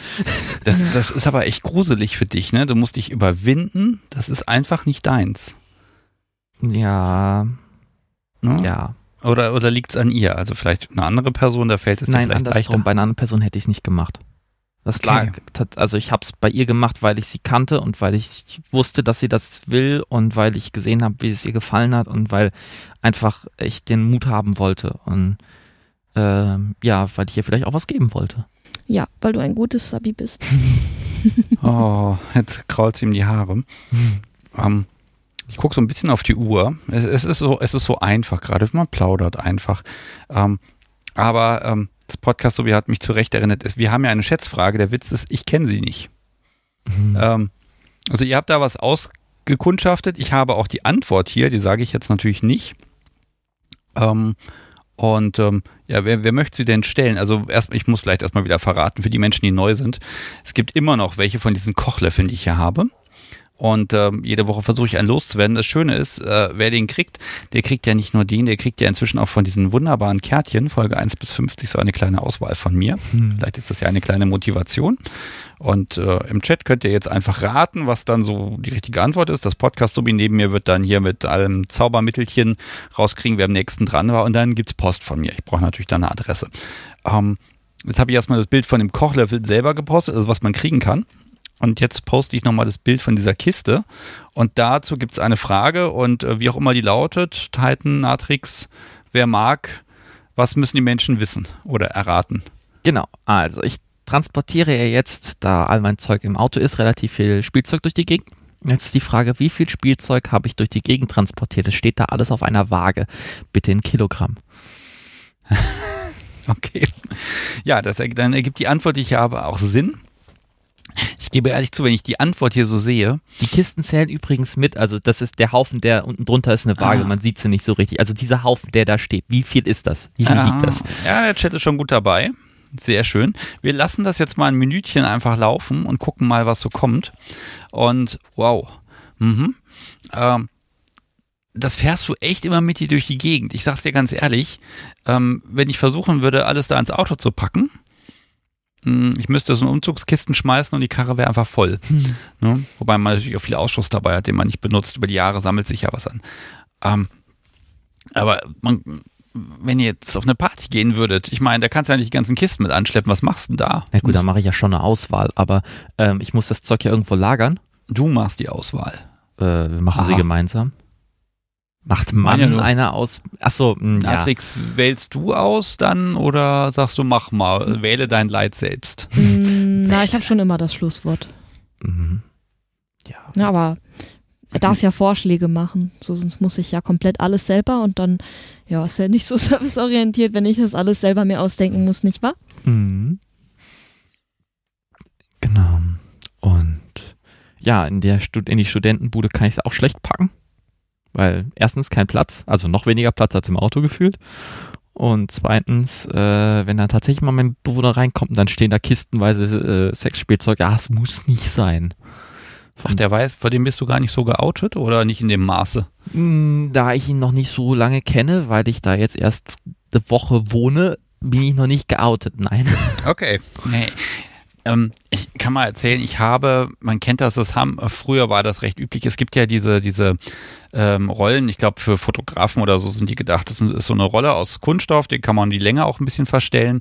Das, [laughs] das ist aber echt gruselig für dich, ne? Du musst dich überwinden. Das ist einfach nicht deins. Ja. Ne? Ja. Oder, oder liegt es an ihr? Also vielleicht eine andere Person, da fällt es Nein, dir vielleicht andersrum. leichter. Bei einer anderen Person hätte ich es nicht gemacht. Das okay. lag, also ich habe es bei ihr gemacht, weil ich sie kannte und weil ich wusste, dass sie das will und weil ich gesehen habe, wie es ihr gefallen hat und weil einfach ich den Mut haben wollte und äh, ja, weil ich ihr vielleicht auch was geben wollte. Ja, weil du ein gutes Sabi bist. [laughs] oh, jetzt krault sie ihm die Haare. Um, [laughs] ich gucke so ein bisschen auf die Uhr. Es, es, ist so, es ist so einfach gerade, man plaudert einfach. Ähm, aber ähm, das Podcast so wie hat mich zurecht erinnert. wir haben ja eine Schätzfrage. Der Witz ist, ich kenne sie nicht. Mhm. Ähm, also ihr habt da was ausgekundschaftet. Ich habe auch die Antwort hier. Die sage ich jetzt natürlich nicht. Ähm, und ähm, ja, wer, wer möchte sie denn stellen? Also erst, ich muss vielleicht erstmal wieder verraten für die Menschen, die neu sind. Es gibt immer noch welche von diesen Kochlöffeln, die ich hier habe. Und ähm, jede Woche versuche ich einen loszuwerden. Das Schöne ist, äh, wer den kriegt, der kriegt ja nicht nur den, der kriegt ja inzwischen auch von diesen wunderbaren Kärtchen, Folge 1 bis 50, so eine kleine Auswahl von mir. Hm. Vielleicht ist das ja eine kleine Motivation. Und äh, im Chat könnt ihr jetzt einfach raten, was dann so die richtige Antwort ist. Das Podcast-Subi neben mir wird dann hier mit allem Zaubermittelchen rauskriegen, wer am nächsten dran war. Und dann gibt's Post von mir. Ich brauche natürlich dann eine Adresse. Ähm, jetzt habe ich erstmal das Bild von dem Kochlöffel selber gepostet, also was man kriegen kann. Und jetzt poste ich nochmal das Bild von dieser Kiste. Und dazu gibt es eine Frage und äh, wie auch immer die lautet, Titan, Natrix, wer mag, was müssen die Menschen wissen oder erraten? Genau, also ich transportiere ja jetzt, da all mein Zeug im Auto ist, relativ viel Spielzeug durch die Gegend. Jetzt ist die Frage, wie viel Spielzeug habe ich durch die Gegend transportiert? Es steht da alles auf einer Waage. Bitte in Kilogramm. [laughs] okay. Ja, das, dann ergibt die Antwort, die ich habe, auch Sinn. Ich gebe ehrlich zu, wenn ich die Antwort hier so sehe. Die Kisten zählen übrigens mit, also das ist der Haufen, der unten drunter ist eine Waage, ah. man sieht sie nicht so richtig. Also dieser Haufen, der da steht, wie viel ist das? Wie viel ah. wiegt das? Ja, der Chat ist schon gut dabei. Sehr schön. Wir lassen das jetzt mal ein Minütchen einfach laufen und gucken mal, was so kommt. Und wow. Mhm. Ähm, das fährst du echt immer mit dir durch die Gegend. Ich sag's dir ganz ehrlich, ähm, wenn ich versuchen würde, alles da ins Auto zu packen, ich müsste so einen Umzugskisten schmeißen und die Karre wäre einfach voll. Hm. Ne? Wobei man natürlich auch viel Ausschuss dabei hat, den man nicht benutzt. Über die Jahre sammelt sich ja was an. Ähm, aber man, wenn ihr jetzt auf eine Party gehen würdet, ich meine, da kannst du ja nicht die ganzen Kisten mit anschleppen. Was machst du denn da? Ja gut, da mache ich ja schon eine Auswahl, aber ähm, ich muss das Zeug ja irgendwo lagern. Du machst die Auswahl. Äh, wir machen sie Aha. gemeinsam. Macht man nur- eine aus? Achso, mh, ja. Matrix wählst du aus dann oder sagst du, mach mal, wähle dein Leid selbst? Mm, Na, ich habe schon immer das Schlusswort. Mhm. Ja. Ja, aber er darf ja Vorschläge machen. So, sonst muss ich ja komplett alles selber und dann, ja, ist ja nicht so [laughs] serviceorientiert, wenn ich das alles selber mir ausdenken muss, nicht wahr? Mhm. Genau. Und ja, in, der Stud in die Studentenbude kann ich es auch schlecht packen. Weil erstens kein Platz, also noch weniger Platz als im Auto gefühlt. Und zweitens, äh, wenn dann tatsächlich mal mein Bewohner reinkommt, dann stehen da kistenweise äh, Sexspielzeug. Ja, es muss nicht sein. Ach, der weiß, vor dem bist du gar nicht so geoutet oder nicht in dem Maße? Mm, Da ich ihn noch nicht so lange kenne, weil ich da jetzt erst eine Woche wohne, bin ich noch nicht geoutet. Nein. Okay. Nee. Ähm, ich kann mal erzählen, ich habe, man kennt das, das haben, früher war das recht üblich. Es gibt ja diese, diese ähm, Rollen, ich glaube für Fotografen oder so sind die gedacht. Das ist so eine Rolle aus Kunststoff, die kann man die Länge auch ein bisschen verstellen.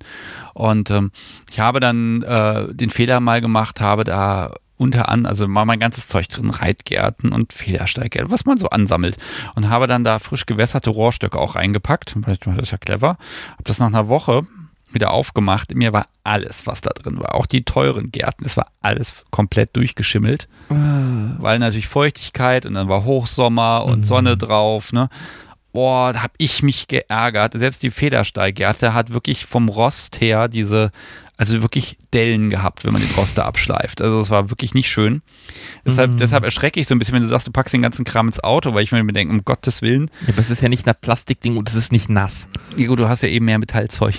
Und ähm, ich habe dann äh, den Fehler mal gemacht, habe da unter an, also war mein ganzes Zeug drin, Reitgärten und Federsteiggärten, was man so ansammelt. Und habe dann da frisch gewässerte Rohrstöcke auch reingepackt. Das ist ja clever. Hab das nach einer Woche wieder aufgemacht. Mir war alles, was da drin war. Auch die teuren Gärten. Es war alles komplett durchgeschimmelt. Weil natürlich Feuchtigkeit und dann war Hochsommer und Mhm. Sonne drauf. Ne? Boah, da habe ich mich geärgert. Selbst die Federsteiggärte hat wirklich vom Rost her diese, also wirklich Dellen gehabt, wenn man den Rost da abschleift. Also es war wirklich nicht schön. Deshalb, Mhm. deshalb erschrecke ich so ein bisschen, wenn du sagst, du packst den ganzen Kram ins Auto, weil ich mir denke, um Gottes Willen, Ja, aber es ist ja nicht ein Plastikding und es ist nicht nass. ja, gut, du hast ja eben mehr Metallzeug.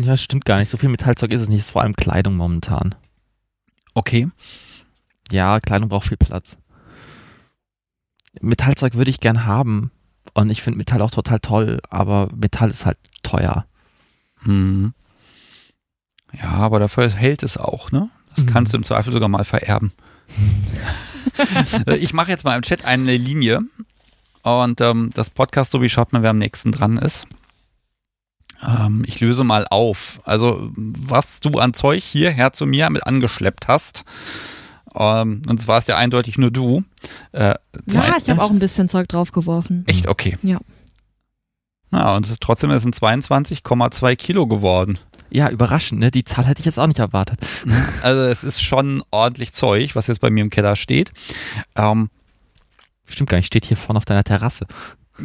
Ja, stimmt gar nicht. So viel Metallzeug ist es nicht. Es ist vor allem Kleidung momentan. Okay. Ja, Kleidung braucht viel Platz. Metallzeug würde ich gern haben. Und ich finde Metall auch total toll, aber Metall ist halt teuer. Hm. Ja, aber dafür hält es auch, ne? Das Mhm. kannst du im Zweifel sogar mal vererben. [laughs] ich mache jetzt mal im Chat eine Linie und ähm, das Podcast, so wie schaut man, wer am nächsten dran ist. Ähm, ich löse mal auf. Also, was du an Zeug hierher zu mir mit angeschleppt hast. Ähm, und zwar ist ja eindeutig nur du. Äh, zwei- Ja, ich habe auch ein bisschen Zeug draufgeworfen. Echt, okay. Ja. Na, und trotzdem ist es 22,2 Kilo geworden. Ja, überraschend, ne? Die Zahl hätte ich jetzt auch nicht erwartet. Also es ist schon ordentlich Zeug, was jetzt bei mir im Keller steht. Ähm, Stimmt gar nicht, steht hier vorne auf deiner Terrasse.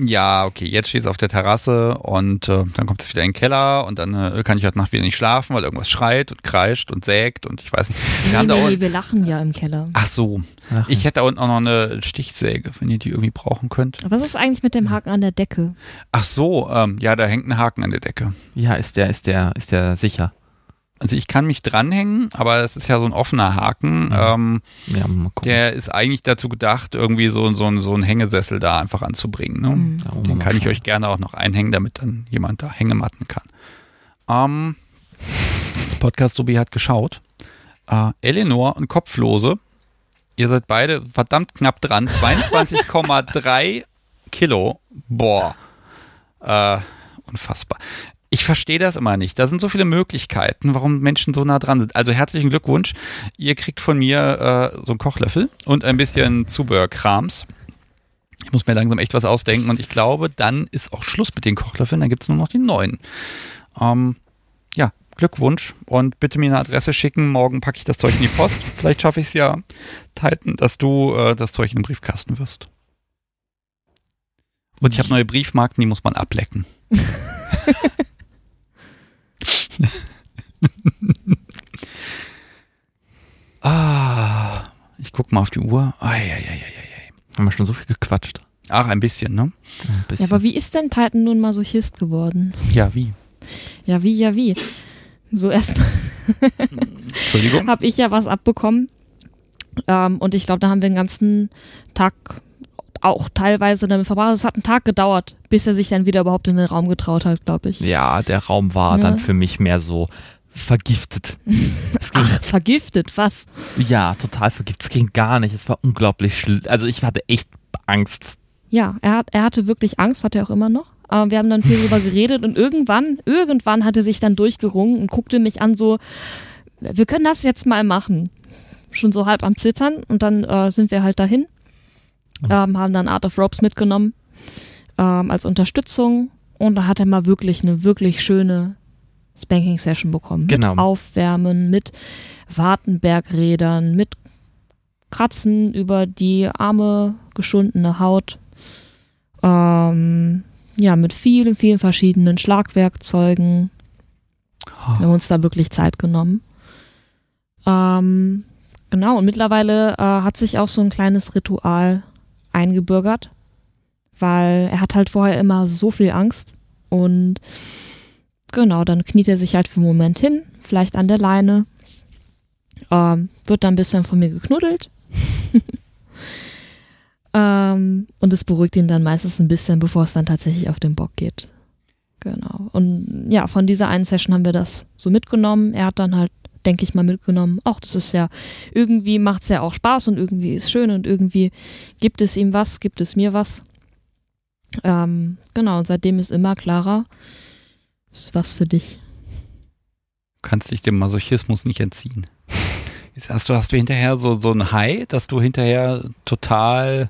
Ja, okay, jetzt steht es auf der Terrasse und äh, dann kommt es wieder in den Keller und dann äh, kann ich heute Nacht wieder nicht schlafen, weil irgendwas schreit und kreischt und sägt und ich weiß nicht. Wir Nee, haben da nee, unten, wir lachen ja im Keller. ach so, Ach, ich hätte da unten auch noch eine Stichsäge, wenn ihr die irgendwie brauchen könnt. Was ist eigentlich mit dem Haken an der Decke? Ach so, ähm, ja, da hängt ein Haken an der Decke. ja, ist der, ist der, ist der sicher. Also ich kann mich dranhängen, aber es ist ja so ein offener Haken. Ähm, Ja, der ist eigentlich dazu gedacht, irgendwie so, so, ein- so einen Hängesessel da einfach anzubringen. Ne? Mhm. Den kann ich schauen. euch gerne auch noch einhängen, damit dann jemand da Hängematten kann. Ähm, das Podcast Subi hat geschaut. Äh, Eleanor und Kopflose, ihr seid beide verdammt knapp dran. [laughs] 22,3 Kilo. Boah. Äh, unfassbar. Ich verstehe das immer nicht. Da sind so viele Möglichkeiten, warum Menschen so nah dran sind. Also herzlichen Glückwunsch. Ihr kriegt von mir äh, so einen Kochlöffel und ein bisschen Zubehörkrams. Ich muss mir langsam echt was ausdenken und ich glaube, dann ist auch Schluss mit den Kochlöffeln. Dann gibt es nur noch die neuen. Ähm, ja, Glückwunsch und bitte mir eine Adresse schicken. Morgen packe ich das Zeug in die Post. Vielleicht schaffe ich es ja, Titan, dass du äh, das Zeug in den Briefkasten wirst. Und ich habe neue Briefmarken, die muss man ablecken. [laughs] [laughs] ah, ich guck mal auf die Uhr. Eieieiei. Haben wir schon so viel gequatscht. Ach, ein bisschen, ne? Ein Ja, bisschen. aber wie ist denn Titan nun Masochist geworden? Ja, wie? Ja, wie, ja, wie? So erstmal [laughs] Entschuldigung. habe ich ja was abbekommen. Ähm, und ich glaube, da haben wir den ganzen Tag auch teilweise damit verbracht. Es hat einen Tag gedauert, bis er sich dann wieder überhaupt in den Raum getraut hat, glaube ich. ja, der Raum war Ja. dann für mich mehr so vergiftet. [laughs] Ach, vergiftet, was? ja, total vergiftet. Es ging gar nicht. Es war unglaublich schlimm. Also ich hatte echt Angst. Ja, er, hat, er hatte wirklich Angst, hat er auch immer noch. Äh, wir haben dann viel drüber geredet und irgendwann, irgendwann hatte sich dann durchgerungen und guckte mich an so, wir können das jetzt mal machen. Schon so halb am Zittern und dann äh, sind wir halt dahin, ähm, haben dann Art of Ropes mitgenommen ähm, als Unterstützung und da hat er mal wirklich eine wirklich schöne Spanking-Session bekommen. Genau. Mit Aufwärmen, mit Wartenbergrädern, mit Kratzen über die arme, geschundene Haut. Ähm, ja, mit vielen, vielen verschiedenen Schlagwerkzeugen. Wir haben uns da wirklich Zeit genommen. Ähm, genau, und mittlerweile äh, hat sich auch so ein kleines Ritual eingebürgert, weil er hat halt vorher immer so viel Angst und genau, dann kniet er sich halt für einen Moment hin, vielleicht an der Leine, ähm, wird dann ein bisschen von mir geknuddelt [laughs] ähm, und es beruhigt ihn dann meistens ein bisschen, bevor es dann tatsächlich auf den Bock geht. Genau. Und ja, von dieser einen Session haben wir das so mitgenommen. Er hat dann halt, denke ich mal, mitgenommen, ach, das ist ja, irgendwie macht es ja auch Spaß und irgendwie ist schön und irgendwie gibt es ihm was, gibt es mir was. Ähm, genau, und seitdem ist immer klarer, ist was für dich. kannst dich dem Masochismus nicht entziehen. Hast du, hast du hinterher so, so ein High, dass du hinterher total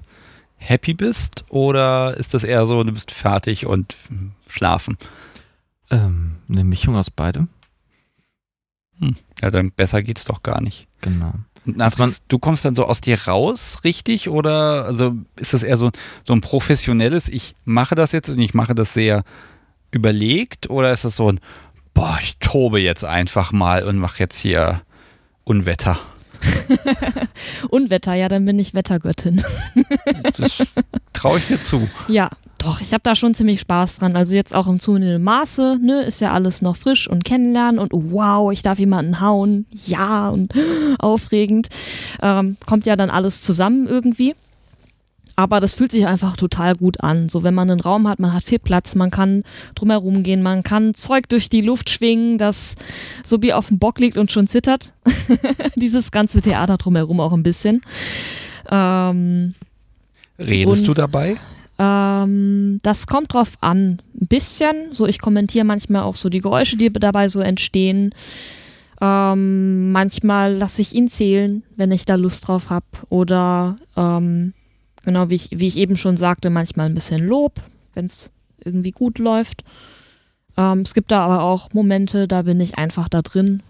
happy bist? Oder ist das eher so, du bist fertig und schlafen? Ähm, eine Mischung aus beidem. Ja, dann besser geht's doch gar nicht. Genau. Natrix, du kommst dann so aus dir raus, richtig? Oder also ist das eher so, so ein professionelles, ich mache das jetzt und ich mache das sehr überlegt? Oder ist das so ein, boah, ich tobe jetzt einfach mal und mache jetzt hier Unwetter? [laughs] Unwetter, ja, dann bin ich Wettergöttin. [laughs] Das traue ich dir zu. Ja, doch, ich habe da schon ziemlich Spaß dran. Also jetzt auch im zunehmenden Maße, ne, ist ja alles noch frisch und kennenlernen und wow, ich darf jemanden hauen, ja und [gasps] aufregend. Ähm, kommt ja dann alles zusammen irgendwie. Aber das fühlt sich einfach total gut an. So, wenn man einen Raum hat, man hat viel Platz, man kann drumherum gehen, man kann Zeug durch die Luft schwingen, das so wie auf dem Bock liegt und schon zittert. [laughs] Dieses ganze Theater drumherum auch ein bisschen. Ähm, Redest Und- du dabei? ähm, das kommt drauf an. Ein bisschen. So, ich kommentiere manchmal auch so die Geräusche, die dabei so entstehen. Ähm, manchmal lasse ich ihn zählen, wenn ich da Lust drauf habe. Oder ähm, genau wie ich, wie ich eben schon sagte, manchmal ein bisschen Lob, wenn es irgendwie gut läuft. Ähm, es gibt da aber auch Momente, da bin ich einfach da drin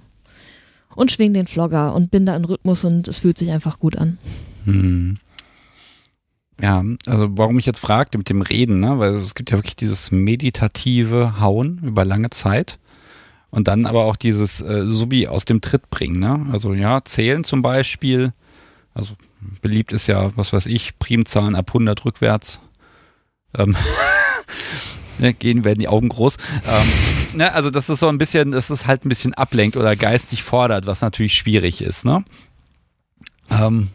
und schwing den Vlogger und bin da in Rhythmus und es fühlt sich einfach gut an. Hm. Ja, also warum ich jetzt fragte mit dem Reden, ne? weil es gibt ja wirklich dieses meditative Hauen über lange Zeit und dann aber auch dieses äh, Subi aus dem Tritt bringen. Ne? Also ja, zählen zum Beispiel, also beliebt ist ja, was weiß ich, Primzahlen ab 100 rückwärts. Ähm, [laughs] ne, gehen werden die Augen groß. Ähm, ne, also das ist so ein bisschen, das ist halt ein bisschen ablenkt oder geistig fordert, was natürlich schwierig ist. Ne? Ähm,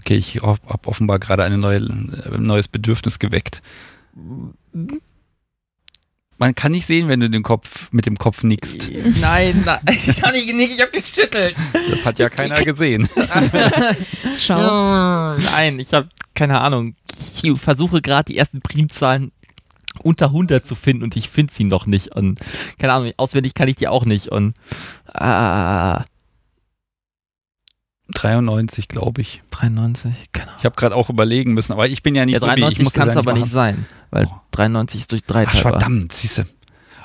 Okay, ich habe offenbar gerade ein neue, neues Bedürfnis geweckt. Man kann nicht sehen, wenn du den Kopf mit dem Kopf nickst. Nein, nein, [laughs] ich kann nicht, ich hab geschüttelt. Das hat ja keiner gesehen. [laughs] Schau. Nein, ich habe keine Ahnung. Ich versuche gerade die ersten Primzahlen unter 100 zu finden und ich finde sie noch nicht. Und keine Ahnung, auswendig kann ich die auch nicht. Und ah, 93, glaube ich. 93, keine Ahnung. Ich habe gerade auch überlegen müssen, aber ich bin ja nicht Ja, so wie ich 93 muss kann es aber nicht machen. sein, weil Oh. 93 ist durch 3 Ach, teilbar. verdammt, siehst du.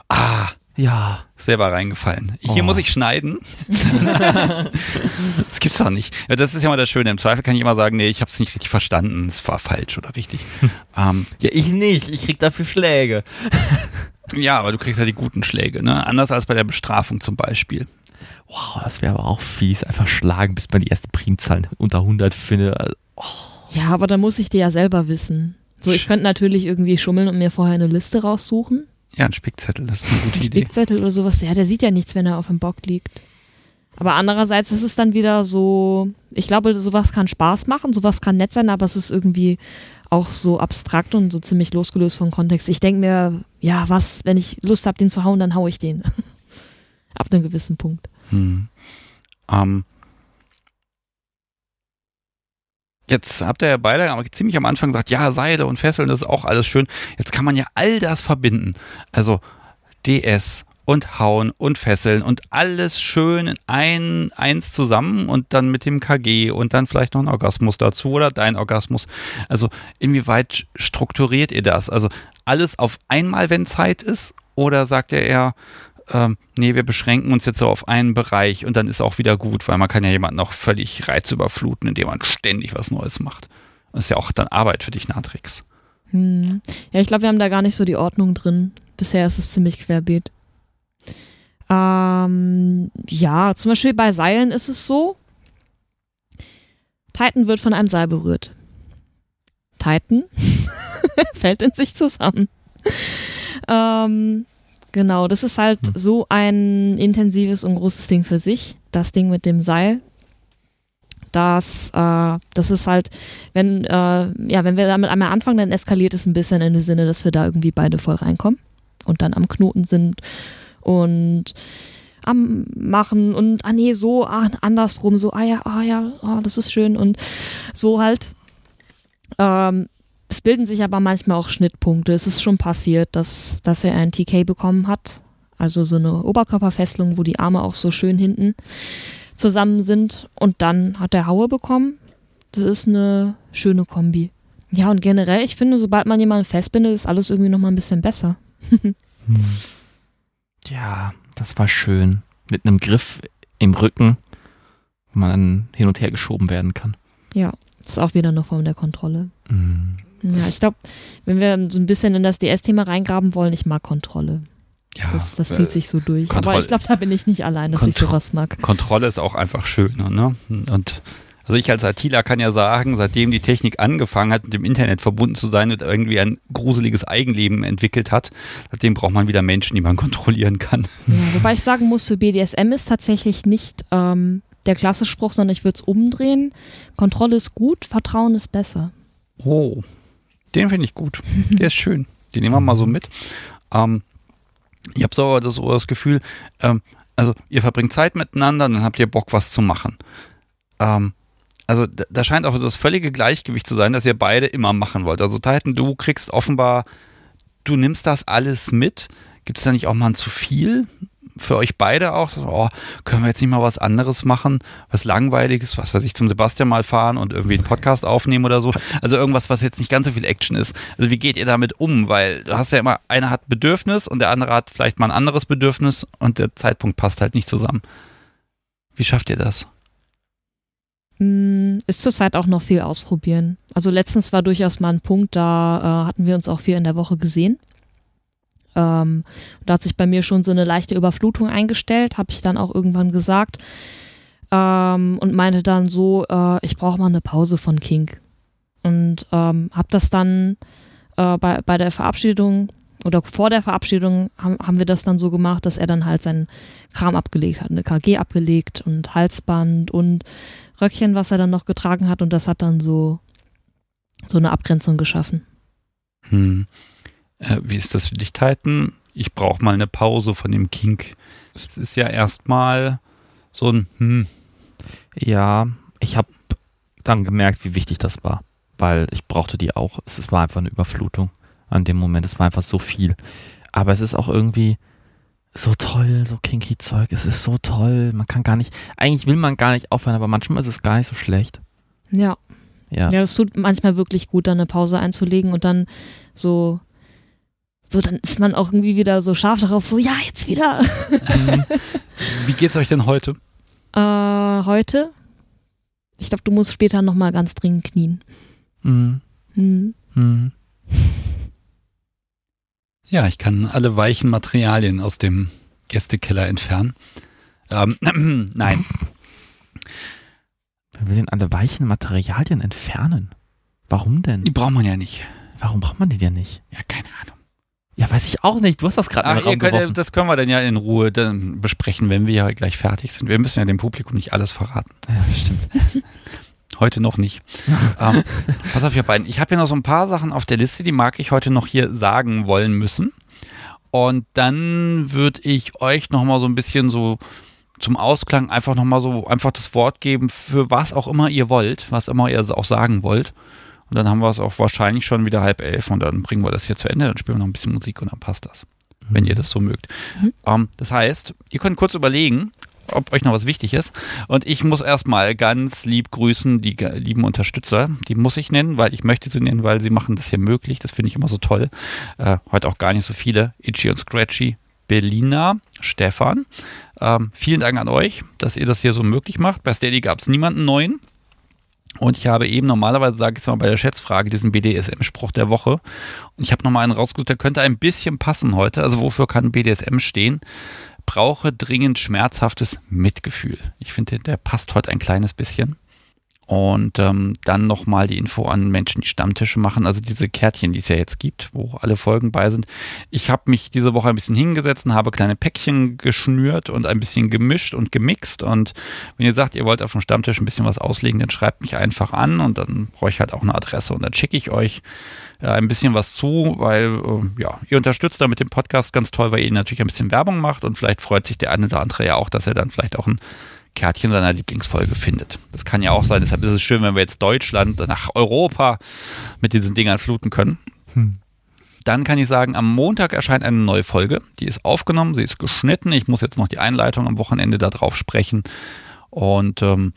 Ah, Ja. selber reingefallen. Hier Oh. muss ich schneiden. [laughs] das gibt's doch nicht. Das ist ja mal das Schöne. Im Zweifel kann ich immer sagen, nee, ich habe es nicht richtig verstanden. Es war falsch oder richtig. [laughs] ähm, Ja, ich nicht. Ich krieg dafür Schläge. ja, aber du kriegst ja die guten Schläge, ne? Anders als bei der Bestrafung zum Beispiel. Wow, das wäre aber auch fies. Einfach schlagen, bis man die ersten Primzahlen unter 100 findet. Ja, aber da muss ich die ja selber wissen. So, ich könnte natürlich irgendwie schummeln und mir vorher eine Liste raussuchen. Ja, ein Spickzettel, das ist eine gute Ein Idee. Spickzettel oder sowas. Ja, der sieht ja nichts, wenn er auf dem Bock liegt. Aber andererseits ist es dann wieder so, ich glaube, sowas kann Spaß machen, sowas kann nett sein, aber es ist irgendwie auch so abstrakt und so ziemlich losgelöst vom Kontext. Ich denke mir, ja, was, wenn ich Lust habe, den zu hauen, dann hau ich den. [laughs] Ab einem gewissen Punkt. Hm. Ähm, Jetzt habt ihr ja beide ziemlich am Anfang gesagt, ja, Seile und Fesseln, das ist auch alles schön. Jetzt kann man ja all das verbinden. Also DS und Hauen und Fesseln und alles schön in ein, eins zusammen und dann mit dem KG und dann vielleicht noch ein Orgasmus dazu oder dein Orgasmus. Also inwieweit strukturiert ihr das? Also alles auf einmal, wenn Zeit ist oder sagt ihr eher, ähm, nee, wir beschränken uns jetzt so auf einen Bereich und dann ist auch wieder gut, weil man kann ja jemanden auch völlig reizüberfluten, indem man ständig was Neues macht. Das ist ja auch dann Arbeit für dich, Natrix. Hm. Ja, ich glaube, wir haben da gar nicht so die Ordnung drin. Bisher ist es ziemlich querbeet. Ähm, ja, zum Beispiel bei Seilen ist es so, Titan wird von einem Seil berührt. Titan [laughs] fällt in sich zusammen. Ähm, Genau, das ist halt hm. so ein intensives und großes Ding für sich, das Ding mit dem Seil. Das, äh, das ist halt, wenn, äh, ja, wenn wir damit einmal anfangen, dann eskaliert es ein bisschen in dem Sinne, dass wir da irgendwie beide voll reinkommen und dann am Knoten sind und am Machen und ah nee, so, ah, andersrum, so, ah ja, ah ja, ah, das ist schön und so halt. Ähm, es bilden sich aber manchmal auch Schnittpunkte. Es ist schon passiert, dass, dass er ein TK bekommen hat. Also so eine Oberkörperfesselung, wo die Arme auch so schön hinten zusammen sind. Und dann hat er Haue bekommen. Das ist eine schöne Kombi. Ja, und generell, ich finde, sobald man jemanden festbindet, ist alles irgendwie nochmal ein bisschen besser. [laughs] hm. Ja, das war schön. Mit einem Griff im Rücken, wo man dann hin und her geschoben werden kann. Ja, das ist auch wieder eine Form der Kontrolle. Mhm. Ja, ich glaube, wenn wir so ein bisschen in das DS-Thema reingraben wollen, ich mag Kontrolle. Ja, das, das zieht äh, sich so durch. Kontroll Aber ich glaube, da bin ich nicht allein, dass Kontro ich sowas mag. Kontrolle ist auch einfach schön. Ne? Und also ich als ITler kann ja sagen, seitdem die Technik angefangen hat, mit dem Internet verbunden zu sein und irgendwie ein gruseliges Eigenleben entwickelt hat, seitdem braucht man wieder Menschen, die man [laughs] kontrollieren kann. Ja, wobei ich sagen muss, für BDSM ist tatsächlich nicht ähm, der klassische Spruch, sondern ich würde es umdrehen. Kontrolle ist gut, Vertrauen ist besser. Oh, den finde ich gut. Der ist schön. Den nehmen wir mal so mit. Ähm, ich habe so das, das Gefühl, ähm, also ihr verbringt Zeit miteinander, dann habt ihr Bock, was zu machen. Ähm, also da, da, scheint auch das völlige Gleichgewicht zu sein, dass ihr beide immer machen wollt. Also Titan, du kriegst offenbar, du nimmst das alles mit. Gibt es da nicht auch mal ein zu viel? Für euch beide auch? Oh, können wir jetzt nicht mal was anderes machen? Was Langweiliges, was weiß ich, zum Sebastian mal fahren und irgendwie einen Podcast aufnehmen oder so? Also irgendwas, was jetzt nicht ganz so viel Action ist. Also wie geht ihr damit um? Weil du hast ja immer, einer hat Bedürfnis und der andere hat vielleicht mal ein anderes Bedürfnis und der Zeitpunkt passt halt nicht zusammen. Wie schafft ihr das? Hm, ist zurzeit auch noch viel ausprobieren. Also letztens war durchaus mal ein Punkt, da äh, hatten wir uns auch viel in der Woche gesehen. Ähm, da hat sich bei mir schon so eine leichte Überflutung eingestellt, habe ich dann auch irgendwann gesagt ähm, und meinte dann so, äh, ich brauche mal eine Pause von King. Und ähm, habe das dann äh, bei, bei der Verabschiedung oder vor der Verabschiedung haben, haben wir das dann so gemacht, dass er dann halt seinen Kram abgelegt hat, eine KG abgelegt und Halsband und Röckchen, was er dann noch getragen hat und das hat dann so so eine Abgrenzung geschaffen. Hm. Äh, wie ist das für dich, Titan? Ich brauche mal eine Pause von dem Kink. Es ist ja erstmal so ein hm. Ja, ich habe dann gemerkt, wie wichtig das war, weil ich brauchte die auch. Es war einfach eine Überflutung an dem Moment. Es war einfach so viel. Aber es ist auch irgendwie so toll, so kinky Zeug. Es ist so toll. Man kann gar nicht, eigentlich will man gar nicht aufhören, aber manchmal ist es gar nicht so schlecht. Ja. Ja. Ja, das tut manchmal wirklich gut, dann eine Pause einzulegen und dann so so, dann ist man auch irgendwie wieder so scharf darauf, so, ja, jetzt wieder. Mhm. [laughs] Wie geht's euch denn heute? Äh, heute? Ich glaube, du musst später nochmal ganz dringend knien. Mhm. Mhm. Mhm. Ja, ich kann alle weichen Materialien aus dem Gästekeller entfernen. Ähm, [clears throat] nein. Wer will denn alle weichen Materialien entfernen? Warum denn? Die braucht man ja nicht. Warum braucht man die denn nicht? Ja, keine Ahnung. Ja, weiß ich auch nicht. Du hast das gerade Ach, ihr könnt, Das können wir dann ja in Ruhe dann besprechen, wenn wir ja gleich fertig sind. Wir müssen ja dem Publikum nicht alles verraten. Ja, stimmt. [laughs] Heute noch nicht. ähm, pass auf, ihr beiden. Ich habe ja noch so ein paar Sachen auf der Liste, die mag ich heute noch hier sagen wollen müssen. Und dann würde ich euch noch mal so ein bisschen so zum Ausklang einfach nochmal so einfach das Wort geben für was auch immer ihr wollt, was immer ihr auch sagen wollt. Und dann haben wir es auch wahrscheinlich schon wieder halb elf und dann bringen wir das hier zu Ende, dann spielen wir noch ein bisschen Musik und dann passt das, wenn ihr das so mögt. Mhm. Ähm, das heißt, ihr könnt kurz überlegen, ob euch noch was wichtig ist. Und ich muss erstmal ganz lieb grüßen, die lieben Unterstützer. Die muss ich nennen, weil ich möchte sie nennen, weil sie machen das hier möglich. Das finde ich immer so toll. Äh, heute auch gar nicht so viele. Itchy und Scratchy, Berlina, Stefan. Ähm, vielen Dank an euch, dass ihr das hier so möglich macht. Bei Steady gab es niemanden neuen. Und ich habe eben normalerweise, sage ich es mal bei der Schätzfrage, diesen BDSM-Spruch der Woche. Und ich habe nochmal einen rausgesucht, der könnte ein bisschen passen heute. Also wofür kann BDSM stehen? Brauche dringend schmerzhaftes Mitgefühl. Ich finde, der passt heute ein kleines bisschen. Und ähm, dann nochmal die Info an Menschen, die Stammtische machen, also diese Kärtchen, die es ja jetzt gibt, wo alle Folgen bei sind. Ich habe mich diese Woche ein bisschen hingesetzt und habe kleine Päckchen geschnürt und ein bisschen gemischt und gemixt. Und wenn ihr sagt, ihr wollt auf dem Stammtisch ein bisschen was auslegen, dann schreibt mich einfach an und dann brauche ich halt auch eine Adresse und dann schicke ich euch äh, ein bisschen was zu, weil äh, ja, ihr unterstützt da mit dem Podcast ganz toll, weil ihr natürlich ein bisschen Werbung macht und vielleicht freut sich der eine oder andere ja auch, dass er dann vielleicht auch ein Kärtchen seiner Lieblingsfolge findet. Das kann ja auch sein. Deshalb ist es schön, wenn wir jetzt Deutschland nach Europa mit diesen Dingern fluten können. Dann kann ich sagen, am Montag erscheint eine neue Folge. Die ist aufgenommen, sie ist geschnitten. Ich muss jetzt noch die Einleitung am Wochenende darauf sprechen. Und ähm,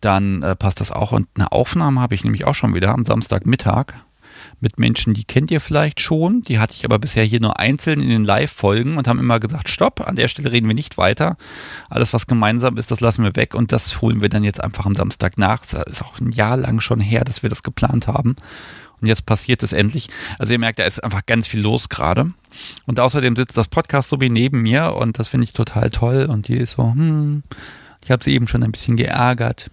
dann äh, passt das auch. Und eine Aufnahme habe ich nämlich auch schon wieder am Samstagmittag mit Menschen, die kennt ihr vielleicht schon. Die hatte ich aber bisher hier nur einzeln in den Live-Folgen und haben immer gesagt, stopp, an der Stelle reden wir nicht weiter. Alles, was gemeinsam ist, das lassen wir weg und das holen wir dann jetzt einfach am Samstag nach. Das ist auch ein Jahr lang schon her, dass wir das geplant haben. Und jetzt passiert es endlich. Also ihr merkt, da ist einfach ganz viel los gerade. Und außerdem sitzt das Podcast so wie neben mir und das finde ich total toll. Und die ist so, hm, ich habe sie eben schon ein bisschen geärgert.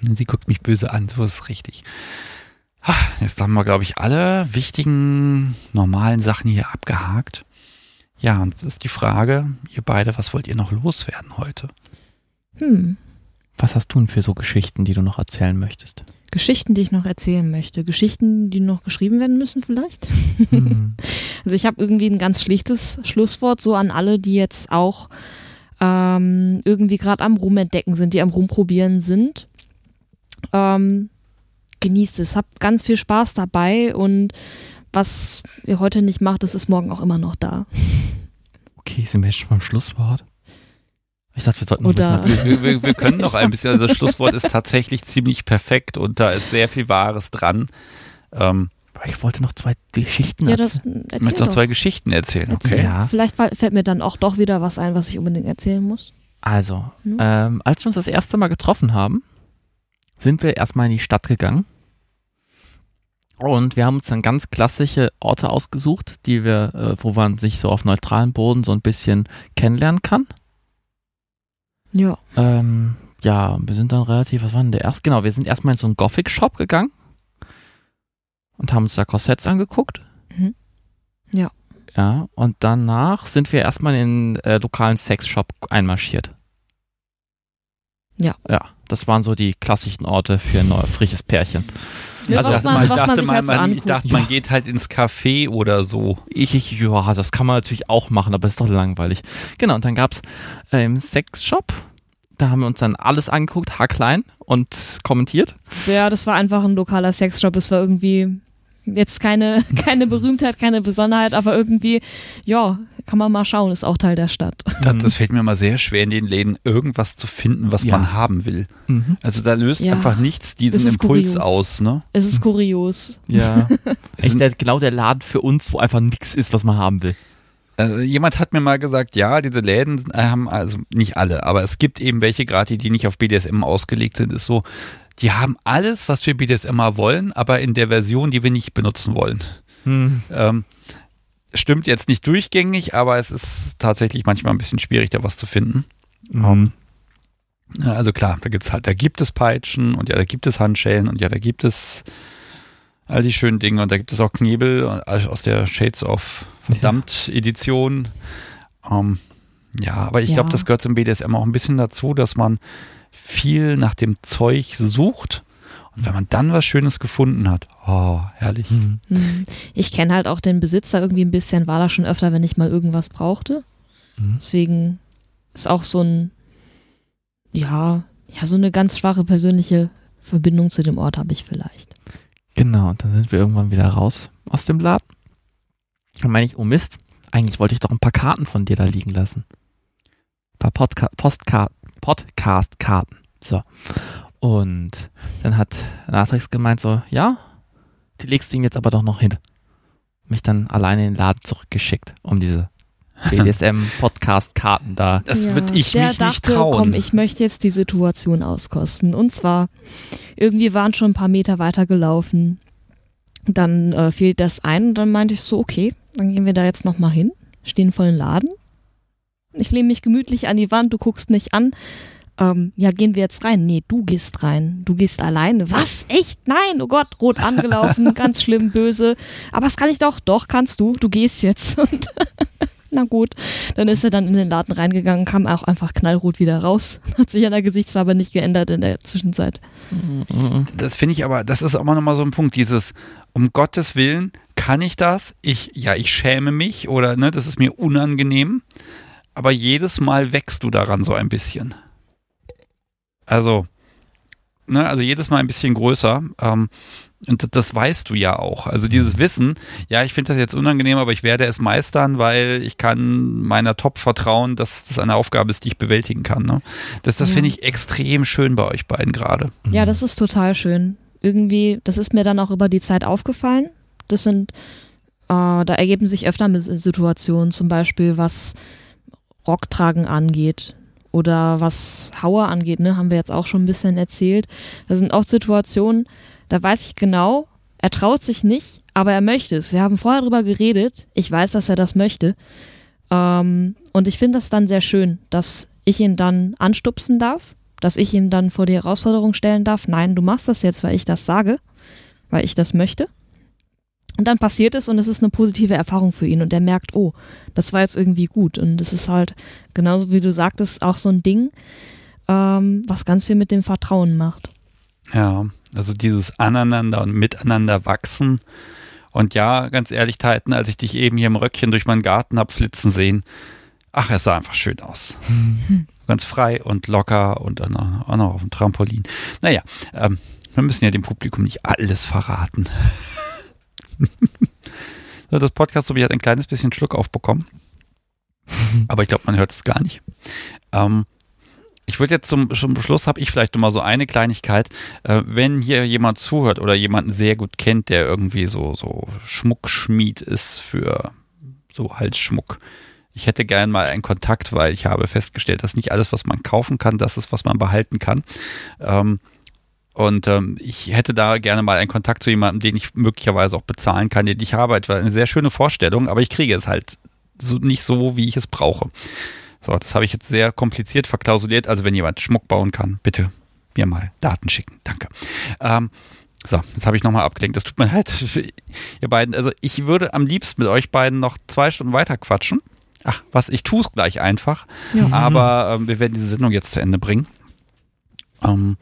Sie guckt mich böse an, so ist es richtig. Jetzt haben wir, glaube ich, alle wichtigen, normalen Sachen hier abgehakt. Ja, und das ist die Frage, ihr beide, was wollt ihr noch loswerden heute? Hm. Was hast du denn für so Geschichten, die du noch erzählen möchtest? Geschichten, die ich noch erzählen möchte. Geschichten, die noch geschrieben werden müssen vielleicht. Hm. [laughs] Also ich habe irgendwie ein ganz schlichtes Schlusswort so an alle, die jetzt auch ähm, irgendwie gerade am Rumentdecken sind, die am Rumprobieren sind. Ähm, genießt es, habt ganz viel Spaß dabei und was ihr heute nicht macht, das ist morgen auch immer noch da. Okay, sind wir jetzt schon beim Schlusswort? Ich dachte, wir sollten noch Oder- ein bisschen Wir, wir, wir können noch ein bisschen, also das Schlusswort ist tatsächlich ziemlich perfekt und da ist sehr viel Wahres dran. Ähm. Ich wollte noch zwei Geschichten Ja, das erzählen. erzähl möchtest noch doch. zwei Geschichten erzählen, Erzähl. okay? Ja. Vielleicht fällt mir dann auch doch wieder was ein, was ich unbedingt erzählen muss. Also, Hm? ähm, als wir uns das erste Mal getroffen haben, sind wir erstmal in die Stadt gegangen. Und wir haben uns dann ganz klassische Orte ausgesucht, die wir, äh, wo man sich so auf neutralem Boden so ein bisschen kennenlernen kann. Ja. Ähm, ja, wir sind dann relativ, was war denn der erste? Genau, wir sind erstmal in so einen Gothic-Shop gegangen und haben uns da Korsetts angeguckt. Mhm. Ja. Ja, und danach sind wir erstmal in den äh, lokalen Sexshop einmarschiert. Ja. Ja, das waren so die klassischen Orte für ein neues, frisches Pärchen. Ja, Also was ich man, ich was man dachte sich mal, halt so man, ich dachte, man geht halt ins Café oder so. Ich, ich, ja, das kann man natürlich auch machen, aber ist doch langweilig. Genau, und dann gab's äh, im Sexshop, da haben wir uns dann alles angeguckt, haarklein und kommentiert. Ja, das war einfach ein lokaler Sexshop. Es war irgendwie jetzt keine, [laughs] keine Berühmtheit, keine Besonderheit, aber irgendwie, ja, kann man mal schauen, ist auch Teil der Stadt. Das, das fällt mir mal sehr schwer in den Läden, irgendwas zu finden, was Ja. man haben will. Mhm. Also da löst Ja. einfach nichts diesen Impuls kurios. aus, ne? Es ist kurios. Ja. [laughs] Echt der, genau der Laden für uns, wo einfach nichts ist, was man haben will. Also jemand hat mir mal gesagt, ja, diese Läden sind- haben, also nicht alle, aber es gibt eben welche, gerade die, die nicht auf BDSM ausgelegt sind, ist so, die haben alles, was wir BDSM mal wollen, aber in der Version, die wir nicht benutzen wollen. Hm. Ähm, stimmt jetzt nicht durchgängig, aber es ist tatsächlich manchmal ein bisschen schwierig, da was zu finden. Mhm. Ja, Also klar, da gibt's halt, da gibt es Peitschen und ja, da gibt es Handschellen und ja, da gibt es all die schönen Dinge und da gibt es auch Knebel aus der Shades of Verdammt Edition. Ähm, ja, aber ich Ja. glaube, das gehört zum BDSM auch ein bisschen dazu, dass man viel nach dem Zeug sucht wenn man dann was Schönes gefunden hat, oh, herrlich. Mhm. Hm. Ich kenne halt auch den Besitzer irgendwie ein bisschen, war da schon öfter, wenn ich mal irgendwas brauchte. Mhm. Deswegen ist auch so ein ja, ja, so eine ganz schwache persönliche Verbindung zu dem Ort habe ich vielleicht. Genau, dann sind wir irgendwann wieder raus aus dem Laden. Dann meine ich, oh Mist, eigentlich wollte ich doch ein paar Karten von dir da liegen lassen. Ein paar Podca Postcard Podcast-Karten. So. Und dann hat Natrix gemeint so, ja, die legst du ihm jetzt aber doch noch hin. Mich dann alleine in den Laden zurückgeschickt, um diese BDSM-Podcast-Karten [laughs] da. Das Ja, würde ich der mich dachte, nicht trauen. Komm, ich möchte jetzt die Situation auskosten. Und zwar, irgendwie waren schon ein paar Meter weiter gelaufen. Dann äh, fiel das ein und dann meinte ich so, okay, dann gehen wir da jetzt nochmal hin, stehen vor den Laden. Ich lehne mich gemütlich an die Wand, du guckst mich an. Ähm, ja, gehen wir jetzt rein? Nee, du gehst rein. Du gehst alleine. Was? Echt? Nein, oh Gott, rot angelaufen, [laughs] ganz schlimm, böse. Aber das kann ich doch. Doch, kannst du. Du gehst jetzt. [laughs] Und [laughs] na gut. Dann ist er dann in den Laden reingegangen, kam auch einfach knallrot wieder raus. Hat sich an der Gesichtsfarbe nicht geändert in der Zwischenzeit. Das finde ich aber, das ist auch nochmal so ein Punkt, dieses, um Gottes Willen, kann ich das? Ich, ja, ich schäme mich oder, ne, das ist mir unangenehm. Aber jedes Mal wächst du daran so ein bisschen. Also, ne, also jedes Mal ein bisschen größer. Ähm, und das, das weißt du ja auch. Also dieses Wissen, ja, ich finde das jetzt unangenehm, aber ich werde es meistern, weil ich kann meiner Top vertrauen, dass das eine Aufgabe ist, die ich bewältigen kann. Ne? Das, das finde ich extrem schön bei euch beiden gerade. Ja, das ist total schön. Irgendwie, das ist mir dann auch über die Zeit aufgefallen. Das sind, äh, da ergeben sich öfter Situationen, zum Beispiel was Rocktragen angeht oder was Hauer angeht, ne, haben wir jetzt auch schon ein bisschen erzählt. Da sind auch Situationen, da weiß ich genau, er traut sich nicht, aber er möchte es. Wir haben vorher drüber geredet. Ich weiß, dass er das möchte. Ähm, und ich finde das dann sehr schön, dass ich ihn dann anstupsen darf, dass ich ihn dann vor die Herausforderung stellen darf. Nein, du machst das jetzt, weil ich das sage, weil ich das möchte. Und dann passiert es und es ist eine positive Erfahrung für ihn und er merkt, oh, das war jetzt irgendwie gut. Und es ist halt, genauso wie du sagtest, auch so ein Ding, ähm, was ganz viel mit dem Vertrauen macht. Ja, also dieses Aneinander und Miteinander wachsen. Und ja, ganz ehrlich, Titan, als ich dich eben hier im Röckchen durch meinen Garten hab flitzen sehen, ach, es sah einfach schön aus. Ganz frei und locker und dann auch noch auf dem Trampolin. Naja, ähm, wir müssen ja dem Publikum nicht alles verraten. [laughs] Das Podcast so hat ein kleines bisschen Schluck aufbekommen. [laughs] Aber ich glaube, man hört es gar nicht. Ähm, ich würde jetzt zum, zum Schluss habe ich vielleicht noch mal so eine Kleinigkeit. Äh, wenn hier jemand zuhört oder jemanden sehr gut kennt, der irgendwie so, so Schmuckschmied ist für so Halsschmuck. Ich hätte gern mal einen Kontakt, weil ich habe festgestellt, dass nicht alles, was man kaufen kann, das ist, was man behalten kann. Ähm, und ähm, ich hätte da gerne mal einen Kontakt zu jemandem, den ich möglicherweise auch bezahlen kann, den ich habe. Etwa eine sehr schöne Vorstellung, aber ich kriege es halt so nicht so, wie ich es brauche. So, das habe ich jetzt sehr kompliziert verklausuliert. Also wenn jemand Schmuck bauen kann, bitte mir mal Daten schicken. Danke. Ähm, so, jetzt habe ich nochmal abgelenkt. Das tut mir [laughs] leid, ihr beiden. Also ich würde am liebsten mit euch beiden noch zwei Stunden weiter quatschen. Ach, was, ich tue es gleich einfach. Ja. Aber ähm, wir werden diese Sendung jetzt zu Ende bringen. Ähm,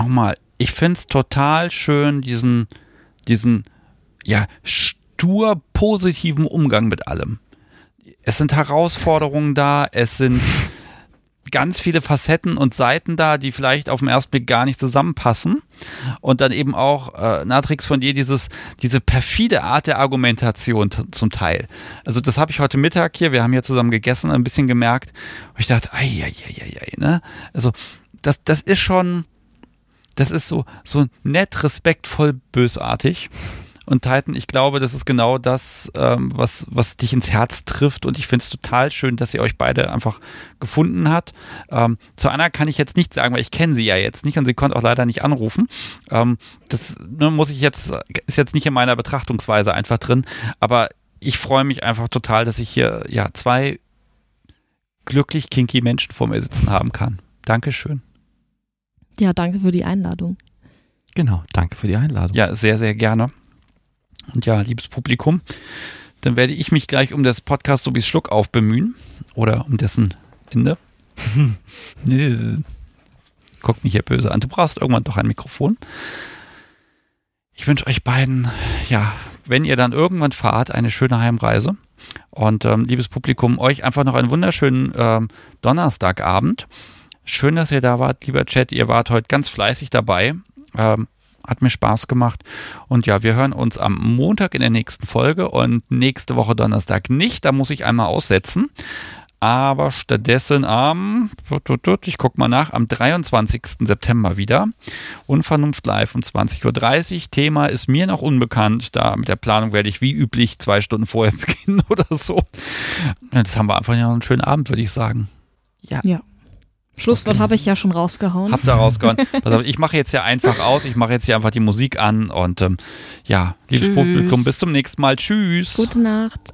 Nochmal, ich finde es total schön, diesen, diesen, ja, stur positiven Umgang mit allem. Es sind Herausforderungen da, es sind ganz viele Facetten und Seiten da, die vielleicht auf den ersten Blick gar nicht zusammenpassen. Und dann eben auch, äh, Natrix, von dir dieses, diese perfide Art der Argumentation zum Teil. Also das habe ich heute Mittag hier, wir haben hier zusammen gegessen, ein bisschen gemerkt. Und ich dachte, ei, ei, ei, ei, ei, ne? Also das, das ist schon, das ist so, so nett, respektvoll, bösartig. Und Titan, ich glaube, das ist genau das, ähm, was, was dich ins Herz trifft. Und ich finde es total schön, dass ihr euch beide einfach gefunden habt. Ähm, zu Anna kann ich jetzt nicht sagen, weil ich kenne sie ja jetzt nicht und sie konnte auch leider nicht anrufen. Ähm, das ne, muss ich jetzt, ist jetzt nicht in meiner Betrachtungsweise einfach drin. Aber ich freue mich einfach total, dass ich hier ja zwei glücklich kinky Menschen vor mir sitzen haben kann. Dankeschön. Ja, danke für die Einladung. Genau, danke für die Einladung. Ja, sehr, sehr gerne. Und ja, liebes Publikum, dann werde ich mich gleich um das Podcast so wie Schluck auf bemühen. Oder um dessen Ende. [laughs] Guck mich hier böse an. Du brauchst irgendwann doch ein Mikrofon. Ich wünsche euch beiden, ja, wenn ihr dann irgendwann fahrt, eine schöne Heimreise. Und ähm, liebes Publikum, euch einfach noch einen wunderschönen ähm, Donnerstagabend. Schön, dass ihr da wart, lieber Chat. Ihr wart heute ganz fleißig dabei. Ähm, hat mir Spaß gemacht. Und ja, wir hören uns am Montag in der nächsten Folge und nächste Woche Donnerstag nicht. Da muss ich einmal aussetzen. Aber stattdessen am, ich guck mal nach, am 23. September wieder. Unvernunft live um 20.30 Uhr. Thema ist mir noch unbekannt. Da mit der Planung werde ich wie üblich zwei Stunden vorher [laughs] beginnen oder so. Das haben wir einfach ja einen schönen Abend, würde ich sagen. Ja. Ja. Schlusswort habe ich ja schon rausgehauen. Hab da rausgehauen. [laughs] Auf, ich mache jetzt ja einfach aus. Ich mache jetzt hier einfach die Musik an und ähm, ja, liebes Tschüss. Publikum, bis zum nächsten Mal. Tschüss. Gute Nacht.